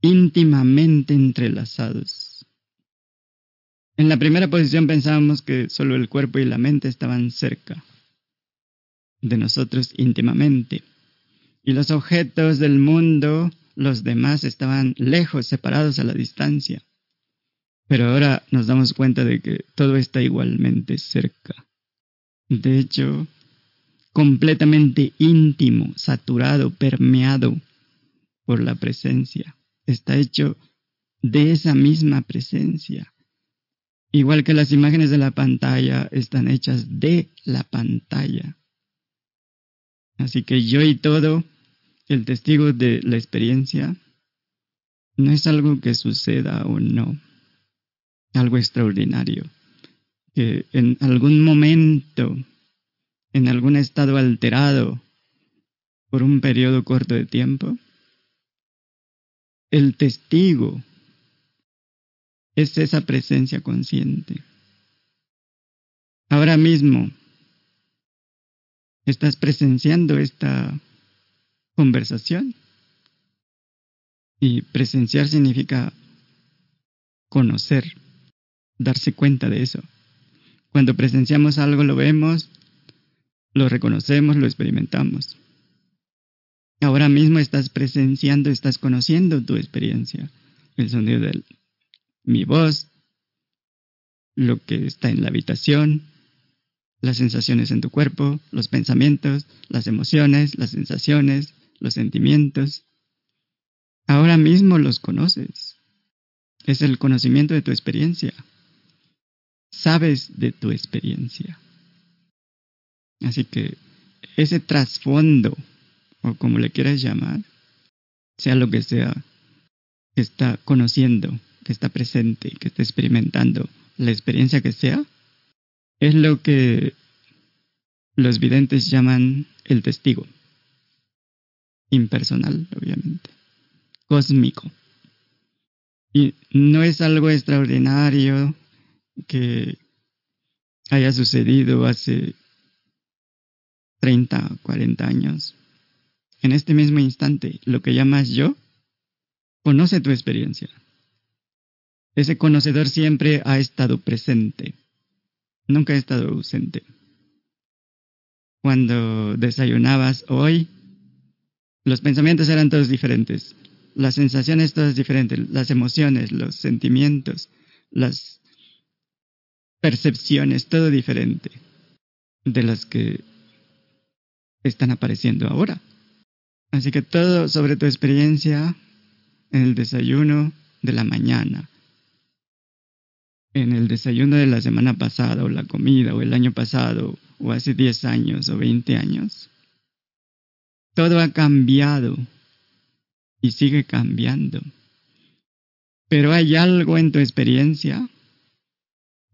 íntimamente entrelazados. En la primera posición pensábamos que solo el cuerpo y la mente estaban cerca de nosotros íntimamente. Y los objetos del mundo, los demás, estaban lejos, separados a la distancia. Pero ahora nos damos cuenta de que todo está igualmente cerca. De hecho, completamente íntimo, saturado, permeado por la presencia. Está hecho de esa misma presencia. Igual que las imágenes de la pantalla están hechas de la pantalla. Así que yo y todo, el testigo de la experiencia, no es algo que suceda o no, algo extraordinario, que en algún momento en algún estado alterado por un periodo corto de tiempo? El testigo es esa presencia consciente. Ahora mismo estás presenciando esta conversación. Y presenciar significa conocer, darse cuenta de eso. Cuando presenciamos algo lo vemos, lo reconocemos, lo experimentamos. Ahora mismo estás presenciando, estás conociendo tu experiencia, el sonido de mi voz, lo que está en la habitación, las sensaciones en tu cuerpo, los pensamientos, las emociones, las sensaciones, los sentimientos. Ahora mismo los conoces. Es el conocimiento de tu experiencia. Sabes de tu experiencia. Así que ese trasfondo, o como le quieras llamar, sea lo que sea, que está conociendo, que está presente, que está experimentando, la experiencia que sea, es lo que los videntes llaman el testigo. Impersonal, obviamente. Cósmico. Y no es algo extraordinario que haya sucedido hace 30, 40 años. En este mismo instante, lo que llamas yo, conoce tu experiencia. Ese conocedor siempre ha estado presente, nunca ha estado ausente. Cuando desayunabas hoy, los pensamientos eran todos diferentes, las sensaciones todas diferentes, las emociones, los sentimientos, las percepciones, todo diferente de las que están apareciendo ahora. Así que todo sobre tu experiencia en el desayuno de la mañana, en el desayuno de la semana pasada o la comida o el año pasado o hace 10 años o 20 años. Todo ha cambiado y sigue cambiando. Pero hay algo en tu experiencia,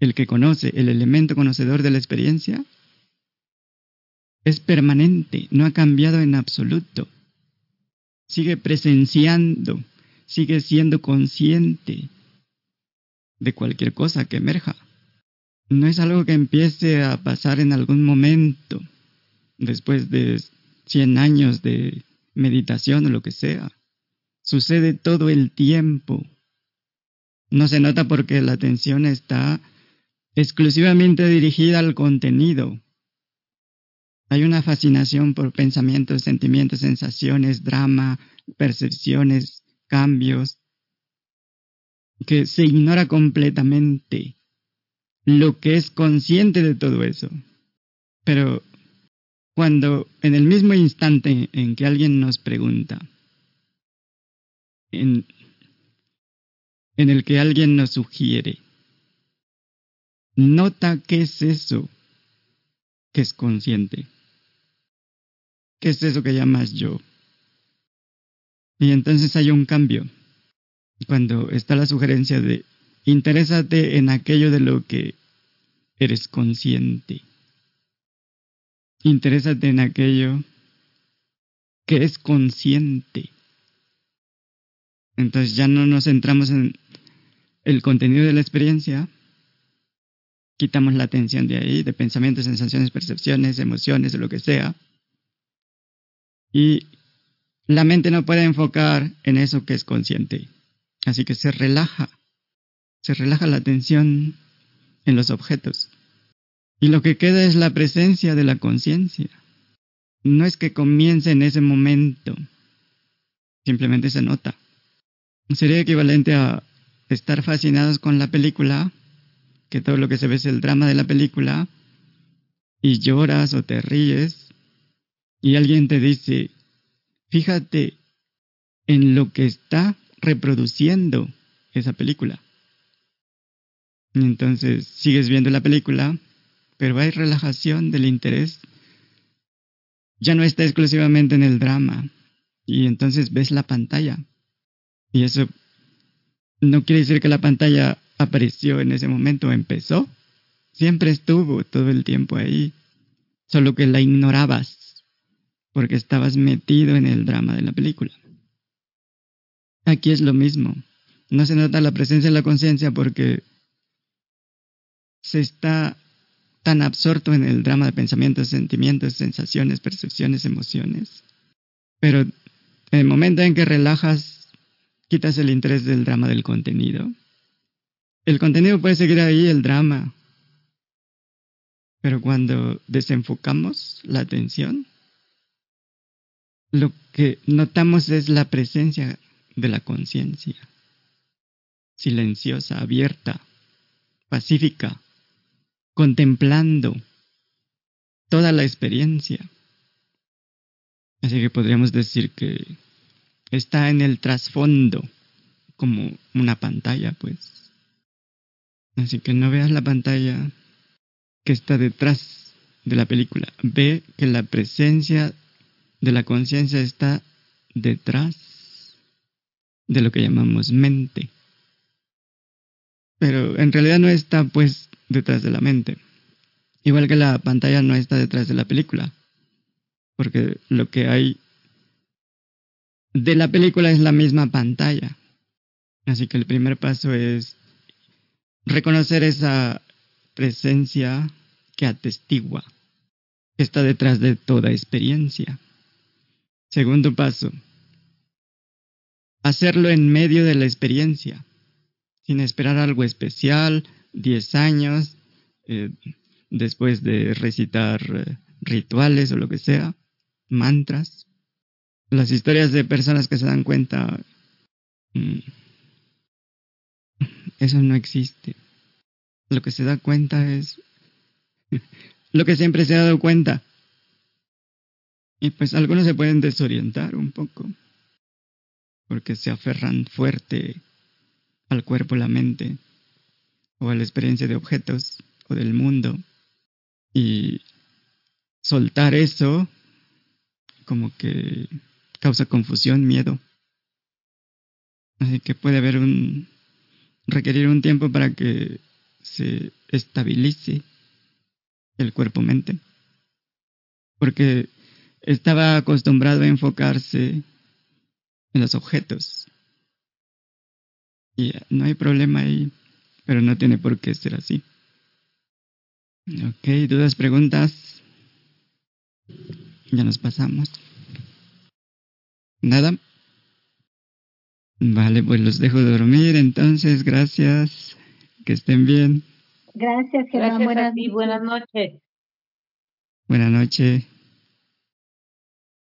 el que conoce, el elemento conocedor de la experiencia, es permanente, no ha cambiado en absoluto. Sigue presenciando, sigue siendo consciente de cualquier cosa que emerja. No es algo que empiece a pasar en algún momento, después de 100 años de meditación o lo que sea. Sucede todo el tiempo. No se nota porque la atención está exclusivamente dirigida al contenido, hay una fascinación por pensamientos, sentimientos, sensaciones, drama, percepciones, cambios, que se ignora completamente lo que es consciente de todo eso. Pero cuando en el mismo instante en que alguien nos pregunta, en, el que alguien nos sugiere, nota qué es eso que es consciente. ¿Qué es eso que llamas yo? Y entonces hay un cambio. Cuando está la sugerencia de interésate en aquello de lo que eres consciente. Interésate en aquello que es consciente. Entonces ya no nos centramos en el contenido de la experiencia, quitamos la atención de ahí, de pensamientos, sensaciones, percepciones, emociones, de lo que sea, y la mente no puede enfocar en eso que es consciente. Así que se relaja. Se relaja la atención en los objetos. Y lo que queda es la presencia de la conciencia. No es que comience en ese momento. Simplemente se nota. Sería equivalente a estar fascinados con la película, que todo lo que se ve es el drama de la película, y lloras o te ríes, y alguien te dice, fíjate en lo que está reproduciendo esa película. Entonces sigues viendo la película, pero hay relajación del interés. Ya no está exclusivamente en el drama. Y entonces ves la pantalla. Y eso no quiere decir que la pantalla apareció en ese momento, empezó. Siempre estuvo todo el tiempo ahí, solo que la ignorabas porque estabas metido en el drama de la película. Aquí es lo mismo. No se nota la presencia de la conciencia porque se está tan absorto en el drama de pensamientos, sentimientos, sensaciones, percepciones, emociones. Pero en el momento en que relajas, quitas el interés del drama del contenido. El contenido puede seguir ahí, el drama. Pero cuando desenfocamos la atención, lo que notamos es la presencia de la conciencia, silenciosa, abierta, pacífica, contemplando toda la experiencia. Así que podríamos decir que está en el trasfondo, como una pantalla, pues. Así que no veas la pantalla que está detrás de la película. Ve que la presencia de la conciencia está detrás de lo que llamamos mente. Pero en realidad no está pues detrás de la mente. Igual que la pantalla no está detrás de la película. Porque lo que hay de la película es la misma pantalla. Así que el primer paso es reconocer esa presencia que atestigua, que está detrás de toda experiencia. Segundo paso, hacerlo en medio de la experiencia, sin esperar algo especial, 10 años, eh, después de recitar eh, rituales o lo que sea, mantras. Las historias de personas que se dan cuenta, mm, eso no existe. Lo que se da cuenta es lo que siempre se ha dado cuenta. Y pues algunos se pueden desorientar un poco, porque se aferran fuerte al cuerpo, la mente, o a la experiencia de objetos o del mundo. Y soltar eso como que causa confusión, miedo. Así que puede haber un requerir un tiempo para que se estabilice el cuerpo-mente. Porque estaba acostumbrado a enfocarse en los objetos. Y no hay problema ahí, pero no tiene por qué ser así. Ok, dudas, preguntas. Ya nos pasamos. ¿Nada? Vale, pues los dejo dormir entonces, gracias. Que estén bien. Gracias, Germán. Buenas, buenas noches. Buenas noches.